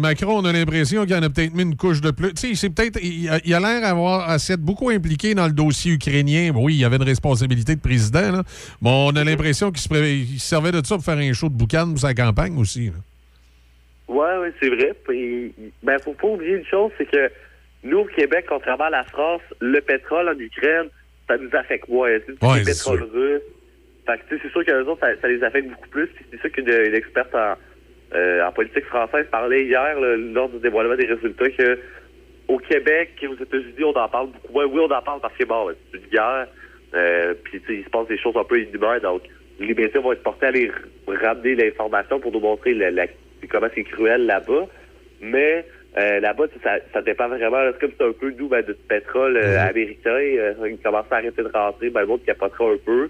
Speaker 2: Macron, on a l'impression qu'il en a peut-être mis une couche de plus. Tu sais, c'est peut-être. Il a l'air d'avoir à s'être beaucoup impliqué dans le dossier ukrainien. Oui, il avait une responsabilité de président, là. Mais on a l'impression qu'il se, pré- servait de ça pour faire un show de boucan pour sa campagne aussi. là.
Speaker 28: Ouais, ouais, c'est vrai. Puis, ben, faut pas oublier une chose, c'est que nous, au Québec, contrairement à la France, le pétrole en Ukraine, ça nous affecte moins. Tu sais,
Speaker 2: Ouais,
Speaker 28: le
Speaker 2: c'est.
Speaker 28: Fait que, tu sais, c'est sûr qu'eux autres, ça, ça les affecte beaucoup plus. C'est ça qu'une une experte en, euh, en politique française parlait hier, là, lors du dévoilement des résultats, que au Québec et aux États-Unis, on en parle beaucoup moins. Oui, on en parle parce que, bon, c'est une guerre. Euh, puis, tu sais, il se passe des choses un peu inhumaines. Donc, les médias vont être portés à aller ramener l'information pour nous montrer la, la- comment c'est cruel là-bas. Mais euh, là-bas, tu sais, ça, ça dépend vraiment. là, C'est comme si c'est un peu nous, ben, du pétrole euh, américain. Euh, il commence à arrêter de rentrer. Ben, le monde capotera un peu.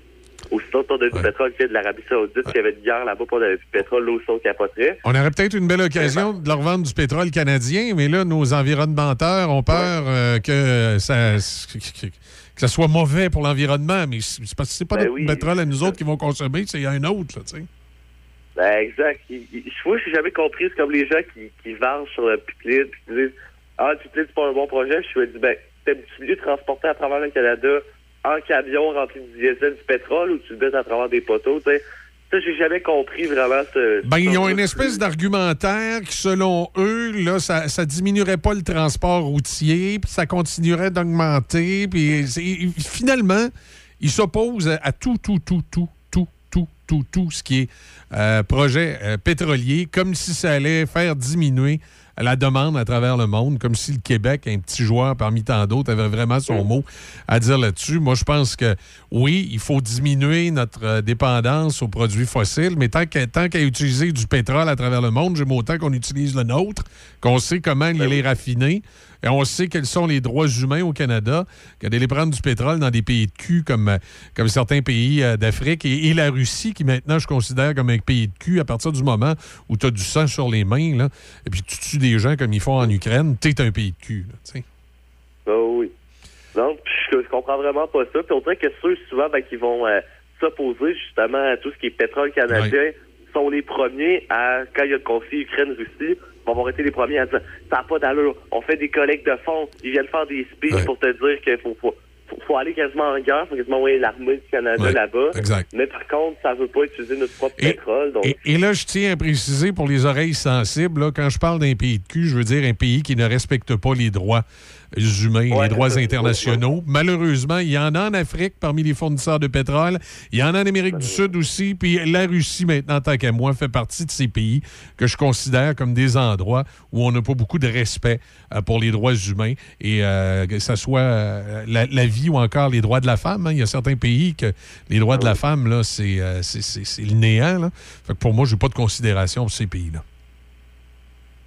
Speaker 28: Aussitôt qu'on a du pétrole qui de l'Arabie Saoudite, y avait une guerre là-bas, on avait du pétrole, aussitôt on capoterait.
Speaker 2: On aurait peut-être une belle occasion de leur vendre du pétrole canadien, mais là, nos environnementeurs ont peur euh, que, ça, que, que ça soit mauvais pour l'environnement. Mais c'est parce que c'est pas
Speaker 28: Ben
Speaker 2: notre
Speaker 28: oui.
Speaker 2: pétrole à nous autres qui vont consommer, c'est un autre, là, tu sais.
Speaker 28: Ben, exact. Je vois, j'ai jamais compris. C'est comme les gens qui, qui vargent sur le pipeline puis qui disent Ah, le pipeline, c'est pas un bon projet. Je me dis Ben, t'aimes-tu mieux transporter à travers le Canada en camion rempli de diesel du pétrole ou tu le mets à travers des poteaux, tu sais? Ça, j'ai jamais compris vraiment ce.
Speaker 2: Ben, ils ont une espèce d'argumentaire qui, selon eux, là, ça, ça diminuerait pas le transport routier, puis ça continuerait d'augmenter. Puis finalement, ils s'opposent à, à tout, tout, tout, tout, tout, tout, tout, tout ce qui est euh, projet euh, pétrolier, comme si ça allait faire diminuer la demande à travers le monde, comme si le Québec, un petit joueur parmi tant d'autres, avait vraiment son mot à dire là-dessus. Moi, je pense que oui, il faut diminuer notre euh, dépendance aux produits fossiles, mais tant qu'à tant qu'à utiliser du pétrole à travers le monde, j'aime autant qu'on utilise le nôtre, qu'on sait comment il est raffiné, et on sait quels sont les droits humains au Canada, que d'aller prendre du pétrole dans des pays de cul comme, euh, comme certains pays euh, d'Afrique et, et la Russie, qui maintenant je considère comme un pays de cul à partir du moment où tu as du sang sur les mains, là, et puis tu tues des gens comme ils font en Ukraine, tu es un pays de cul. là.
Speaker 28: Ah oui. Non, je, je comprends vraiment pas ça. Puis on dirait que ceux, souvent, ben, qui vont euh, s'opposer justement à tout ce qui est pétrole canadien sont les premiers à, quand il y a le conflit Ukraine-Russie, vont avoir été les premiers à dire ça n'a pas d'allure. On fait des collectes de fonds. Ils viennent faire des speeches pour te dire qu'il faut, faut, faut, aller quasiment en guerre, faut quasiment envoyer l'armée du Canada
Speaker 2: Ouais,
Speaker 28: là-bas.
Speaker 2: exact.
Speaker 28: Mais par contre, ça veut pas utiliser notre propre pétrole. Donc,
Speaker 2: Et, et là, je tiens à préciser pour les oreilles sensibles, là, quand je parle d'un pays de cul, je veux dire un pays qui ne respecte pas les droits humains, les droits internationaux. Malheureusement, il y en a en Afrique parmi les fournisseurs de pétrole. Il y en a en Amérique du Sud aussi. Puis la Russie, maintenant, tant qu'à moi, fait partie de ces pays que je considère comme des endroits où on n'a pas beaucoup de respect euh, pour les droits humains et euh, que ce soit euh, la, la vie ou encore les droits de la femme. hein. Il y a certains pays que les droits de la femme, là, c'est euh, c'est- le néant. Là. Fait que pour moi, je n'ai pas de considération pour ces pays-là.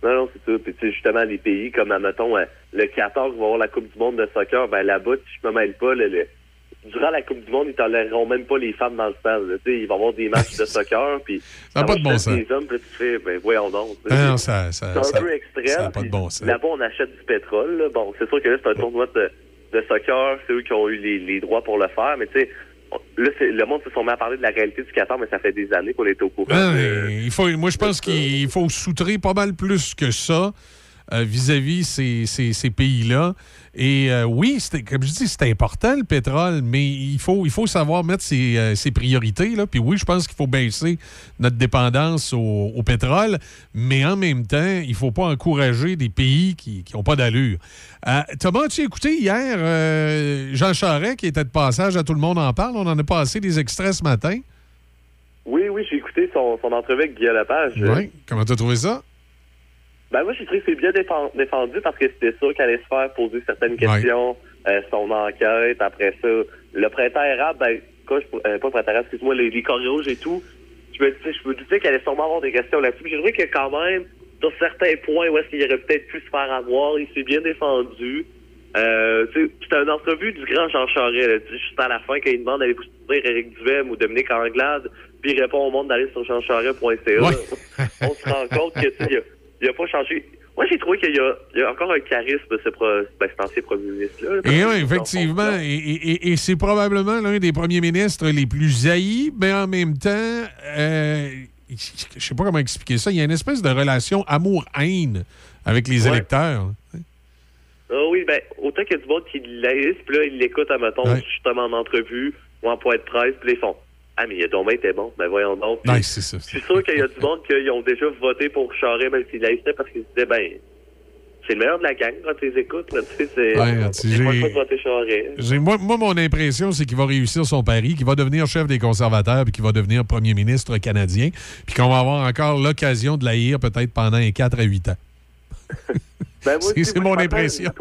Speaker 28: Non, non, c'est ça. Puis, tu sais, justement, les pays comme, admettons, le Qatar qui va avoir la Coupe du monde de soccer, ben là-bas, si je me mêle pas, le, le- durant la Coupe du monde, ils toléreront même pas les femmes dans le stade. là. Tu sais, il va y avoir des matchs de soccer, puis
Speaker 2: Ça a
Speaker 28: va
Speaker 2: pas de bon sens.
Speaker 28: des hommes, puis tu fais, ben voyons donc. tu sais.
Speaker 2: Ah non, ça- ça-
Speaker 28: c'est un
Speaker 2: ça-
Speaker 28: peu extrême.
Speaker 2: ça pas de bon sens.
Speaker 28: Là-bas, on achète du pétrole. là. Bon, c'est sûr que là, c'est un tournoi de, de soccer, c'est eux qui ont eu les, les droits pour le faire, mais tu sais, on- là, le monde se sont mis à parler de la réalité du Qatar, mais ça fait des années qu'on est au courant.
Speaker 2: Ah,
Speaker 28: de-
Speaker 2: il faut, moi, je pense qu'il faut soutrer pas mal plus que ça euh, vis-à-vis ces, ces- ces pays-là. Et euh, oui, comme je dis, c'est important le pétrole, mais il faut, il faut savoir mettre ses, euh, ses priorités. Là. Puis oui, je pense qu'il faut baisser notre dépendance au, au pétrole, mais en même temps, il ne faut pas encourager des pays qui n'ont pas d'allure. Euh, Thomas, as-tu écouté hier Jean Charest qui était de passage à Tout le monde en parle? On en a passé des extraits ce matin.
Speaker 28: Oui, oui, j'ai écouté son, son entrevue avec Guillaume Lepage.
Speaker 2: Oui. Comment tu as trouvé ça?
Speaker 28: Ben moi, j'ai trouvé que c'est bien défend- défendu parce que c'était sûr qu'elle allait se faire poser certaines questions, euh, son enquête, après ça. Le printemps arabe, ben, quoi, je, euh, pas le printemps arabe, excuse-moi, les, les rouges et tout, je me, disais- je me qu'elle allait sûrement avoir des questions là-dessus. J'ai trouvé que quand même, sur certains points où est-ce qu'il aurait peut-être pu se faire avoir. Il s'est bien défendu. Euh, tu sais, c'était une entrevue du grand Jean Charest, là, juste à la fin, quand il demande d'aller soutenir Éric Duhem ou Dominique Anglade, puis il répond au monde d'aller sur jeancharest.ca. On se rend compte que, tu il a- il a pas changé. Moi, j'ai trouvé qu'il y a, il y a encore un charisme, ce, pro, ben, ancien premier ministre-là.
Speaker 2: Et oui, effectivement. Et, et- et- et c'est probablement l'un des premiers ministres les plus haïs, mais en même temps, euh, je sais pas comment expliquer ça. Il y a une espèce de relation amour-haine avec les
Speaker 28: Ouais.
Speaker 2: électeurs.
Speaker 28: Ah oui, ben, autant qu'il y a du monde qui l'aise, puis là, il l'écoute, à mettons,
Speaker 2: Ouais.
Speaker 28: justement en entrevue ou en point de presse, puis ils font Ah, mais il a donc bien été bon. Ben voyons donc. Puis
Speaker 2: c'est ça.
Speaker 28: Je suis sûr qu'il y a du monde qui ont déjà voté pour Charest, même s'il l'aïssait, parce qu'ils se disaient, ben, c'est le meilleur de la gang quand tu les écoutes. Là, tu sais, c'est.
Speaker 2: Ouais,
Speaker 28: voter Charest.
Speaker 2: Moi, moi, mon impression, c'est qu'il va réussir son pari, qu'il va devenir chef des conservateurs, puis qu'il va devenir premier ministre canadien, puis qu'on va avoir encore l'occasion de l'haïr peut-être pendant un 4 à 8 ans.
Speaker 28: Ben,
Speaker 2: C'est- mon impression.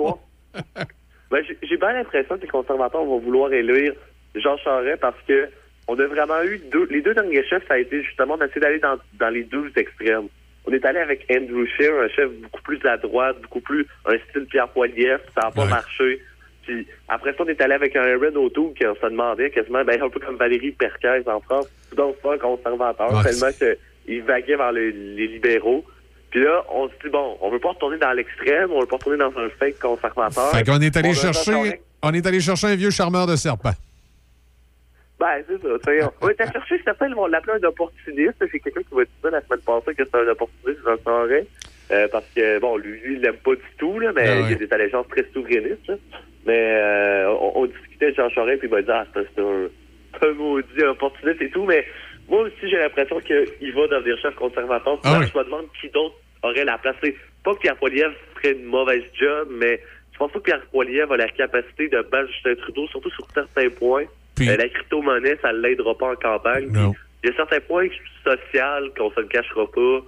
Speaker 28: ben, j'ai- j'ai bien l'impression que les conservateurs vont vouloir élire Jean Charest parce que on a vraiment eu deux. Les deux derniers chefs, ça a été justement d'essayer d'aller dans, dans les deux extrêmes. On est allé avec Andrew Scheer, un chef beaucoup plus à droite, beaucoup plus un style Pierre Poilievre, ça n'a pas marché. Puis après ça, on est allé avec un Aaron O'Toole qui on se demandait quasiment, ben, un peu comme Valérie Perquez en France, donc pas un conservateur,
Speaker 2: Ouais,
Speaker 28: tellement qu'il vaguait vers les, les libéraux. Puis là, on se dit, bon, on veut pas retourner dans l'extrême, on veut pas retourner dans un fake conservateur.
Speaker 2: Fait qu'on est allé
Speaker 28: On
Speaker 2: chercher, on est allé chercher un vieux charmeur de serpent.
Speaker 28: Ben, c'est ça. On, on allé chercher, certains vont l'appeler un opportuniste. C'est quelqu'un qui va dire ça la semaine passée que c'est un opportuniste, Jean Charest. Euh, parce que, bon, lui, lui, il l'aime pas du tout, là, mais
Speaker 2: Ah
Speaker 28: il y a des allégeances très souverainistes. là. Mais euh, on, on discutait de Jean Charest, puis il m'a dit, ah, c'est un, un maudit opportuniste et tout. Mais moi aussi, j'ai l'impression qu'il va devenir chef conservateur.
Speaker 2: Ah oui.
Speaker 28: Je me demande qui d'autre aurait la place. Pas que Pierre Poilievre ferait une mauvaise job, mais je pense pas que Pierre Poilievre a la capacité de battre Justin Trudeau, surtout sur certains points.
Speaker 2: Puis-
Speaker 28: Euh, la crypto-monnaie, ça l'aidera pas en campagne. Il y a certains points sociaux qu'on se le cachera pas.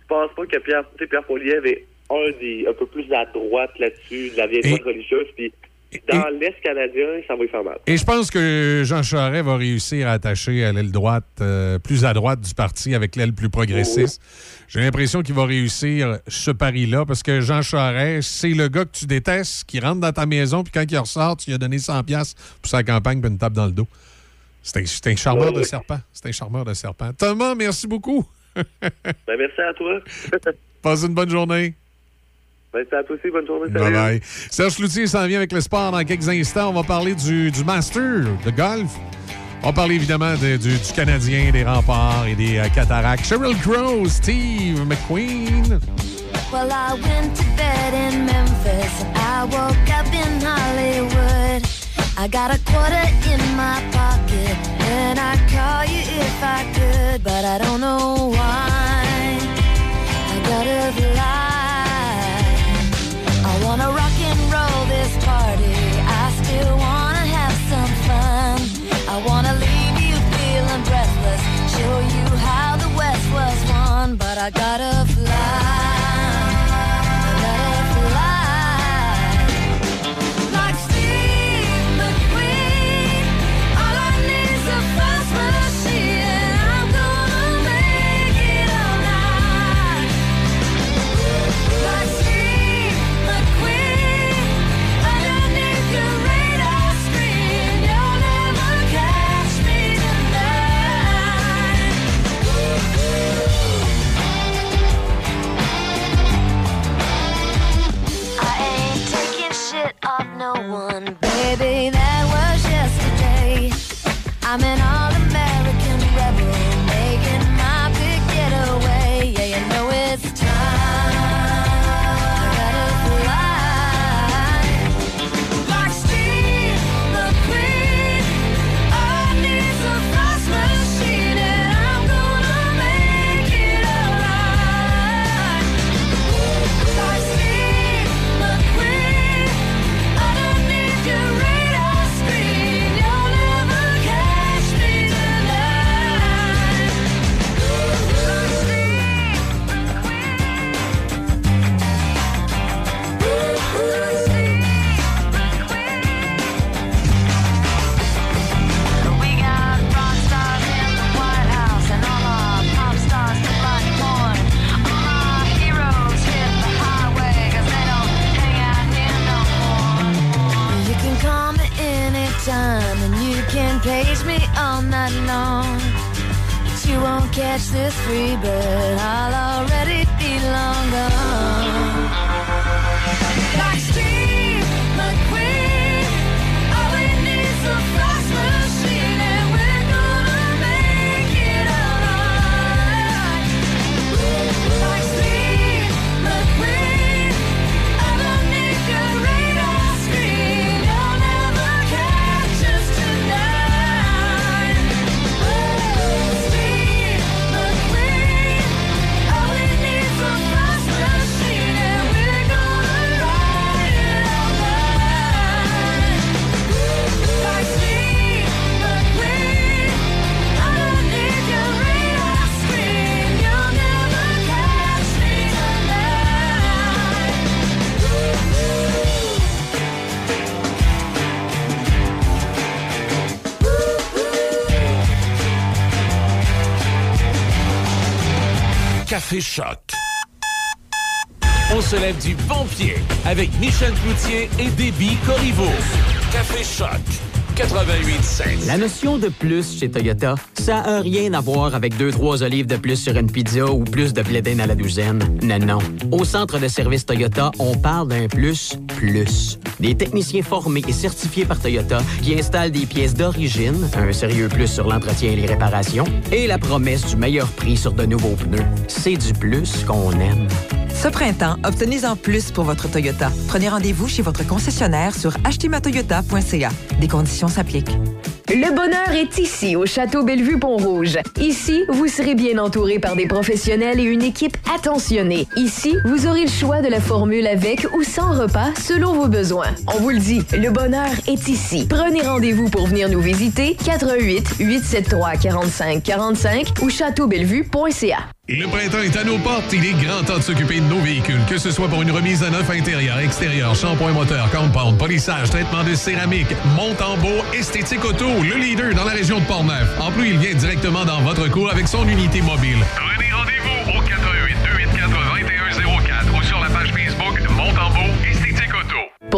Speaker 28: Je pense pas que Pierre, Pierre Poilievre est un des un peu plus à droite là-dessus, de la vieille droite religieuse. Puis dans l'Est canadien, ça va lui faire mal.
Speaker 2: Et je pense que Jean Charest va réussir à attacher à l'aile droite, euh, plus à droite du parti, avec l'aile plus progressiste. J'ai l'impression qu'il va réussir ce pari-là, parce que Jean Charest, c'est le gars que tu détestes, qui rentre dans ta maison, puis quand il ressort, tu lui as donné 100 pièces pour sa campagne, puis une tape dans le dos. C'est un, charmeur de serpent. C'est un charmeur de serpent. Thomas, merci beaucoup.
Speaker 28: Ben, merci à toi.
Speaker 2: Passe une bonne journée.
Speaker 28: Ben, c'est à toi aussi. Bonne journée.
Speaker 2: Bye
Speaker 28: salut.
Speaker 2: bye. Serge Cloutier s'en vient avec le sport dans quelques instants. On va parler du, du Master de golf. On va parler évidemment de- du, du Canadien, des remparts et des euh, cataractes. Sheryl Crow, Steve McQueen.
Speaker 29: Well, I went to bed in Memphis and I woke up in Hollywood. I got a quarter in my pocket and I'd call you if I could, but I don't know why. I gotta fly. Wanna rock and roll this party. I still wanna have some fun. I wanna leave you feeling breathless. Show you how the West was won, but I gotta
Speaker 6: and catch this free bird. I'll already be long gone.
Speaker 4: Café Choc. On se lève du bon pied avec Michel Cloutier et Déby Corriveau. Café Choc. 88.7.
Speaker 27: La notion de plus chez Toyota, ça a rien à voir avec deux, trois olives de plus sur une pizza ou plus de blé à la douzaine. Non, non. Au centre de service Toyota, on parle d'un plus, plus. Des techniciens formés et certifiés par Toyota qui installent des pièces d'origine, un sérieux plus sur l'entretien et les réparations, et la promesse du meilleur prix sur de nouveaux pneus. C'est du plus qu'on aime.
Speaker 30: Ce printemps, obtenez-en plus pour votre Toyota. Prenez rendez-vous chez votre concessionnaire sur achetermatoyota.ca. Des conditions s'appliquent.
Speaker 1: Le bonheur est ici, au Château Bellevue-Pont-Rouge. Ici, vous serez bien entouré par des professionnels et une équipe attentionnée. Ici, vous aurez le choix de la formule avec ou sans repas selon vos besoins. On vous le dit, le bonheur est ici. Prenez rendez-vous pour venir nous visiter 88 873 45 45 ou châteaubellevue.ca.
Speaker 2: Le printemps est à nos portes. Il est grand temps de s'occuper de nos véhicules. Que ce soit pour une remise à neuf intérieur, extérieur, shampoing moteur, compound, polissage, traitement de céramique, monte en beau, esthétique auto, le leader dans la région de Portneuf. En plus, il vient directement dans votre cours avec son unité mobile.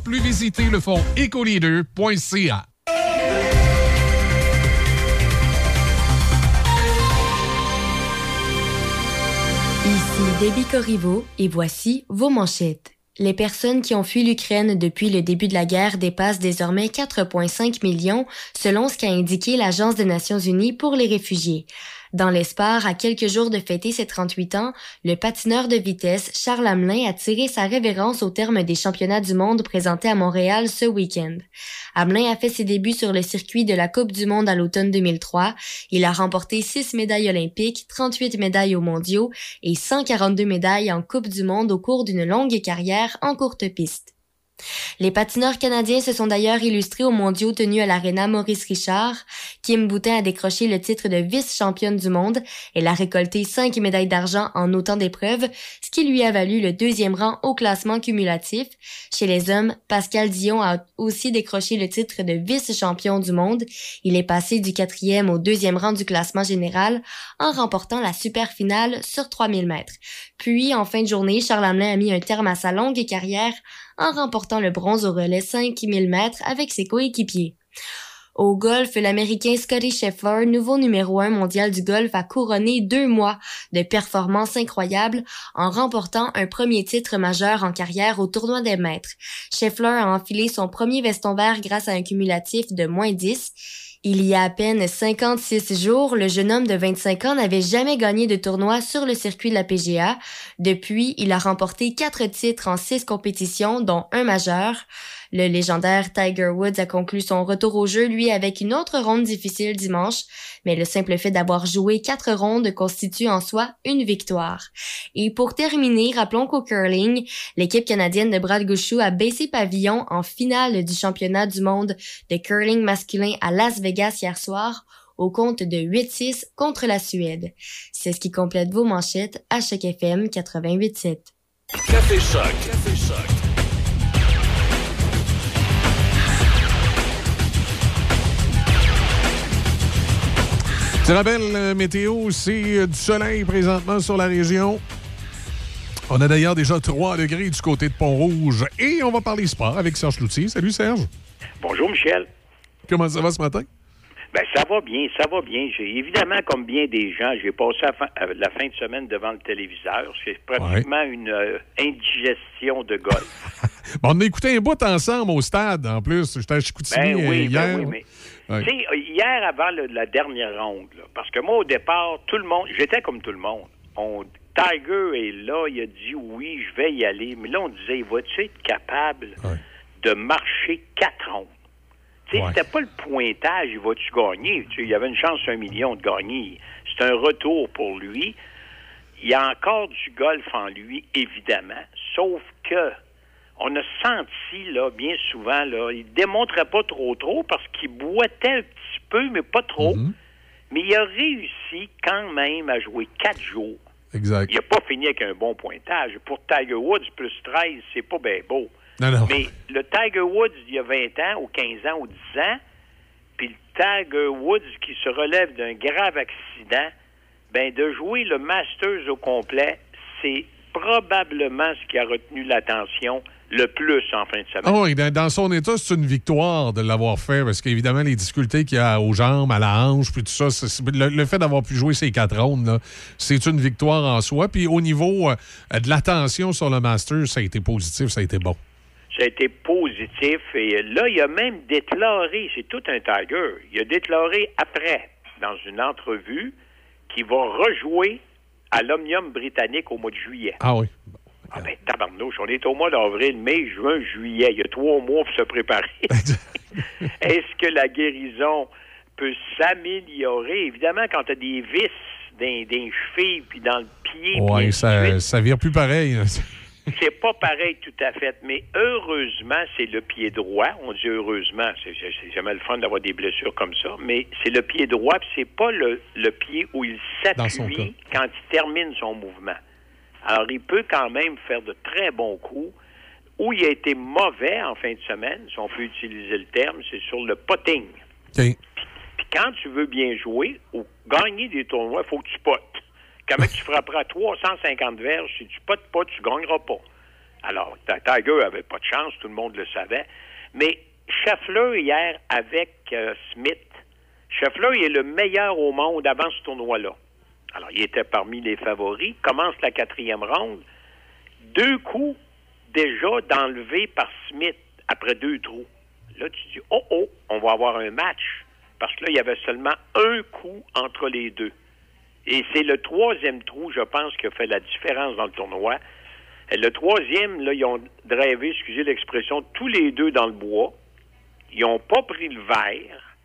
Speaker 2: plus, visitez le fonds ecoleader.ca.
Speaker 8: Ici Debbie Corriveau et voici vos manchettes. Les personnes qui ont fui l'Ukraine depuis le début de la guerre dépassent désormais 4,5 millions, selon ce qu'a indiqué l'Agence des Nations Unies pour les réfugiés. Dans l'espoir, à quelques jours de fêter ses 38 ans, le patineur de vitesse Charles Hamelin a tiré sa révérence au terme des championnats du monde présentés à Montréal ce week-end. Hamelin a fait ses débuts sur le circuit de la Coupe du monde à l'automne 2003. Il a remporté 6 médailles olympiques, 38 médailles aux mondiaux et 142 médailles en Coupe du monde au cours d'une longue carrière en courte piste. Les patineurs canadiens se sont d'ailleurs illustrés aux mondiaux tenus à l'aréna Maurice Richard. Kim Boutin a décroché le titre de vice-championne du monde. Elle a récolté cinq médailles d'argent en autant d'épreuves, ce qui lui a valu le deuxième rang au classement cumulatif. Chez les hommes, Pascal Dion a aussi décroché le titre de vice-champion du monde. Il est passé du quatrième au deuxième rang du classement général en remportant la super finale sur 3000 mètres. Puis, en fin de journée, Charles Hamelin a mis un terme à sa longue carrière en remportant le bronze au relais 5000 mètres avec ses coéquipiers. Au golf, l'Américain Scotty Scheffler, nouveau numéro un mondial du golf, a couronné deux mois de performances incroyables en remportant un premier titre majeur en carrière au tournoi des maîtres. Scheffler a enfilé son premier veston vert grâce à un cumulatif de moins 10. Il y a à peine 56 jours, le jeune homme de 25 ans n'avait jamais gagné de tournoi sur le circuit de la PGA. Depuis, il a remporté quatre titres en six compétitions, dont un majeur. Le légendaire Tiger Woods a conclu son retour au jeu, lui, avec une autre ronde difficile dimanche, mais le simple fait d'avoir joué quatre rondes constitue en soi une victoire. Et pour terminer, rappelons qu'au curling, l'équipe canadienne de Brad Gouchou a baissé pavillon en finale du championnat du monde de curling masculin à Las Vegas hier soir au compte de 8-6 contre la Suède. C'est ce qui complète vos manchettes à chaque FM 88.7.
Speaker 4: Café.
Speaker 2: C'est la belle euh, météo, c'est euh, du soleil présentement sur la région. On a d'ailleurs déjà 3 degrés du côté de Pont-Rouge et on va parler sport avec Serge Loutier. Salut Serge.
Speaker 31: Bonjour Michel.
Speaker 2: Comment ça va ce matin?
Speaker 31: Ben ça va bien, ça va bien. J'ai évidemment comme bien des gens, j'ai passé la fin, euh, la fin de semaine devant le téléviseur. C'est pratiquement une euh, indigestion de golf.
Speaker 2: Bon, on a écouté un bout ensemble au stade en plus. J'étais à Chicoutimi
Speaker 31: Ben oui,
Speaker 2: euh, hier.
Speaker 31: ben oui, mais Tu sais, hier avant le- la dernière ronde, là, parce que moi au départ, tout le monde, j'étais comme tout le monde. On, Tiger est là, il a dit oui, je vais y aller. Mais là, on disait, vas-tu être capable de marcher quatre rondes? Tu sais, c'était pas le pointage, il va-tu gagner? Tu sais, il y avait une chance un million de gagner. C'est un retour pour lui. Il y a encore du golf en lui, évidemment. Sauf que on a senti, là, bien souvent, là, il démontrait pas trop trop parce qu'il boitait un petit peu, mais pas trop. Mais il a réussi quand même à jouer quatre jours.
Speaker 2: Exact.
Speaker 31: Il n'a pas fini avec un bon pointage. Pour Tiger Woods, plus 13, c'est pas bien beau.
Speaker 2: Non, non.
Speaker 31: Mais le Tiger Woods il y a 20 ans, ou 15 ans, ou 10 ans, puis le Tiger Woods qui se relève d'un grave accident, ben de jouer le Masters au complet, c'est probablement ce qui a retenu l'attention le plus en fin de semaine.
Speaker 2: Ah oui, dans, son état, c'est une victoire de l'avoir fait parce qu'évidemment, les difficultés qu'il y a aux jambes, à la hanche, puis tout ça, le, le fait d'avoir pu jouer ces quatre rondes, là, c'est une victoire en soi. Puis au niveau euh, de l'attention sur le Master, ça a été positif, ça a été bon.
Speaker 31: Ça a été positif. Et là, il a même déclaré, c'est tout un Tiger, il a déclaré après, dans une entrevue, qu'il va rejouer à l'Omnium britannique au mois de juillet.
Speaker 2: Ah oui.
Speaker 31: Ah ben, tabarnouche, on est au mois d'avril, mai, juin, juillet. Il y a trois mois pour se préparer. Est-ce que la guérison peut s'améliorer? Évidemment, quand tu as des vis dans, dans les chevilles puis dans le pied,
Speaker 2: Oui, ça,
Speaker 31: suite,
Speaker 2: ça vire plus pareil.
Speaker 31: C'est pas pareil tout à fait, mais heureusement, c'est le pied droit. On dit heureusement, c'est jamais le fun d'avoir des blessures comme ça, mais c'est le pied droit, puis c'est pas le, le pied où il s'appuie quand il termine son mouvement. Alors, il peut quand même faire de très bons coups. Où il a été mauvais en fin de semaine, si on peut utiliser le terme, c'est sur le potting.
Speaker 2: OK.
Speaker 31: Puis quand tu veux bien jouer ou gagner des tournois, il faut que tu potes. Comment tu frapperas 350 verges, si tu potes pas, tu gagneras pas. Alors, Tiger avait pas de chance, tout le monde le savait. Mais Scheffler, hier, avec euh, Smith, Scheffler il est le meilleur au monde avant ce tournoi-là. Alors, il était parmi les favoris. Commence la quatrième ronde. Deux coups déjà d'enlever par Smith après deux trous. Là, tu dis, oh, oh, on va avoir un match. Parce que là, il y avait seulement un coup entre les deux. Et c'est le troisième trou, je pense, qui a fait la différence dans le tournoi. Le troisième, là, ils ont drivé, excusez l'expression, tous les deux dans le bois. Ils n'ont pas pris le verre.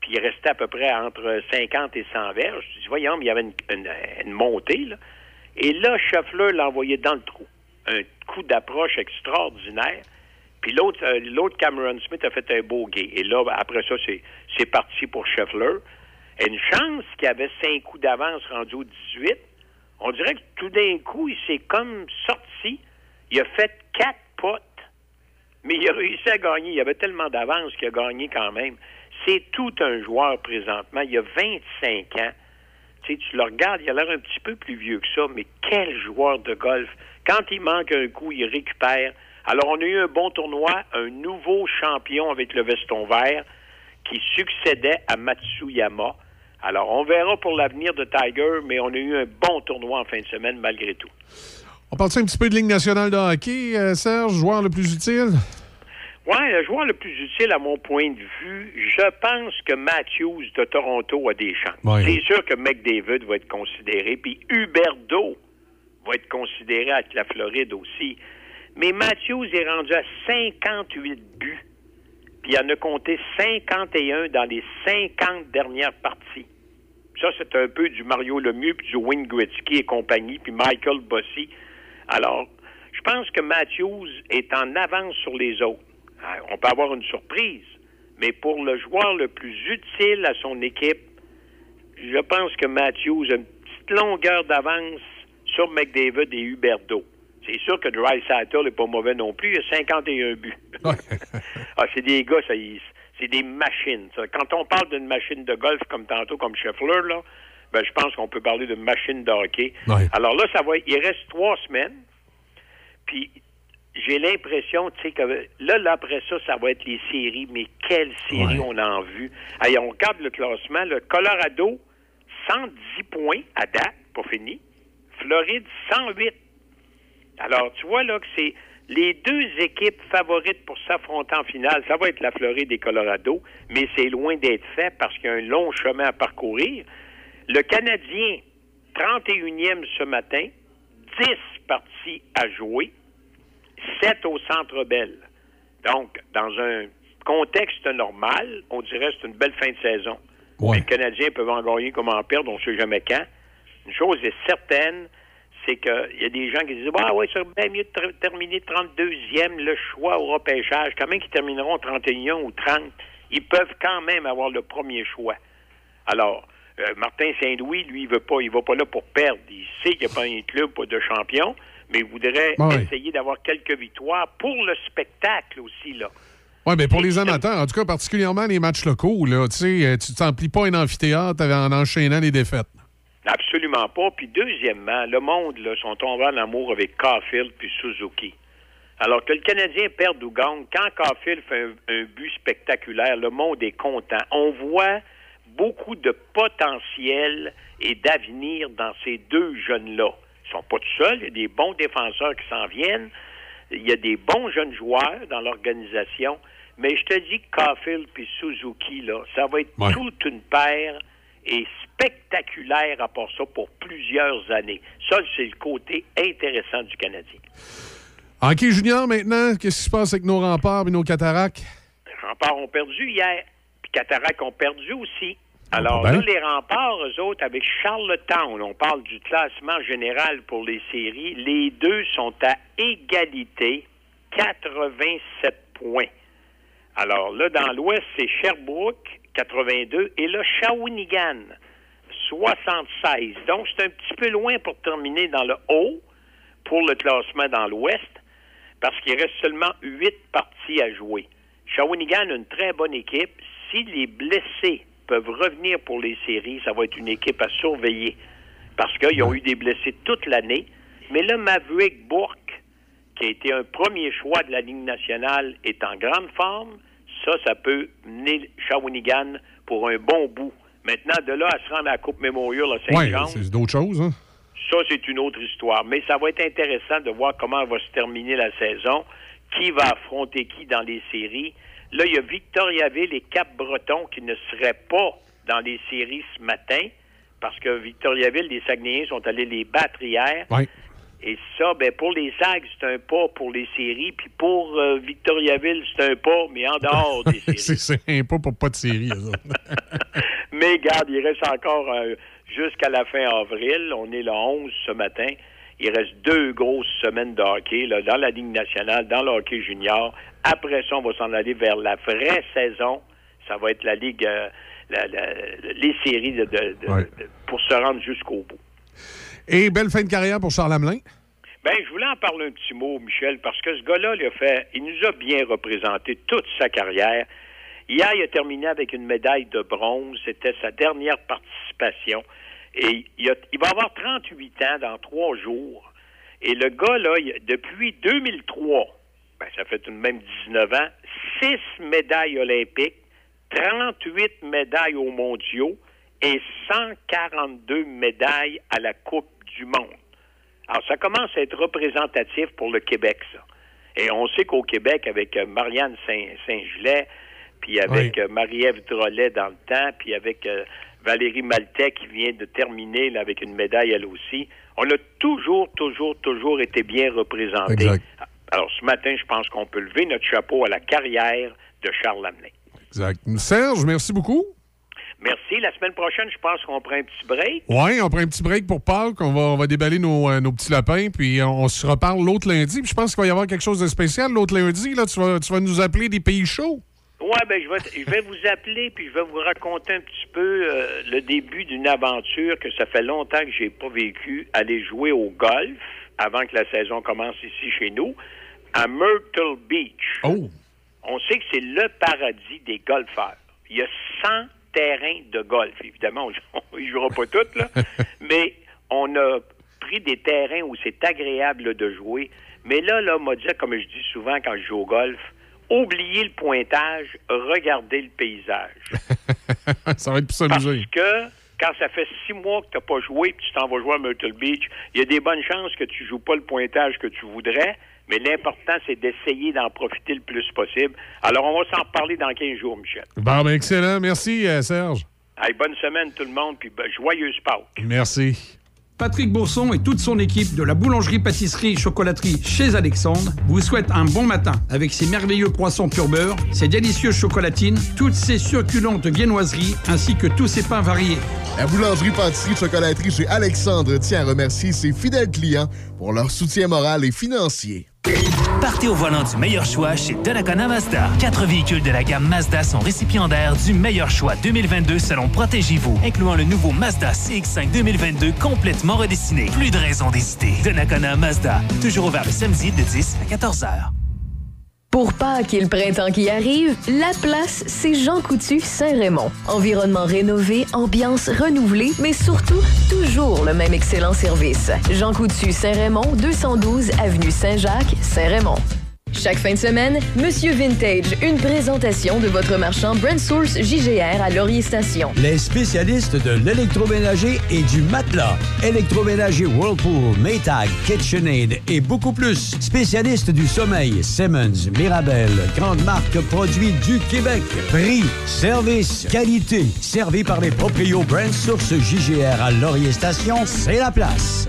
Speaker 31: Puis il restait à peu près entre 50 et 100 verges. Je dis, voyons, mais il y avait une, montée, là. Et là, Scheffler l'a envoyé dans le trou. Un coup d'approche extraordinaire. Puis l'autre, euh, l'autre Cameron Smith a fait un beau gay. Et là, après ça, c'est, c'est parti pour Scheffler. Une chance qu'il avait cinq coups d'avance rendu au 18. On dirait que tout d'un coup, il s'est comme sorti. Il a fait quatre potes. Mais il a réussi à gagner. Il avait tellement d'avance qu'il a gagné quand même. C'est tout un joueur présentement. Il a 25 ans. Tu le regardes, il a l'air un petit peu plus vieux que ça, mais quel joueur de golf. Quand il manque un coup, il récupère. Alors, on a eu un bon tournoi, un nouveau champion avec le veston vert qui succédait à Matsuyama. Alors, on verra pour l'avenir de Tiger, mais on a eu un bon tournoi en fin de semaine malgré tout.
Speaker 2: On parle un petit peu de Ligue nationale de hockey, euh, Serge, joueur le plus utile?
Speaker 31: Ouais, le joueur le plus utile à mon point de vue, je pense que Matthews de Toronto a des chances.
Speaker 2: Ouais.
Speaker 31: C'est sûr que McDavid va être considéré, puis Huberdo va être considéré avec la Floride aussi. Mais Matthews est rendu à 58 buts, puis il en a compté 51 dans les 50 dernières parties. Ça, c'est un peu du Mario Lemieux, puis du Wayne Gretzky et compagnie, puis Michael Bossy. Alors, je pense que Matthews est en avance sur les autres. On peut avoir une surprise, mais pour le joueur le plus utile à son équipe, je pense que Matthews a une petite longueur d'avance sur McDavid et Huberdo. C'est sûr que Dreisaitl n'est pas mauvais non plus, il a 51 buts. ah, c'est des gars, ça, ils- c'est des machines. ça. Quand on parle d'une machine de golf comme tantôt, comme Scheffler, là, ben, je pense qu'on peut parler d'une machine de hockey.
Speaker 2: Ouais.
Speaker 31: Alors là, ça va, il reste trois semaines. Puis j'ai l'impression, tu sais, que là, là, après ça, ça va être les séries. Mais quelles séries on a en vue? Allez, on regarde le classement. Le Colorado, 110 points à date, pas fini. Floride, 108. Alors, tu vois là que c'est les deux équipes favorites pour s'affronter en finale. Ça va être la Floride et Colorado, mais c'est loin d'être fait parce qu'il y a un long chemin à parcourir. Le Canadien, 31e ce matin, 10 parties à jouer, 7 au Centre Bell. Donc, dans un contexte normal, on dirait que c'est une belle fin de saison. Les Canadiens peuvent en gagner comme en perdre, on ne sait jamais quand. Une chose est certaine, c'est qu'il y a des gens qui disent Ah ça serait bien mieux de ter- terminer 32e, le choix au repêchage. Quand même qu'ils termineront 31 ou 30, ils peuvent quand même avoir le premier choix. Alors, euh, Martin Saint-Louis, lui, il veut pas, il va pas là pour perdre. Il sait qu'il n'y a pas un club pas de champion, mais il voudrait
Speaker 2: Ouais.
Speaker 31: essayer d'avoir quelques victoires pour le spectacle aussi, là.
Speaker 2: Oui, mais pour les amateurs, en tout cas, particulièrement les matchs locaux, là, tu sais, euh, tu t'emplis pas un amphithéâtre en enchaînant les défaites.
Speaker 31: Absolument pas. Puis deuxièmement, le monde là, sont tombés en amour avec Caulfield puis Suzuki. Alors que le Canadien perde ou gagne, quand Caulfield fait un, un but spectaculaire, le monde est content. On voit beaucoup de potentiel et d'avenir dans ces deux jeunes-là. Ils sont pas tout seuls, il y a des bons défenseurs qui s'en viennent, il y a des bons jeunes joueurs dans l'organisation, mais je te dis que Caulfield puis Suzuki, là, ça va être
Speaker 2: Ouais.
Speaker 31: toute une paire et spectaculaire à part ça pour plusieurs années. Ça, c'est le côté intéressant du Canadien.
Speaker 2: Hockey junior maintenant, qu'est-ce qui se passe avec nos remparts et nos cataractes?
Speaker 31: Les remparts ont perdu hier, puis Cataract ont perdu aussi.
Speaker 2: Ah,
Speaker 31: Alors
Speaker 2: pas
Speaker 31: là, les remparts, eux autres, avec Charlottetown, on parle du classement général pour les séries, les deux sont à égalité, 87 points. Alors là, dans l'Ouest, c'est Sherbrooke, 82, et là, Shawinigan, 76. Donc, c'est un petit peu loin pour terminer dans le haut pour le classement dans l'Ouest, parce qu'il reste seulement huit parties à jouer. Shawinigan a une très bonne équipe. Si les blessés peuvent revenir pour les séries, ça va être une équipe à surveiller, parce qu'ils ont eu des blessés toute l'année. Mais là, Maverick Bourque, qui a été un premier choix de la Ligue nationale, est en grande forme. Ça, ça peut mener Shawinigan pour un bon bout. Maintenant, de là à se rendre à la Coupe Memorial à Saint-Jean,
Speaker 2: c'est d'autres choses. Hein?
Speaker 31: ça, c'est une autre histoire. Mais ça va être intéressant de voir comment va se terminer la saison, qui va affronter qui dans les séries. Là, il y a Victoriaville et Cap-Breton qui ne seraient pas dans les séries ce matin, parce que Victoriaville, les Saguenayens sont allés les battre hier.
Speaker 2: Oui.
Speaker 31: Et ça, ben pour les Sags, c'est un pas pour les séries, puis pour euh, Victoriaville, c'est un pas, mais en dehors des séries.
Speaker 2: c'est sympa pour pas de série, eux autres.
Speaker 31: Mais garde, il reste encore euh, jusqu'à la fin avril. On est le 11 ce matin. Il reste deux grosses semaines de hockey là, dans la Ligue nationale, dans le hockey junior. Après ça, on va s'en aller vers la vraie saison. Ça va être la Ligue, euh, la- la- les séries de- de- de-
Speaker 2: Ouais.
Speaker 31: de- pour se rendre jusqu'au bout.
Speaker 2: Et belle fin de carrière pour Charles Hamelin.
Speaker 31: Ben, je voulais en parler un petit mot, Michel, parce que ce gars-là, il a fait, il nous a bien représenté toute sa carrière. Hier, il a terminé avec une médaille de bronze. C'était sa dernière participation. Et il, va avoir 38 ans dans trois jours. Et le gars, là, depuis 2003, ben, ça fait tout de même 19 ans, six médailles olympiques, 38 médailles aux mondiaux et 142 médailles à la Coupe du monde. Alors, ça commence à être représentatif pour le Québec, ça. Et on sait qu'au Québec, avec euh, Marianne Saint- Saint-Gilet, puis avec euh, Marie-Ève Drolet dans le temps, puis avec euh, Valérie Maltais qui vient de terminer là, avec une médaille elle aussi, on a toujours, toujours, toujours été bien représentés.
Speaker 2: Exact.
Speaker 31: Alors ce matin, je pense qu'on peut lever notre chapeau à la carrière de Charles Lamennais.
Speaker 2: Exact. Serge, merci beaucoup.
Speaker 31: Merci. La semaine prochaine, je pense qu'on prend un petit break.
Speaker 2: Oui, on prend un petit break pour Pâques. On va, on va déballer nos, euh, nos petits lapins, puis on, on se reparle l'autre lundi. Puis je pense qu'il va y avoir quelque chose de spécial l'autre lundi. Là, tu, vas, tu vas nous appeler des pays chauds.
Speaker 31: Ouais, ben je vais, je vais vous appeler puis je vais vous raconter un petit peu euh, le début d'une aventure que ça fait longtemps que j'ai pas vécu. Aller jouer au golf avant que la saison commence ici chez nous à Myrtle Beach.
Speaker 2: Oh.
Speaker 31: On sait que c'est le paradis des golfeurs. Il y a 100 terrains de golf. Évidemment, on ne jouera pas toutes, là, mais on a pris des terrains où c'est agréable là, de jouer. Mais là, là, m'a dit, comme je dis souvent quand je joue au golf, oubliez le pointage, regardez le paysage.
Speaker 2: ça va être pour s'amuser.
Speaker 31: Parce que quand ça fait six mois que tu n'as pas joué et tu t'en vas jouer à Myrtle Beach, il y a des bonnes chances que tu joues pas le pointage que tu voudrais, mais l'important, c'est d'essayer d'en profiter le plus possible. Alors, on va s'en reparler dans 15 jours, Michel.
Speaker 2: Bon, ben, excellent. Merci, euh, Serge.
Speaker 31: Allez, bonne semaine, tout le monde, puis ben, joyeuse Pâques.
Speaker 2: Merci.
Speaker 32: Patrick Bourson et toute son équipe de la boulangerie-pâtisserie-chocolaterie chez Alexandre vous souhaitent un bon matin avec ses merveilleux poissons pur beurre, ses délicieuses chocolatines, toutes ses succulentes viennoiseries ainsi que tous ses pains variés.
Speaker 33: La boulangerie-pâtisserie-chocolaterie chez Alexandre tient à remercier ses fidèles clients pour leur soutien moral et financier.
Speaker 34: Partez au volant du meilleur choix chez Donnacona Mazda. Quatre véhicules de la gamme Mazda sont récipiendaires du meilleur choix 2022 selon Protégez-vous, incluant le nouveau Mazda CX-5 2022 complètement redessiné. Plus de raison d'hésiter. Donnacona Mazda, toujours ouvert le samedi de 10 à 14 heures.
Speaker 1: Pour Pâques et le printemps qui arrive, la place, c'est Jean Coutu Saint-Raymond. Environnement rénové, ambiance renouvelée, mais surtout, toujours le même excellent service. Jean Coutu Saint-Raymond, 212 Avenue Saint-Jacques, Saint-Raymond. Chaque fin de semaine, Monsieur Vintage, une présentation de votre marchand Brand Source JGR à Laurier Station.
Speaker 27: Les spécialistes de l'électroménager et du matelas. Électroménager Whirlpool, Maytag, KitchenAid et beaucoup plus. Spécialistes du sommeil, Simmons, Mirabel, grande marque produits du Québec. Prix, service, qualité. Servi par les proprios Brand Source JGR à Laurier Station, c'est la place.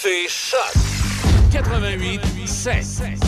Speaker 4: Café Choc 88 7.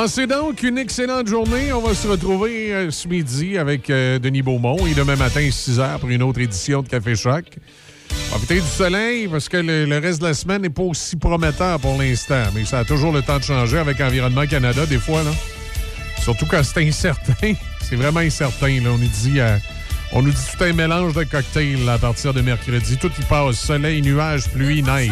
Speaker 2: Passez donc une excellente journée. On va se retrouver euh, ce midi avec euh, Denis Beaumont et demain matin, 6 h pour une autre édition de Café Choc. Profitez du soleil parce que le, reste de la semaine n'est pas aussi prometteur pour l'instant. Mais ça a toujours le temps de changer avec Environnement Canada, des fois. Surtout quand c'est incertain. C'est vraiment incertain. Là. On, nous dit, euh, on nous dit tout un mélange de cocktails à partir de mercredi. Tout y passe. Soleil, nuages, pluie, neige.